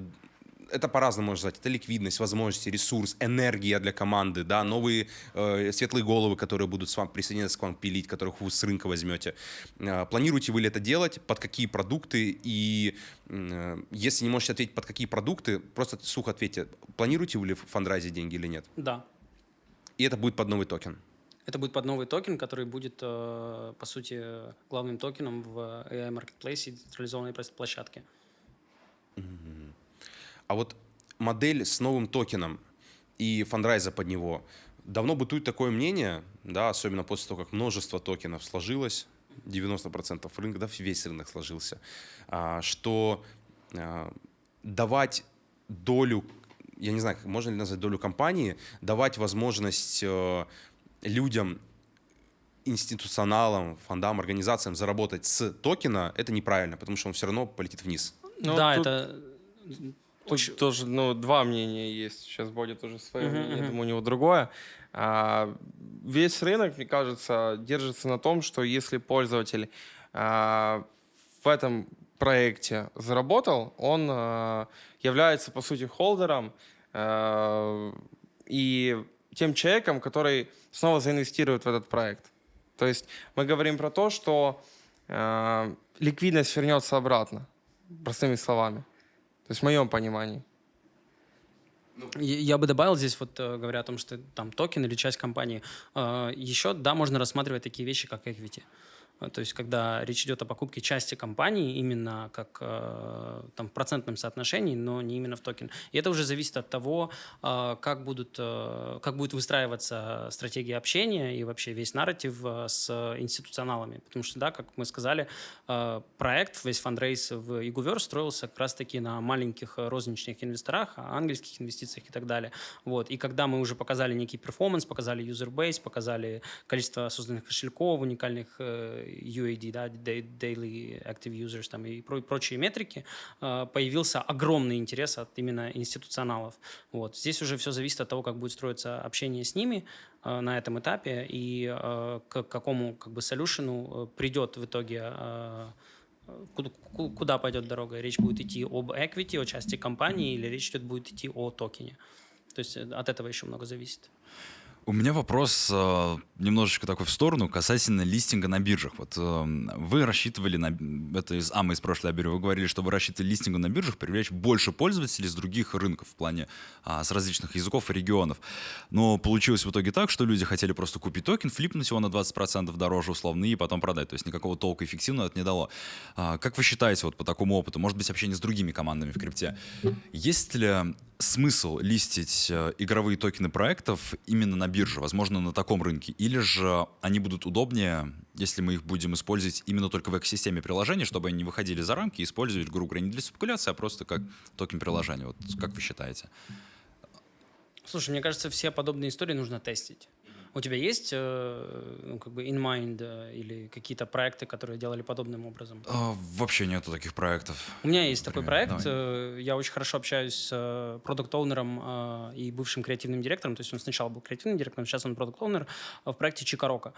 это по-разному можно назвать. Это ликвидность, возможности, ресурс, энергия для команды, да, новые э, светлые головы, которые будут с вами присоединяться к вам пилить, которых вы с рынка возьмете. Э, планируете вы ли это делать, под какие продукты и э, если не можете ответить, под какие продукты, просто сухо ответьте, планируете вы ли фандрайзить деньги или нет? Да. И это будет под новый токен. Это будет под новый токен, который будет, э, по сути, главным токеном в AI Marketplace и децентрализованной площадке. А вот модель с новым токеном и фандрайза под него, давно бытует такое мнение, да, особенно после того, как множество токенов сложилось, 90% рынка, да, весь рынок сложился, а, что а, давать долю, я не знаю, можно ли назвать долю компании, давать возможность э, людям, институционалам, фондам, организациям заработать с токена, это неправильно, потому что он все равно полетит вниз. Ну, да, тут- это Тут тоже, ну, два мнения есть. Сейчас будет уже свое Мгм, мнение, мгм. думаю, у него другое. А, весь рынок, мне кажется, держится на том, что если пользователь а, в этом проекте заработал, он а, является, по сути, холдером а, и тем человеком, который снова заинвестирует в этот проект. То есть мы говорим про то, что а, ликвидность вернется обратно, простыми словами. То есть в моем понимании. Я я бы добавил здесь, вот э, говоря о том, что там токен или часть компании, э, еще, да, можно рассматривать такие вещи, как equity. Э, То есть, когда речь идет о покупке части компании, именно как э, там, в процентном соотношении, но не именно в токен. И это уже зависит от того, э, как, будут, как будет выстраиваться стратегия общения и вообще весь нарратив с институционалами. Потому что, да, как мы сказали, проект, весь фандрейс в Iguverse строился как раз-таки на маленьких розничных инвесторах, а ангельских инвестициях и так далее. Вот. И когда мы уже показали некий перформанс, показали base, показали количество созданных кошельков, уникальных UAD, да, da- Daily Active Users там, и про- прочие метрики, э, появился огромный интерес от именно институционалов. Вот. Здесь уже все зависит от того, как будет строиться общение с ними э, на этом этапе и э, к какому как бы солюшену э, придет в итоге куда, ку- куда пойдет дорога. Речь будет идти об equity, о части компании, или речь будет идти о токене. То есть э, от этого еще много зависит. У меня вопрос э, немножечко такой в сторону касательно листинга на биржах. Вот э, вы рассчитывали на это из Амы из прошлой Абери, вы говорили, что вы рассчитывали листингу на биржах привлечь больше пользователей с других рынков в плане а, с различных языков и регионов. Но получилось в итоге так, что люди хотели просто купить токен, флипнуть его на 20% дороже условно и потом продать. То есть никакого толка эффективного это не дало. А, как вы считаете вот по такому опыту, может быть общение с другими командами в крипте, есть ли смысл листить э, игровые токены проектов именно на бирже, возможно, на таком рынке? Или же они будут удобнее, если мы их будем использовать именно только в экосистеме приложения, чтобы они не выходили за рамки и использовали, грубо говоря, не для спекуляции, а просто как токен приложения? Вот как вы считаете? Слушай, мне кажется, все подобные истории нужно тестить. У тебя есть э, ну, как бы in mind э, или какие-то проекты, которые делали подобным образом? А, вообще нету таких проектов. У меня есть такой Например, проект. давай. э, Я очень хорошо общаюсь с продукт-оунером и бывшим креативным директором. То есть он сначала был креативным директором, сейчас он продукт-оунер в проекте Чикарока.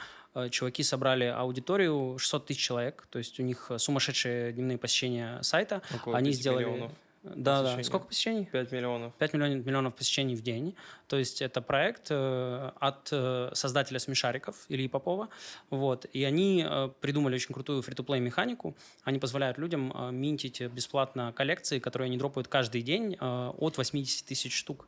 Чуваки собрали аудиторию 600 тысяч человек. То есть у них сумасшедшие дневные посещения сайта. Около Они 5 сделали... миллионов. Да, да. Сколько посещений? 5 миллионов. 5 миллионов, миллионов посещений в день. То есть это проект э, от э, создателя смешариков Ильи Попова. Вот. И они э, придумали очень крутую фри-то-плей механику. Они позволяют людям э, минтить бесплатно коллекции, которые они дропают каждый день э, от 80 тысяч штук.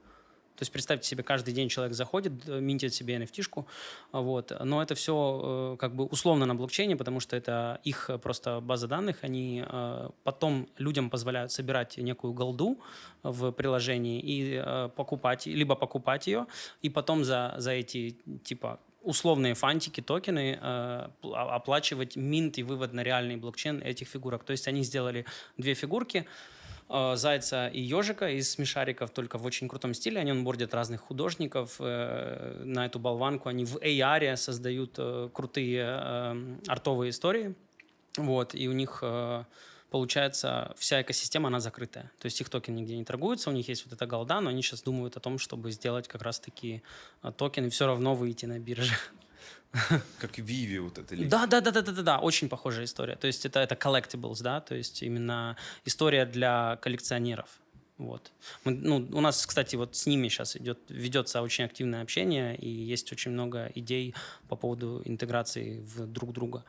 То есть представьте себе, каждый день человек заходит, э, минтит себе NFT-шку, а, вот. но это все как бы условно на блокчейне, потому что это их э, просто база данных, они э, потом людям позволяют собирать некую голду в приложении и э, покупать, либо покупать ее, и потом за, за эти типа условные фантики, токены, э, пл- оплачивать минт и вывод на реальный блокчейн этих фигурок. То есть они сделали две фигурки, э, зайца и ежика из смешариков, только в очень крутом стиле. Они онбордят разных художников э, на эту болванку. Они в AR создают э, крутые э, артовые истории. Вот, и у них э, получается вся экосистема, она закрытая. То есть их токен нигде не торгуется, у них есть вот эта голда, но они сейчас думают о том, чтобы сделать как раз-таки э, токен и все равно выйти на бирже. Как VeVe вот это. Да, да, да, да, да, да, да, очень похожая история. То есть это, это collectibles, да, то есть именно история для коллекционеров. Вот. Мы, ну, у нас, кстати, вот с ними сейчас идет, ведется очень активное общение, и есть очень много идей по поводу интеграции в друг друга.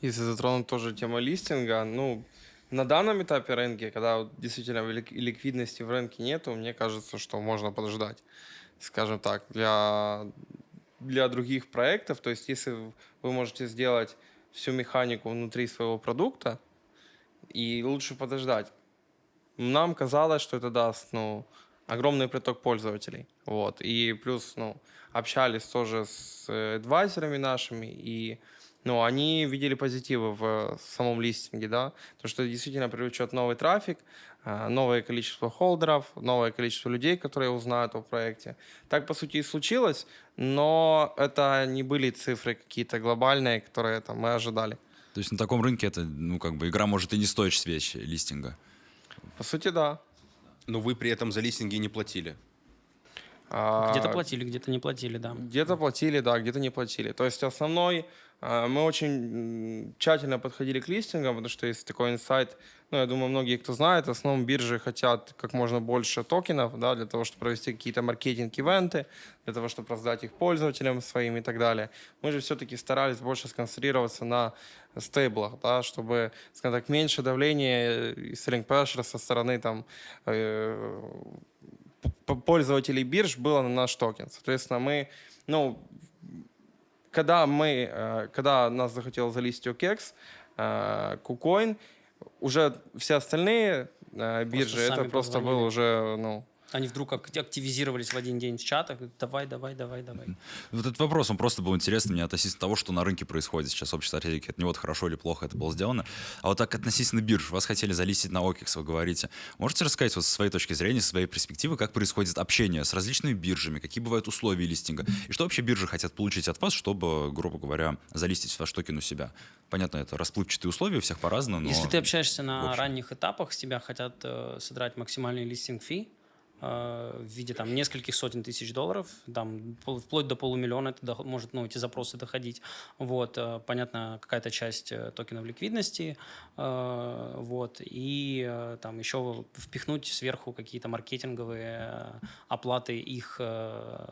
Если затронуть тоже тему листинга, ну, на данном этапе рынка, когда вот действительно лик- ликвидности в рынке нету, мне кажется, что можно подождать, скажем так, для, для других проектов. То есть если вы можете сделать всю механику внутри своего продукта, и лучше подождать. Нам казалось, что это даст, ну, огромный приток пользователей. Вот. И плюс, ну, общались тоже с э, адвайзерами нашими, и ну, они видели позитивы в самом листинге, да, то, что действительно привлечет новый трафик, э, новое количество холдеров, новое количество людей, которые узнают о проекте. Так, по сути, и случилось, но это не были цифры какие-то глобальные, которые там, мы ожидали. То есть на таком рынке это, ну, как бы игра может и не стоить свеч листинга. По сути, да. Но вы при этом за листинги не платили. А, Где-то платили, где-то не платили, да. Где-то платили, да, где-то не платили. То есть основной, э, мы очень тщательно подходили к листингам, потому что есть такой инсайт, ну, я думаю, многие, кто знает, в основном биржи хотят как можно больше токенов, да, для того, чтобы провести какие-то маркетинг-ивенты, для того, чтобы раздать их пользователям своим и так далее. Мы же все-таки старались больше сконцентрироваться на стейблах, да, чтобы, скажем так, меньше давления и selling pressure со стороны там э, пользователей бирж было на наш токен. Соответственно, мы, ну, когда мы, э, когда нас захотел OKEX, э, KuCoin, уже все остальные э, биржи, это сами просто был уже, ну, Они вдруг ак- активизировались в один день в чатах. Давай, давай, давай, давай. Вот этот вопрос, он просто был интересный мне относительно того, что на рынке происходит сейчас. Общество стратегии, это не вот хорошо или плохо это было сделано. А вот так относительно бирж. Вас хотели залистить на OKEX, вы говорите. Можете рассказать вот со своей точки зрения, со своей перспективы, как происходит общение с различными биржами, какие бывают условия листинга, и что вообще биржи хотят получить от вас, чтобы, грубо говоря, залистить ваш токен у себя? Понятно, это расплывчатые условия, у всех по-разному, но... Если ты общаешься на ранних этапах, с тебя хотят э, содрать максимальный листинг фи в виде там нескольких сотен тысяч долларов, там вплоть до полумиллиона это доход- может, ну, эти запросы доходить. Вот, э, понятно, какая-то часть э, токенов ликвидности, э, вот, и э, там еще впихнуть сверху какие-то маркетинговые э, оплаты их э,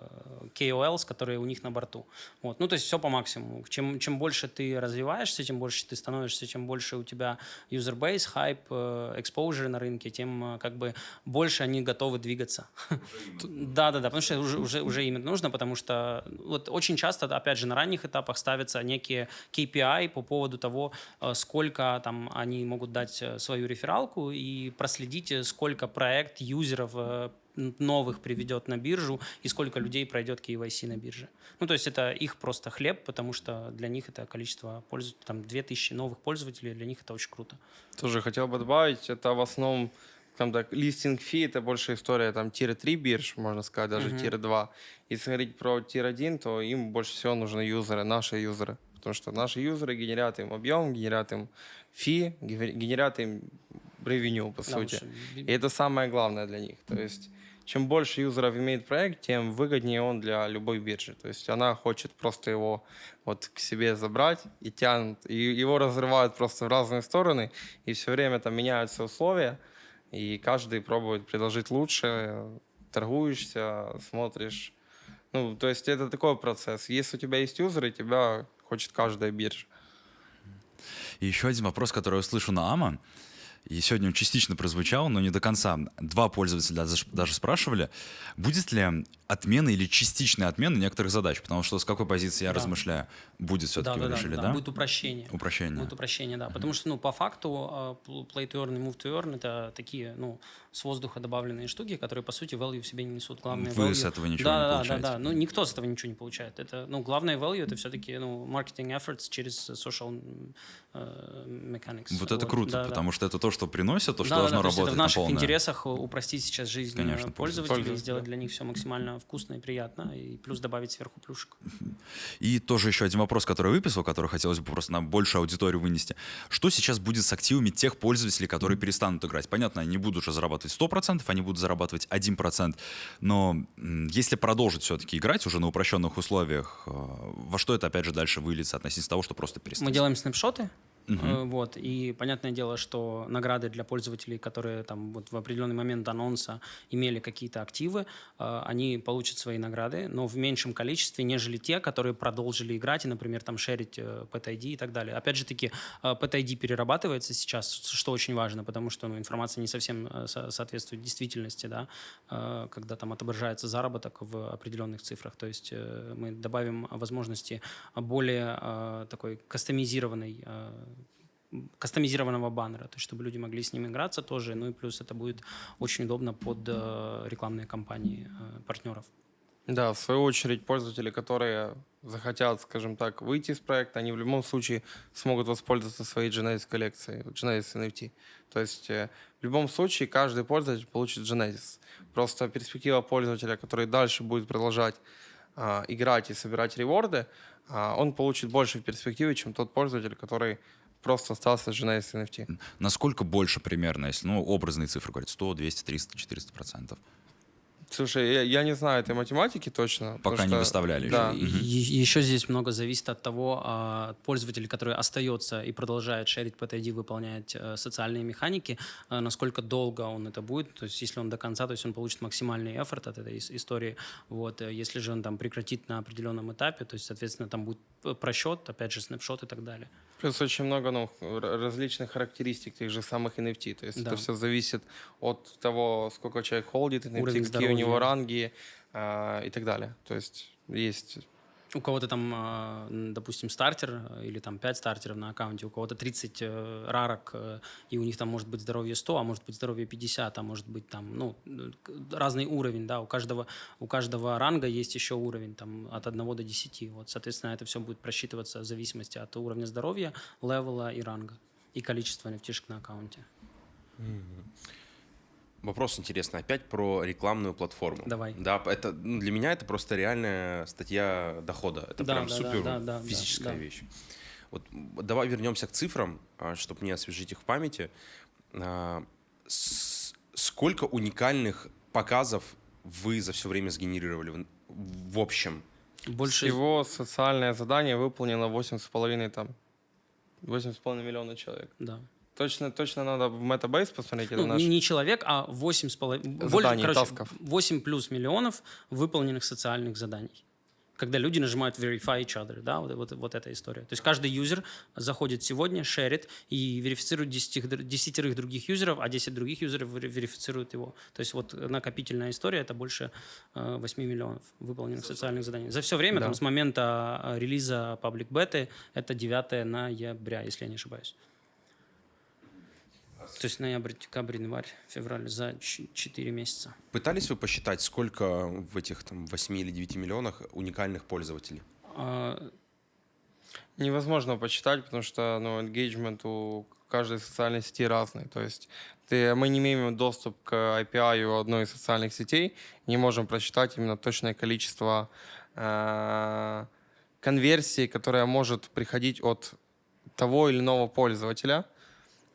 KOLs, которые у них на борту. Вот. Ну, то есть все по максимуму. Чем, чем больше ты развиваешься, тем больше ты становишься, чем больше у тебя user base, э, exposure на рынке, тем э, как бы больше они готовы двигаться. Да, да, да, потому что уже, уже, уже им это нужно, потому что вот очень часто, опять же, на ранних этапах ставятся некие KPI по поводу того, э, сколько там они могут дать э, свою рефералку и проследить, э, сколько проект юзеров новых приведет на биржу и сколько людей пройдет KYC на бирже. Ну, то есть это их просто хлеб, потому что для них это количество пользователей, там 2000 новых пользователей, для них это очень круто. тоже хотел бы добавить, это в основном, там так, листинг фи, это больше история там тир 3 бирж, можно сказать, даже Мгм. тир 2. Если говорить про тир 1, то им больше всего нужны юзеры, наши юзеры. Потому что наши юзеры генерят им объем, генерят им фи, генер- генерят им ревеню, по Да, сути. что И это самое главное для них. То есть чем больше юзеров имеет проект, тем выгоднее он для любой биржи. То есть она хочет просто его вот к себе забрать и тянут, и его разрывают просто в разные стороны, и все время там меняются условия. И каждый пробует предложить лучше, торгуешься, смотришь. Ну, то есть это такой процесс. Если у тебя есть юзеры, тебя хочет каждая биржа. И еще один вопрос, который я услышу на АМА, и сегодня он частично прозвучал, но не до конца. Два пользователя даже- спрашивали, будет ли отмена или частичная отмена некоторых задач, потому что с какой позиции я Да. размышляю, будет все-таки, вы решили, да? Будет упрощение. Упрощение. Будет упрощение, да. Потому что, ну, по факту, pl- play to earn и move to earn это такие, ну, с воздуха добавленные штуки, которые, по сути, value в себе не несут. Главное Вы value- с этого ничего да, не да, получаете. Да, да, Ну, никто с этого ничего не получает. Это, ну, главное value это все-таки, ну, marketing efforts через social э, mechanics. Вот это круто, Да, да. потому что это то, что приносит, то, что Да, да, должно да, то есть это работать в на наших полное. интересах упростить сейчас жизнь э, Конечно, пользователей, пользователей, сделать да. для них все максимально вкусно и приятно, и плюс добавить сверху плюшек. И тоже еще один вопрос, который выписал, который хотелось бы просто на большую аудиторию вынести. Что сейчас будет с активами тех пользователей, которые перестанут играть? Понятно, они не будут уже зарабатывать 100%, они будут зарабатывать 1%. Но если продолжить все-таки играть уже на упрощенных условиях, э, во что это, опять же, дальше выльется относительно того, что просто перестать? Мы делаем снапшоты, Э, вот, и понятное дело, что награды для пользователей, которые там вот в определенный момент анонса имели какие-то активы, э, они получат свои награды, но в меньшем количестве, нежели те, которые продолжили играть и, например, там шерить э, PTID и так далее. Опять же таки, э, PTID перерабатывается сейчас, что очень важно, потому что ну, информация не совсем э, со- соответствует действительности, да, э, когда там отображается заработок в определенных цифрах. То есть э, мы добавим возможности более э, такой кастомизированной э, кастомизированного баннера, то есть чтобы люди могли с ним играться тоже, ну и плюс это будет очень удобно под э, рекламные кампании э, партнеров. Да, в свою очередь, пользователи, которые захотят, скажем так, выйти из проекта, они в любом случае смогут воспользоваться своей Genesis коллекцией, Genesis NFT. То есть э, в любом случае каждый пользователь получит Genesis. Просто перспектива пользователя, который дальше будет продолжать а, играть и собирать реворды, а, он получит больше в перспективе, чем тот пользователь, который просто остался с Genesis NFT. Насколько больше примерно, если, ну, образные цифры говорят, 100, 200, 300, 400 процентов? Слушай, я, я не знаю этой математики точно. Пока не что- выставляли Да. еще. И- Еще здесь много зависит от того, а, от пользователя, который остается и продолжает шерить PTID, выполнять э, социальные механики, э, насколько долго он это будет. То есть если он до конца, то есть он получит максимальный эфорт от этой ис- истории. Вот. э, Если же он там прекратит на определенном этапе, то есть, соответственно, там будет просчет, опять же, снапшот и так далее. Плюс очень много ну, различных характеристик тех же самых NFT. То есть Да. это все зависит от того, сколько человек холдит NFT, Уровень какие у него ранги а, и так далее. То есть есть... У кого-то там, а, допустим, стартер э, или там 5 стартеров на аккаунте, у кого-то 30 э, рарок, э, и у них там может быть здоровье 100, а может быть здоровье 50, а может быть там, ну, э, разный уровень, да, у каждого, у каждого ранга есть еще уровень там от 1 до 10, вот, соответственно, это все будет просчитываться в зависимости от уровня здоровья, левела и ранга, и количества nft на аккаунте. Вопрос интересный. Опять про рекламную платформу. Давай. Да, это ну, для меня это просто реальная статья дохода. Это Да, прям да, супер да, да, да, физическая да. вещь. Вот давай вернемся к цифрам, чтобы не освежить их в памяти. А, Сколько уникальных показов вы за все время сгенерировали в- общем? Больше... Всего социальное задание выполнило 8,5 там... 8,5 миллиона человек. Да. Точно, точно надо в Metabase посмотреть. Ну, наш... не, человек, а 8 с половиной... Заданий, тасков. 8 плюс миллионов выполненных социальных заданий. Когда люди нажимают verify each other, да, вот, вот, вот эта история. То есть каждый юзер заходит сегодня, шерит и верифицирует 10, десятерых других юзеров, а 10 других юзеров вери- верифицируют его. То есть вот накопительная история — это больше э, 8 миллионов выполненных социальных заданий. За все время, Да. там, с момента э, релиза паблик беты, это 9 ноября, если я не ошибаюсь. То есть ноябрь, декабрь, январь, февраль за 4 месяца. Пытались вы посчитать, сколько в этих там 8 или 9 миллионах уникальных пользователей? А, Невозможно почитать, потому что ну, engagement у каждой социальной сети разный. То есть ты, мы не имеем доступ к API у одной из социальных сетей, не можем просчитать именно точное количество э, конверсий, которое может приходить от того или иного пользователя.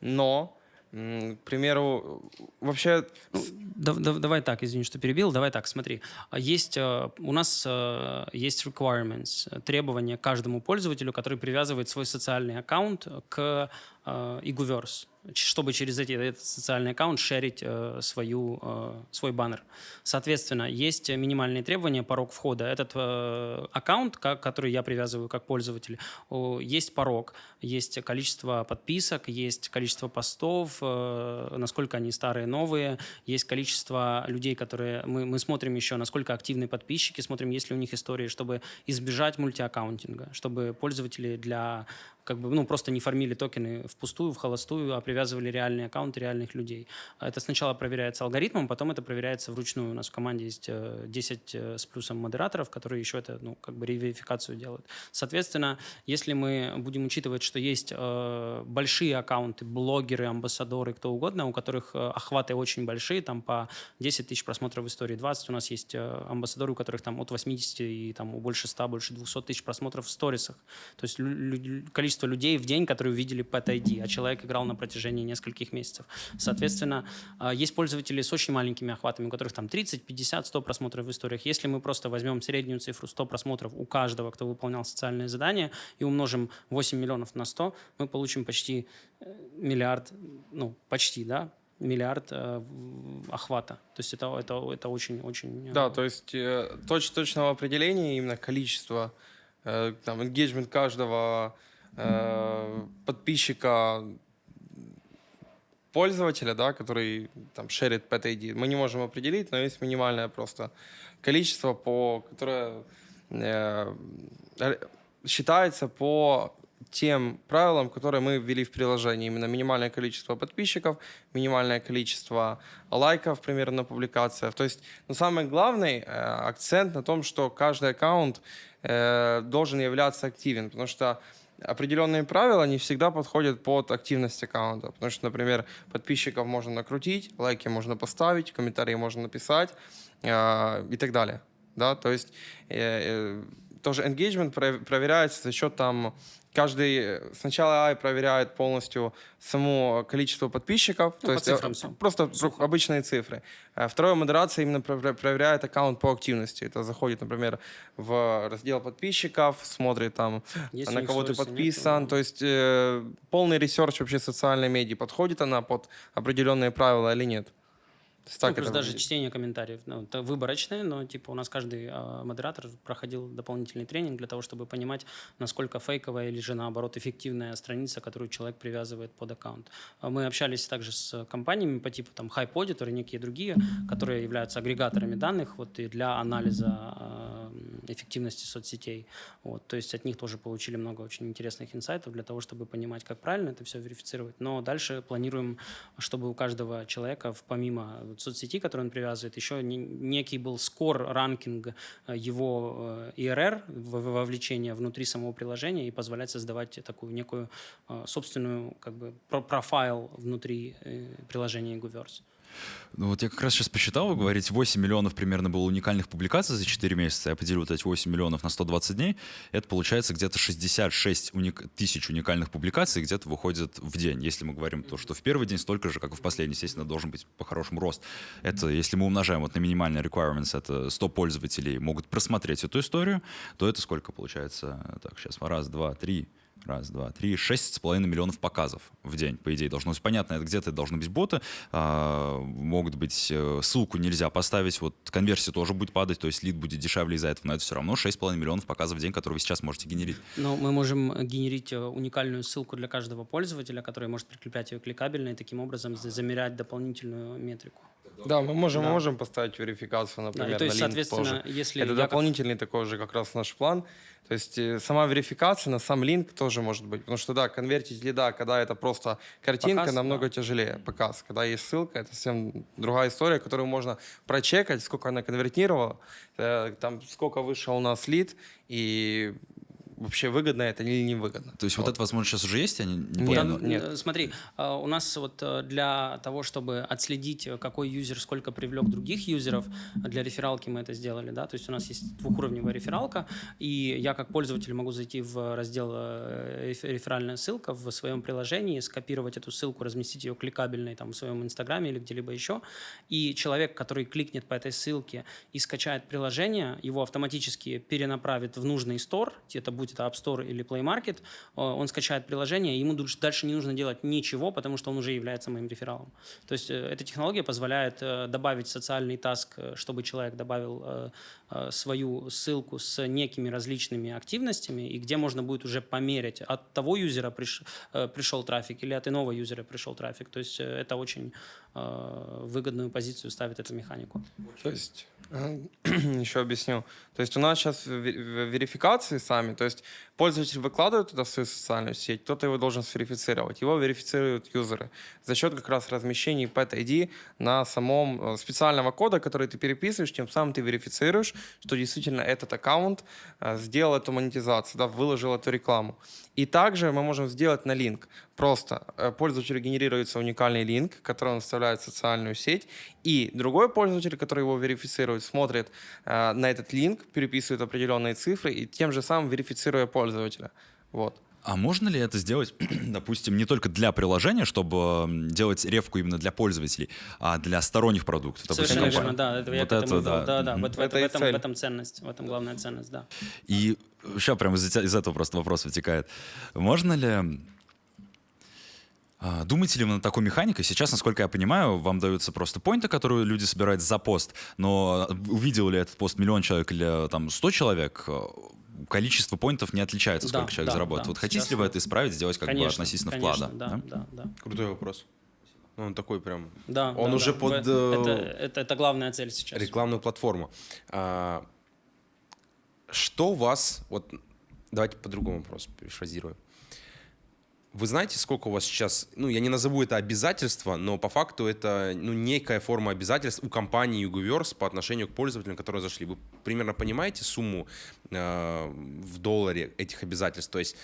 Но, к примеру, вообще Ну, да- да- давай так, извини, что перебил. Давай так, смотри. А Есть, э, у нас э, есть requirements, э, требования каждому пользователю, который привязывает свой социальный аккаунт к Egoverse. ч- чтобы через эти, этот социальный аккаунт шерить э, свою, э, свой баннер. Соответственно, есть минимальные требования, порог входа. Этот э, аккаунт, ка- который я привязываю как пользователь, о, есть порог, есть количество подписок, есть количество постов, э, насколько они старые, новые, есть количество людей, которые... Мы, мы смотрим еще, насколько активны подписчики, смотрим, есть ли у них истории, чтобы избежать мультиаккаунтинга, чтобы пользователи для как бы, ну, просто не фармили токены впустую, в холостую, а привязывали реальные аккаунты реальных людей. Это сначала проверяется алгоритмом, потом это проверяется вручную. У нас в команде есть э, 10 э, с плюсом модераторов, которые еще это, ну, как бы реверификацию делают. Соответственно, если мы будем учитывать, что есть э, большие аккаунты, блогеры, амбассадоры, кто угодно, у которых э, охваты очень большие, там по 10 тысяч просмотров в истории, 20 у нас есть э, амбассадоры, у которых там от 80 и там больше 100, больше 200 тысяч просмотров в сторисах. То есть лю- количество людей в день, которые увидели Pet ID, а человек играл на протяжении нескольких месяцев. Соответственно, а, есть пользователи с очень маленькими охватами, у которых там 30, 50, 100 просмотров в историях. Если мы просто возьмем среднюю цифру 100 просмотров у каждого, кто выполнял социальные задания, и умножим 8 миллионов на 100, мы получим почти э, миллиард, ну, почти, да, миллиард э, охвата. То есть это, это, это очень-очень... э, Да, то есть э, точ, точного определения именно количества, э, там, engagement каждого э, подписчика пользователя, да, который там шерит Pet ID, мы не можем определить, но есть минимальное просто количество, по, которое э, считается по тем правилам, которые мы ввели в приложении. Именно минимальное количество подписчиков, минимальное количество лайков примерно на публикациях. То есть, но самый главный э, акцент на том, что каждый аккаунт э, должен являться активен, потому что определенные правила не всегда подходят под активность аккаунта. Потому что, например, подписчиков можно накрутить, лайки можно поставить, комментарии можно написать э, и так далее. Да? То есть э, э, тоже engagement про- проверяется за счет там каждый э, сначала AI проверяет полностью само количество подписчиков, Ну, то по есть цифрам э, всё. просто обычные цифры. А Второе, модерация именно про- проверяет аккаунт по активности. Это заходит, например, в раздел подписчиков, смотрит там, у на кого ты нет, подписан. ну, То есть э, полный research вообще социальной медиа. Подходит она под определенные правила или нет? Ну, плюс даже выглядит. чтение комментариев. Ну, это выборочное, но типа у нас каждый а, модератор проходил дополнительный тренинг для того, чтобы понимать, насколько фейковая или же наоборот эффективная страница, которую человек привязывает под аккаунт. А Мы общались также с компаниями по типу там Hype Auditor и некие другие, которые являются агрегаторами данных вот, и для анализа а, эффективности соцсетей. Вот, то есть от них тоже получили много очень интересных инсайтов для того, чтобы понимать, как правильно это все верифицировать. Но дальше планируем, чтобы у каждого человека, помимо вот соцсети, которые он привязывает, еще не- некий был скор, ранкинг э, его э, IRR, в- в- вовлечения внутри самого приложения и позволять создавать такую некую э, собственную как бы про- профайл внутри приложения Guverse. Ну вот я как раз сейчас посчитал, вы говорите, 8 миллионов примерно было уникальных публикаций за 4 месяца. Я поделю вот эти 8 миллионов на 120 дней. Это получается где-то 66 уник- тысяч уникальных публикаций где-то выходит в день. Если мы говорим то, что в первый день столько же, как и в последний, естественно, должен быть по-хорошему рост. Это, если мы умножаем вот на минимальные requirements, это 100 пользователей могут просмотреть эту историю, то это сколько получается? Так, сейчас, раз, два, три, Раз, два, три, шесть с половиной миллионов показов в день, по идее, должно быть понятно. Это где-то должны быть боты, а, могут быть э, ссылку нельзя поставить, вот конверсия тоже будет падать, то есть лид будет дешевле из-за этого, но это все равно шесть с половиной миллионов показов в день, которые вы сейчас можете генерить. Но мы можем генерить э, уникальную ссылку для каждого пользователя, который может прикреплять ее кликабельно и таким образом за- замерять дополнительную метрику. Да, мы можем, Да. можем поставить верификацию, например, Да, и то есть, на соответственно, тоже. если Это я как- дополнительный такой же как раз наш план. То есть э, сама верификация на сам линк тоже может быть. Потому что, да, конвертить лида, когда это просто картинка, Показ, намного да. тяжелее. Показ. Когда есть ссылка, это совсем другая история, которую можно прочекать, сколько она конвертировала, э, там сколько вышел у нас лид, и вообще выгодно это или невыгодно. То есть вот, эта возможность сейчас уже есть? Я не, не Нет, нет. э, Смотри, э, у нас вот э, для того, чтобы отследить, какой юзер сколько привлек других юзеров, для рефералки мы это сделали, да, то есть у нас есть двухуровневая рефералка, и я как пользователь могу зайти в раздел реф- реферальная ссылка в своем приложении, скопировать эту ссылку, разместить ее кликабельной там в своем инстаграме или где-либо еще, и человек, который кликнет по этой ссылке и скачает приложение, его автоматически перенаправит в нужный стор, это будет будь это App Store или Play Market, э, он скачает приложение, ему дальше не нужно делать ничего, потому что он уже является моим рефералом. То есть э, эта технология позволяет э, добавить социальный таск, чтобы человек добавил свою ссылку с некими различными активностями, и где можно будет уже померить, от того юзера приш- пришел трафик или от иного юзера пришел трафик. То есть это очень выгодную позицию ставит эту механику. То есть, еще объясню. То есть у нас сейчас верификации сами, то есть пользователь выкладывает туда свою социальную сеть, кто-то его должен сверифицировать. Его верифицируют юзеры за счет как раз размещения Pet ID на самом э, специального кода, который ты переписываешь, тем самым ты верифицируешь, что действительно этот аккаунт э, сделал эту монетизацию, да, выложил эту рекламу. И также мы можем сделать на линк. Просто э, пользователю генерируется уникальный линк, который он вставляет в социальную сеть, и другой пользователь, который его верифицирует, смотрит на этот линк, переписывает определенные цифры и тем же самым верифицируя пользователя. Вот. А можно ли это сделать, допустим, не только для приложения, чтобы делать ревку именно для пользователей, а для сторонних продуктов? Допустим, Совершенно верно, да. Это, я Вот это да. да, да. Вот в, Это в, этом, цель. в этом ценность, в этом главная ценность, да. И сейчас прямо из, из этого просто вопрос вытекает. Можно ли... а, Думаете ли вы над такой механикой? Сейчас, насколько я понимаю, вам даются просто поинты, которые люди собирают за пост, но увидел ли этот пост миллион человек или там 100 человек, э, количество поинтов не отличается, Да, сколько человек да, заработает. да. Вот хотите ли вы это исправить, сделать как бы конечно, относительно конечно, вклада? Да, да, да. Крутой вопрос. Ну, Он такой прям Да, Он да, уже да. под, э, Это, это, это главная цель сейчас. рекламную платформу. А, что вас... Вот давайте по другому вопросу перефразирую. Вы знаете, сколько у вас сейчас, ну, я не назову это обязательство, но по факту это, ну, некая форма обязательств у компании Ugoverse по отношению к пользователям, которые зашли. Вы примерно понимаете сумму э, в долларе этих обязательств? То есть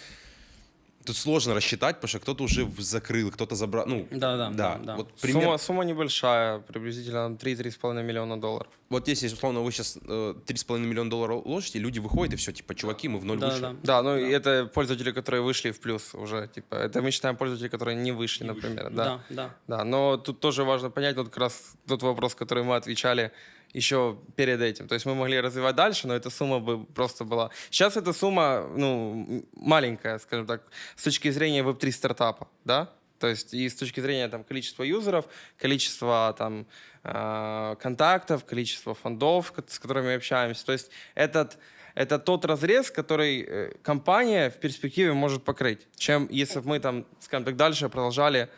тут сложно рассчитать, потому что кто-то уже закрыл, кто-то забрал, ну, Да, да, да, да. Вот пример, Сумма, сумма небольшая, приблизительно 3-3,5 миллиона долларов. Вот если, условно, вы сейчас э, 3,5 миллиона долларов ложите, люди выходят, и все, типа, чуваки, мы в ноль Да, вышли. да. Да, ну и это пользователи, которые вышли в плюс уже, типа, это мы считаем пользователи, которые не вышли, например, да. Да, да. Да, но тут тоже важно понять, вот как раз тот вопрос, который мы отвечали еще перед этим. То есть мы могли развивать дальше, но эта сумма бы просто была... Сейчас эта сумма, ну, маленькая, скажем так, с точки зрения веб-3 стартапа, да? То есть и с точки зрения там, количества юзеров, количества там, э, контактов, количества фондов, с которыми общаемся. То есть этот, это тот разрез, который э, компания в перспективе может покрыть, чем если бы мы там, скажем так, дальше продолжали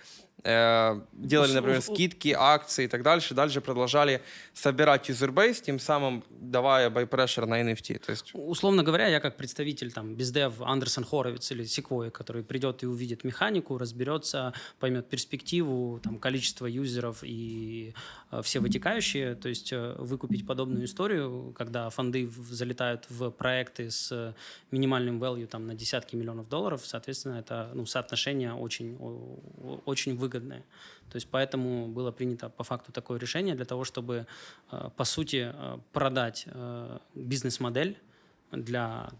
э, делали, Ус- например, ус- у- скидки, акции и так дальше, дальше продолжали собирать юзербейс, тем самым давая байпрешер на NFT. То есть Условно говоря, я как представитель там бездев Андерсон Хоровиц или Секвой, который придет и увидит механику, разберется, поймет перспективу, там, количество юзеров и э, все вытекающие, то есть э, выкупить подобную историю, когда фонды в- залетают в проекты с э, минимальным value там, на десятки миллионов долларов, соответственно, это ну, соотношение очень, о- о- очень выгодное. То есть поэтому было принято по факту такое решение для того, чтобы, э, по сути, э, продать э, бизнес-модель для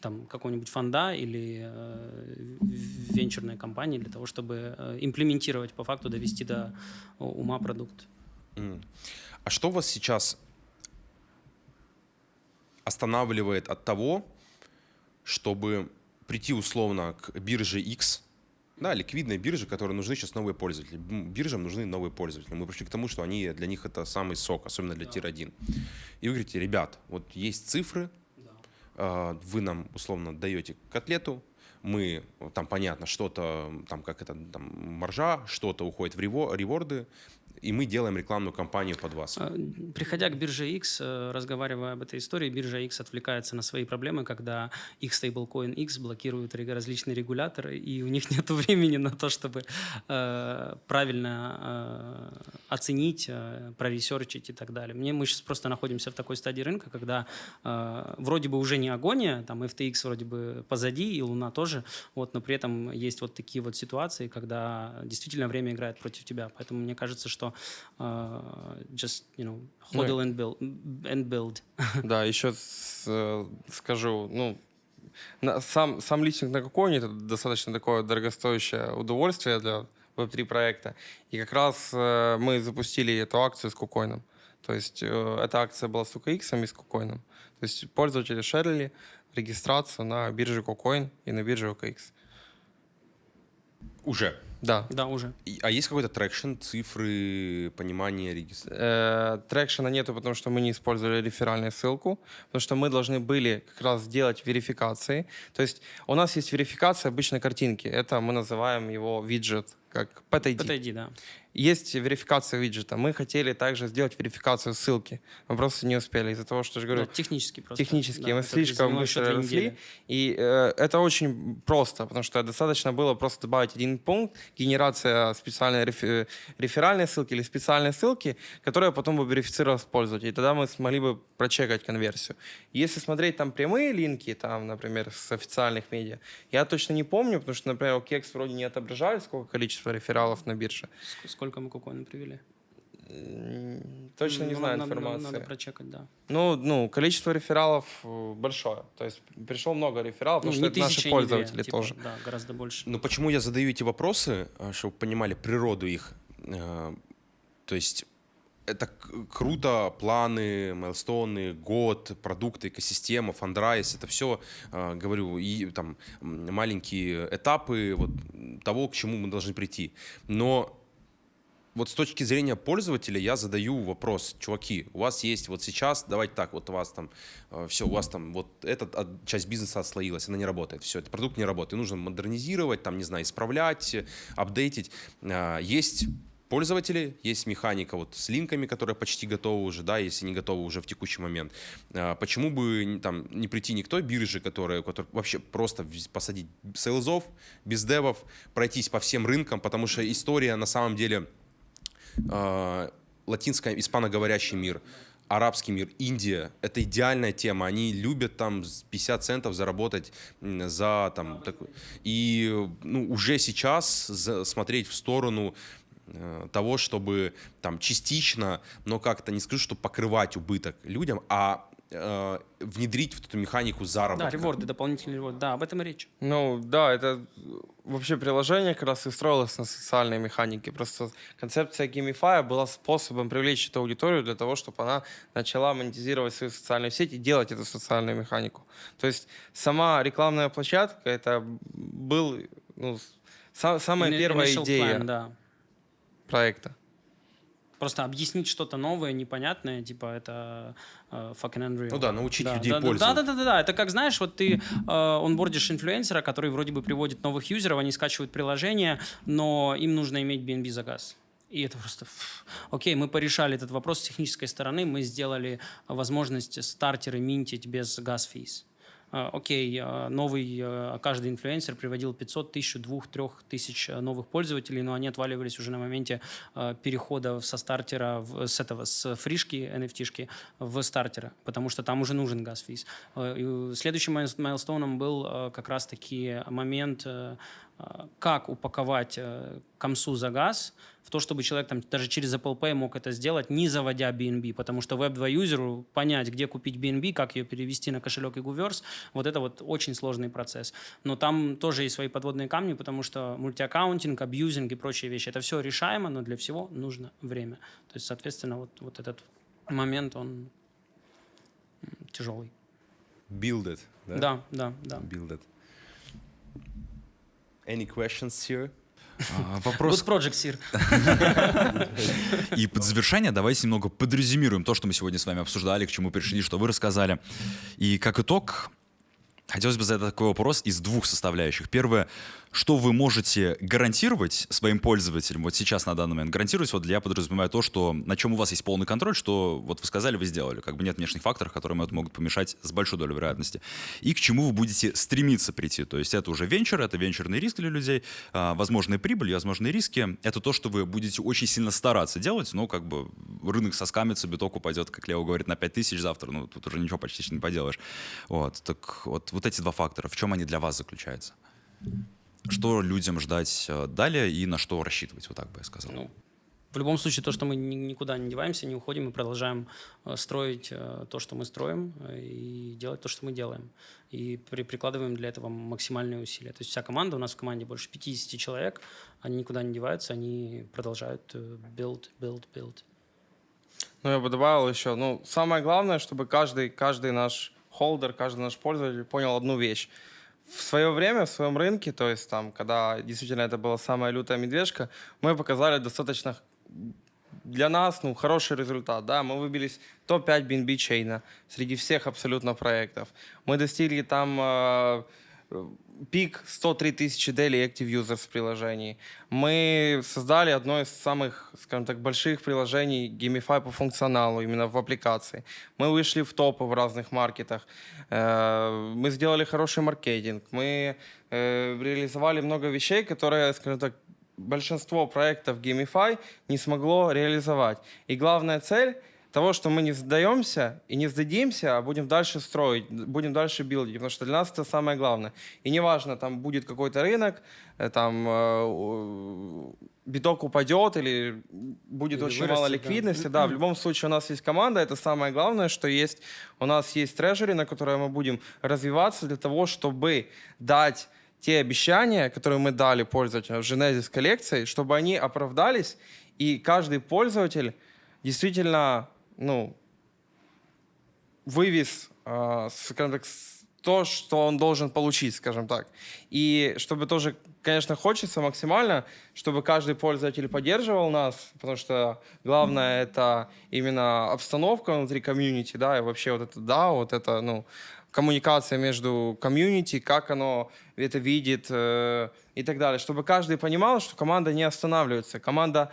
там, какого-нибудь фонда или э, венчурной компании для того, чтобы э, имплементировать по факту, довести до ума продукт. М. А что вас сейчас останавливает от того, чтобы прийти условно к бирже X, да, ликвидной бирже, которой нужны сейчас новые пользователи. Биржам нужны новые пользователи. Мы пришли к тому, что они для них это самый сок, особенно для тир-1. И вы говорите, ребят, вот есть цифры, а, вы нам условно даете котлету, мы, там понятно, что-то, там как это, там маржа, что-то уходит в рево- реворды, и мы делаем рекламную кампанию под вас. Э, Приходя к бирже X, э, разговаривая об этой истории, биржа X отвлекается на свои проблемы, когда их стейблкоин X блокируют различные регуляторы, и у них нет времени на то, чтобы э, правильно э, оценить, э, проресерчить и так далее. Мне мы сейчас просто находимся в такой стадии рынка, когда вроде бы уже не агония, там FTX вроде бы позади, и Луна тоже, вот, но при этом есть вот такие вот ситуации, когда действительно время играет против тебя. Поэтому мне кажется, что э, just, you know, Ну hodl and build. And build. Да, еще с- э, скажу, ну, на- сам, сам листинг на KuCoin е это достаточно такое дорогостоящее удовольствие для Web3 проекта. И как раз э, мы запустили эту акцию с KuCoin ом. То есть э, эта акция была с OKX и с KuCoin. То есть пользователи шерили регистрацию на бирже KuCoin и на бирже OKX. Уже. Да. Да, уже. И- А есть какой-то traction, цифры, понимание регистрации? Э, трекшена нету, потому что мы не использовали реферальную ссылку, потому что мы должны были как раз сделать верификации. То есть у нас есть верификация обычной картинки. Это мы называем его виджет, как PTID. PTID, да. Есть верификация виджета. Мы хотели также сделать верификацию ссылки. Мы просто не успели из-за того, что я же говорю, Да, технически просто. технически Да, мы слишком быстро росли. И э, это очень просто, потому что достаточно было просто добавить один пункт, генерация специальной рефе- реферальной ссылки или специальной ссылки, которая потом бы верифицировалась пользователей. И тогда мы смогли бы прочекать конверсию. Если смотреть там прямые линки, там, например, с официальных медиа, я точно не помню, потому что, например, у Кекс вроде не отображали, сколько количество рефералов на бирже. Ск- Сколько мы кукоина привели? Точно не знаю надо- надо- информации. Надо прочекать, да. Ну, ну, количество рефералов э, большое. То есть пришло много рефералов, Ну, потому не что это наши тысяча и не две, пользователи типа, тоже. Да, гораздо больше. Но почему я задаю эти вопросы, а, чтобы понимали природу их? Э, То есть это круто, планы, майлстоуны, год, продукты, экосистема, фандрайз, это все, говорю, и там маленькие этапы вот того, к чему мы должны прийти. Но вот с точки зрения пользователя я задаю вопрос, чуваки, у вас есть вот сейчас, давайте так, вот у вас там все, у вас там вот эта часть бизнеса отслоилась, она не работает, все, этот продукт не работает, нужно модернизировать, там, не знаю, исправлять, э, апдейтить. А, Есть пользователи, есть механика вот с линками, которая почти готова уже, да, если не готова уже в текущий момент. А, Почему бы там не прийти не к той бирже, которая, которая вообще просто посадить сейлзов, без девов, пройтись по всем рынкам, потому что история на самом деле э, латинско испаноговорящий мир, арабский мир, Индия — это идеальная тема. Они любят там с 50 центов заработать за там такой. И ну, уже сейчас смотреть в сторону э, того, чтобы там частично, но как-то не скажу, что покрывать убыток людям, а э, внедрить в эту механику Да, заработка. реворды, дополнительные реворды. Да, об этом и речь. Ну, да, это вообще приложение как раз и строилось на социальной механике. Просто концепция Gamify была способом привлечь эту аудиторию для того, чтобы она начала монетизировать свою социальную сеть и делать эту социальную механику. То есть сама рекламная площадка, это был ну, са- самая первая идея plan, да. проекта. Просто объяснить что-то новое, непонятное, типа это э, fucking unreal. Ну да, научить да, людей да, да, пользоваться. Да, да, да, да. Это как, знаешь, вот ты э, онбордишь инфлюенсера, который вроде бы приводит новых юзеров, они скачивают приложение, но им нужно иметь BNB заказ. И это просто... Окей, мы порешали этот вопрос с технической стороны, мы сделали возможность стартеры минтить без газ-физ. Э, Окей, э, новый, э, каждый инфлюенсер приводил 500, 1000, 2, 3 тысяч новых пользователей, но они отваливались уже на моменте перехода со стартера, с этого, с фришки, NFT-шки в стартера, потому что там уже нужен газ-физ. Следующим майл- майлстоуном был как раз-таки момент, как упаковать комсу за газ в то, чтобы человек там даже через Apple Pay мог это сделать, не заводя BNB, потому что Web2 юзеру понять, где купить BNB, как ее перевести на кошелек и Гуверс, вот это вот очень сложный процесс. Но там тоже есть свои подводные камни, потому что мультиаккаунтинг, абьюзинг и прочие вещи, это все решаемо, но для всего нужно время. То есть, соответственно, вот, вот этот момент, он тяжелый. Build it. Да? Да, да, да. Build it. Any questions here? А, Вопрос Good project, Sir. И под завершение давайте немного подрезюмируем то, что мы сегодня с вами обсуждали, к чему пришли, что вы рассказали. И как итог, хотелось бы задать такой вопрос из двух составляющих. Первое, что вы можете гарантировать своим пользователям вот сейчас на данный момент? Гарантировать, вот я подразумеваю то, что на чем у вас есть полный контроль, что вот вы сказали, вы сделали. Как бы нет внешних факторов, которые могут помешать с большой долей вероятности. И к чему вы будете стремиться прийти. То есть это уже венчур, это венчурный риск для людей, а, возможные прибыли, возможные риски. Это то, что вы будете очень сильно стараться делать, но как бы рынок соскамится, биток упадет, как Лео говорит, на 5000 завтра, ну тут уже ничего почти не поделаешь. Вот, так вот, вот эти два фактора, в чем они для вас заключаются? Что людям ждать э, далее и на что рассчитывать, вот так бы я сказал. Ну, в любом случае, то, что мы ни- никуда не деваемся, не уходим, мы продолжаем э, строить э, то, что мы строим, и делать то, что мы делаем. И при- прикладываем для этого максимальные усилия. То есть вся команда, у нас в команде больше 50 человек, они никуда не деваются, они продолжают build, build, build. Ну, я бы добавил еще, ну, самое главное, чтобы каждый, каждый наш холдер, каждый наш пользователь понял одну вещь. В свое время, в своем рынке, то есть там, когда действительно это была самая лютая медвежка, мы показали достаточно для нас, ну, хороший результат, да, мы выбились топ-5 BNB чейна среди всех абсолютно проектов. Мы достигли там э, пик 103 тысячи daily active users в приложении. Мы создали одно из самых, скажем так, больших приложений Gamify по функционалу именно в аппликации. Мы вышли в топы в разных маркетах. Э, Мы сделали хороший маркетинг. Мы э, реализовали много вещей, которые, скажем так, большинство проектов Gamify не смогло реализовать. И главная цель того, что мы не сдаемся и не сдадимся, а будем дальше строить, будем дальше билдить, потому что для нас это самое главное. И неважно, там будет какой-то рынок, э, там э, биток упадет или будет Или очень мало вырастет, да. ликвидности, да. в любом случае у нас есть команда, это самое главное, что есть, у нас есть трежери, на которые мы будем развиваться для того, чтобы дать те обещания, которые мы дали пользователям в Genesis коллекции, чтобы они оправдались, и каждый пользователь действительно, ну, вывез, э, скажем так, то, что он должен получить, скажем так. И чтобы тоже, конечно, хочется максимально, чтобы каждый пользователь поддерживал нас, потому что главное это именно обстановка внутри комьюнити, да, и вообще вот это, да, вот это, ну, коммуникация между комьюнити, как оно это видит э, и так далее, чтобы каждый понимал, что команда не останавливается, команда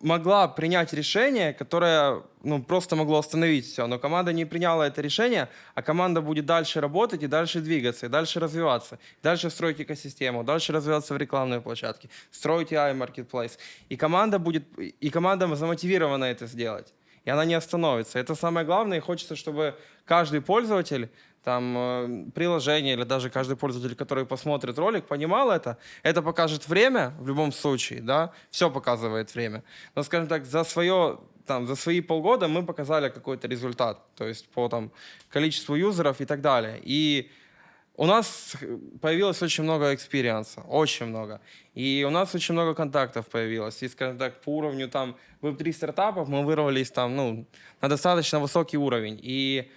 могла принять решение, которое ну, просто могло остановить все. Но команда не приняла это решение, а команда будет дальше работать и дальше двигаться, и дальше развиваться, и дальше строить экосистему, дальше развиваться в рекламной площадке, строить AI Marketplace. И команда будет, и команда замотивирована это сделать. И она не остановится. Это самое главное. И хочется, чтобы каждый пользователь там, э, приложение или даже каждый пользователь, который посмотрит ролик, понимал это. Это покажет время в любом случае, да, все показывает время. Но, скажем так, за свое там, за свои полгода мы показали какой-то результат, то есть по там, количеству юзеров и так далее. И у нас появилось очень много experience а, очень много. И у нас очень много контактов появилось. И, скажем так, по уровню там веб-3 стартапов мы вырвались там, ну, на достаточно высокий уровень. И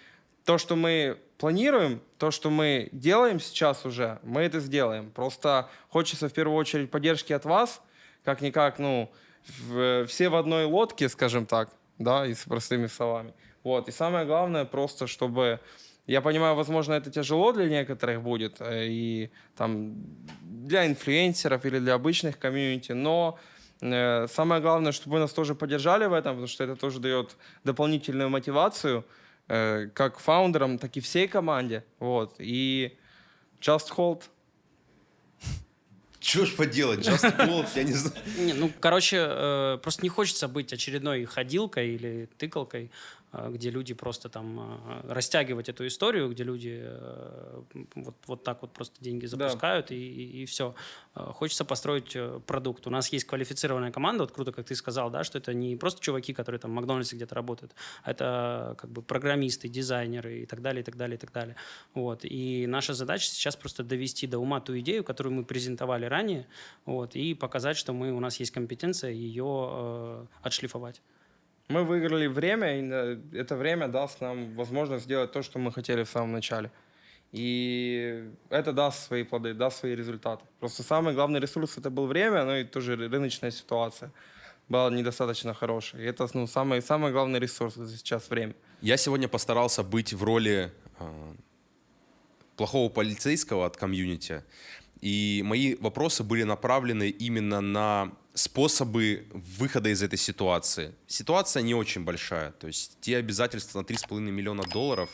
то, что мы планируем, то, что мы делаем сейчас уже, мы это сделаем. Просто хочется в первую очередь поддержки от вас, как-никак, ну, в- все в одной лодке, скажем так, да, и с простыми словами. Вот. И самое главное просто, чтобы я понимаю, возможно, это тяжело для некоторых будет, э, и там для инфлюенсеров или для обычных комьюнити, но э, самое главное, чтобы вы нас тоже поддержали в этом, потому что это тоже дает дополнительную мотивацию э, как фаундерам, так и всей команде. Вот. И just hold. Что ж поделать, Just Gold, я не знаю. Не, ну, короче, э, просто не хочется быть очередной ходилкой или тыкалкой, где люди просто там э, растягивать эту историю, где люди э, вот, вот так вот просто деньги запускают и, все. Хочется построить э, продукт. У нас есть квалифицированная команда, вот круто, как ты сказал, да, что это не просто чуваки, которые там в Макдональдсе где-то работают, а это как бы программисты, дизайнеры и так далее, и так далее, и так далее. Вот. И наша задача сейчас просто довести до ума ту идею, которую мы презентовали ранее, вот, и показать, что мы, у нас есть компетенция ее э, отшлифовать. Мы выиграли время, и э, это время даст нам возможность сделать то, что мы хотели в самом начале. И это даст свои плоды, даст свои результаты. Просто самый главный ресурс это был время, ну и тоже рыночная ситуация была недостаточно хорошая. И это ну, самый, самый главный ресурс сейчас время. Я сегодня постарался быть в роли э, плохого полицейского от комьюнити. И мои вопросы были направлены именно на способы выхода из этой ситуации. Ситуация не очень большая. То есть те обязательства на 3,5 миллиона долларов,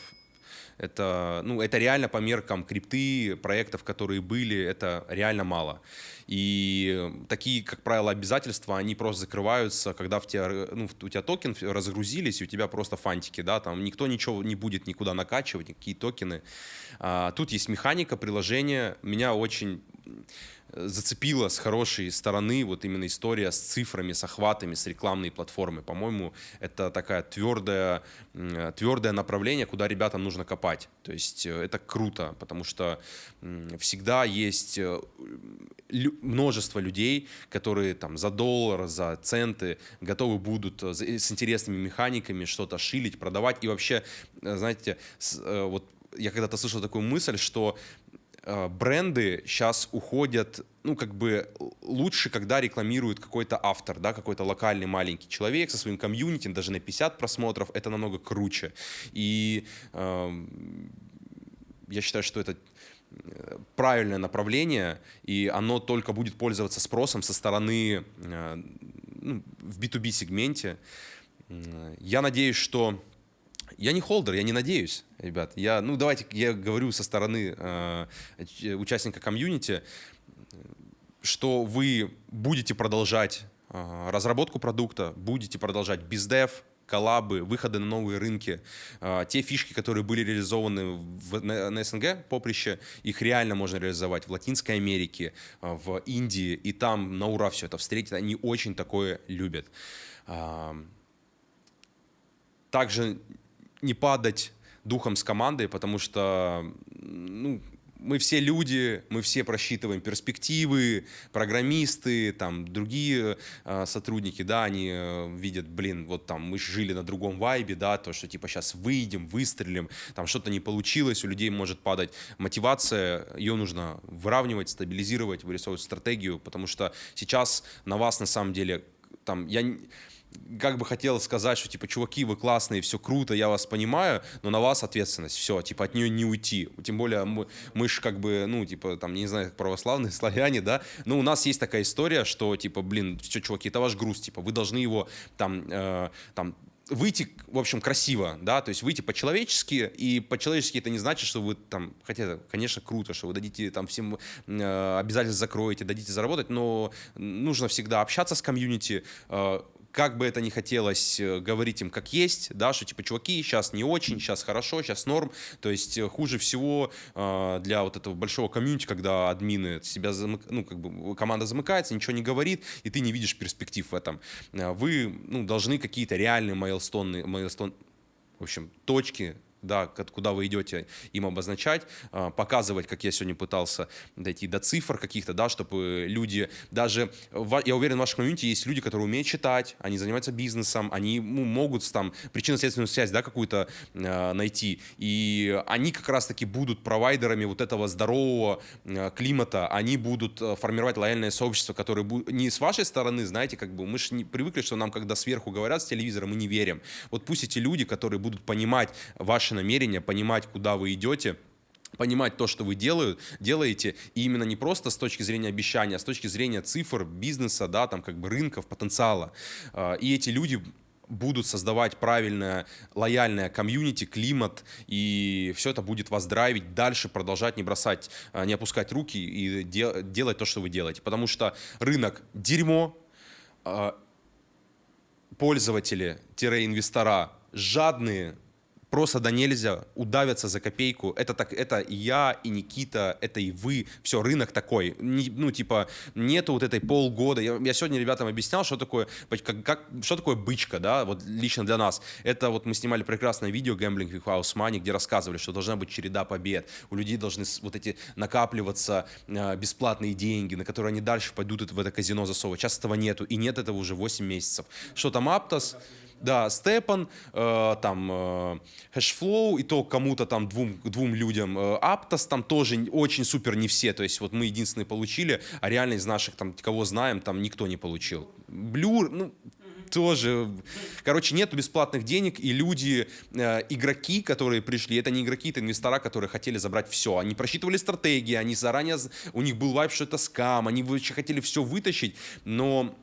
это, ну, это реально по меркам крипты, проектов, которые были, это реально мало. И такие, как правило, обязательства, они просто закрываются, когда в тебя, ну, у тебя токен разгрузились, и у тебя просто фантики, да, там никто ничего не будет никуда накачивать, никакие токены. А, тут есть механика, приложение. Меня очень зацепила с хорошей стороны вот именно история с цифрами, с охватами, с рекламной платформы. По-моему, это такая твердая, твердое направление, куда ребятам нужно копать. То есть э, это круто, потому что всегда есть э, множество людей, которые там за доллар, за центы готовы будут э, с интересными механиками что-то шилить, продавать. И вообще, знаете, вот я когда-то слышал такую мысль, что бренды сейчас уходят, ну, как бы лучше, когда рекламирует какой-то автор, да, какой-то локальный маленький человек со своим комьюнити, даже на 50 просмотров, это намного круче. И эм, я считаю, что это э, правильное направление, и оно только будет пользоваться спросом со стороны э, ну, в B2B сегменте. Я надеюсь, что я не холдер, я не надеюсь, ребят. Я, ну, давайте я говорю со стороны э, участника комьюнити, что вы будете продолжать э, разработку продукта, будете продолжать бездев, коллабы, выходы на новые рынки, Э, те фишки, которые были реализованы в, на, на СНГ поприще, их реально можно реализовать в Латинской Америке, э, в Индии, и там на ура все это встретить. Они очень такое любят. Ам, также не падать духом с командой, потому что ну, мы все люди, мы все просчитываем перспективы, программисты, там другие э, сотрудники, да, они э, видят, блин, вот там мы жили на другом вайбе, да, то, что типа сейчас выйдем, выстрелим, там что-то не получилось, у людей может падать мотивация, ее нужно выравнивать, стабилизировать, вырисовывать стратегию, потому что сейчас на вас на самом деле там я как бы хотел сказать, что типа, чуваки, вы классные, все круто, я вас понимаю, но на вас ответственность, все, типа, от нее не уйти. Тем более мы, мы ж как бы, ну, типа, там, не знаю, православные славяне, да, но у нас есть такая история, что, типа, блин, все, чуваки, это ваш груз, типа, вы должны его там, э, там, выйти, в общем, красиво, да, то есть выйти по-человечески, и по-человечески это не значит, что вы там, хотя, это, конечно, круто, что вы дадите там всем э, обязательно закроете, дадите заработать, но нужно всегда общаться с комьюнити, э, как бы это ни хотелось э, говорить им как есть, да, что типа, чуваки, сейчас не очень, сейчас хорошо, сейчас норм, то есть э, хуже всего э, для вот этого большого комьюнити, когда админы себя, замык- ну, как бы команда замыкается, ничего не говорит, и ты не видишь перспектив в этом. Э, Вы, ну, должны какие-то реальные майлстоны, майлстон, в общем, точки да, куда вы идете, им обозначать, а, показывать, как я сегодня пытался дойти до цифр каких-то, да, чтобы люди, даже, я уверен, в вашем комьюнити есть люди, которые умеют читать, они занимаются бизнесом, они могут там причинно-следственную связь, да, какую-то э, найти, и они как раз-таки будут провайдерами вот этого здорового э, климата, они будут формировать лояльное сообщество, которое будет не с вашей стороны, знаете, как бы мы же не привыкли, что нам, когда сверху говорят с телевизора, мы не верим. Вот пусть эти люди, которые будут понимать ваши намерения, понимать, куда вы идете, понимать то, что вы делают, делаете, и именно не просто с точки зрения обещания, а с точки зрения цифр, бизнеса, да, там как бы рынков, потенциала. А, И эти люди будут создавать правильное, лояльное комьюнити, климат, и все это будет вас драйвить дальше, продолжать не бросать, а, не опускать руки и де- делать то, что вы делаете. Потому что рынок дерьмо, а, пользователи-инвестора жадные, просто да нельзя, удавятся за копейку. Это так, это и я, и Никита, это и вы. Все, рынок такой. Не- ну, типа, нету вот этой полгода. Я, я сегодня ребятам объяснял, что такое, как, как- что такое бычка, да, вот лично для нас. Это вот мы снимали прекрасное видео Gambling with House Money, где рассказывали, что должна быть череда побед. У людей должны вот эти накапливаться э, бесплатные деньги, на которые они дальше пойдут в это казино засовывать. Сейчас этого нету, и нет этого уже 8 месяцев. Что там Аптос? Да, Степан, э, там э, Hashflow, и то кому-то там двум, двум людям. Э, Aptos там тоже очень супер не все. То есть вот мы единственные получили, а реально из наших там, кого знаем, там никто не получил. Блюр, ну, тоже. Короче, нету бесплатных денег, и люди, э, игроки, которые пришли, это не игроки, это инвестора, которые хотели забрать все. Они просчитывали стратегии, они заранее, у них был вайп, что это скам, они вообще хотели все вытащить, но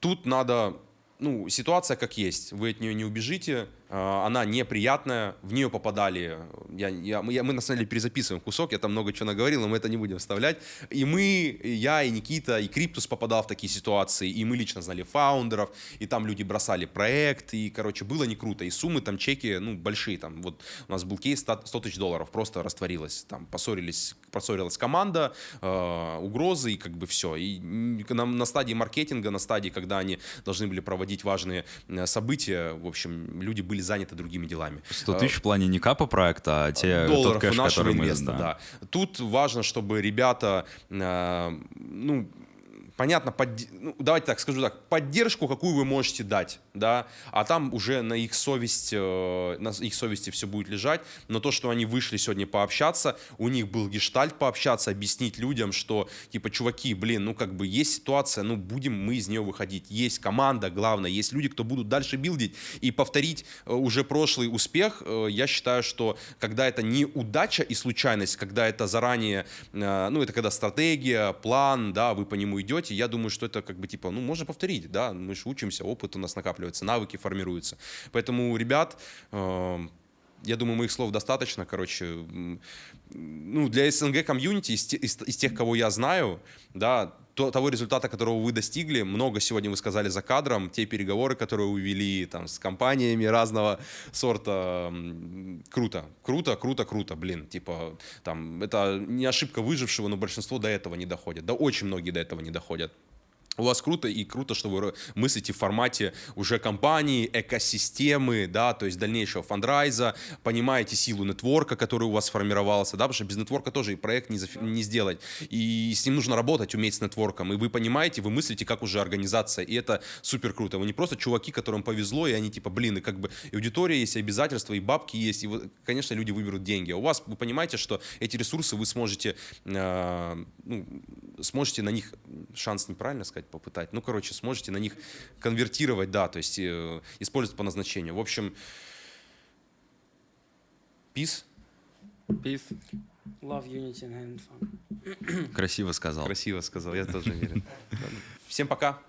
тут надо, ну, ситуация как есть, вы от нее не убежите, она неприятная, в нее попадали, я, я- мы, я- мы на самом деле перезаписываем кусок, я там много чего наговорил, но мы это не будем вставлять. И мы, я, и Никита, и Криптус попадал в такие ситуации, и мы лично знали фаундеров, и там люди бросали проект, и, короче, было не круто. И суммы там, чеки, ну, большие, там, вот у нас был кейс 100 100 тысяч долларов, просто растворилось, там, поссорились, поссорилась команда, э, угрозы, и как бы все. И на, на стадии маркетинга, на стадии, когда они должны были проводить важные э, события, в общем, люди были заняты другими делами. 100 тысяч в плане не капа проекта, а те, тот долларов кэш, нашего который мы... инвеста, да. Тут важно, чтобы ребята, э, ну, понятно, подде- ну, давайте так скажу так, поддержку, какую вы можете дать, да, а там уже на их совесть, э, на их совести все будет лежать, но то, что они вышли сегодня пообщаться, у них был гештальт пообщаться, объяснить людям, что, типа, чуваки, блин, ну, как бы есть ситуация, ну, будем мы из нее выходить, есть команда, главное, есть люди, кто будут дальше билдить и повторить э, уже прошлый успех, э, я считаю, что когда это не удача и случайность, когда это заранее, э, ну, это когда стратегия, план, да, вы по нему идете, я думаю, что это как бы типа, ну, можно повторить, да, мы же учимся, опыт у нас накапливается, навыки формируются. Поэтому, ребят, э, я думаю, моих слов достаточно, короче. Ну, для СНГ комьюнити, из тех, кого я знаю, да, то, того результата, которого вы достигли, много сегодня вы сказали за кадром, те переговоры, которые вы вели там с компаниями разного сорта, круто, круто, круто, круто, блин, типа, там, это не ошибка выжившего, но большинство до этого не доходят, да очень многие до этого не доходят. У вас круто и круто, что вы мыслите в формате уже компании, экосистемы, да, то есть дальнейшего фандрайза, понимаете силу нетворка, который у вас сформировался, да, потому что без нетворка тоже и проект не, зафи- не сделать. И с ним нужно работать, уметь с нетворком. И вы понимаете, вы мыслите как уже организация, и это супер круто. Вы не просто чуваки, которым повезло, и они типа, блин, и как бы и аудитория есть, и обязательства, и бабки есть, и, вы- конечно, люди выберут деньги. А у вас, вы понимаете, что эти ресурсы вы сможете, э, ну, сможете на них, шанс неправильно сказать, попытать, ну, короче, сможете на них конвертировать, да, то есть э, использовать по назначению. В общем, peace, Peace. Love, unity and having fun. Красиво сказал. красиво сказал, я тоже верю. Всем пока.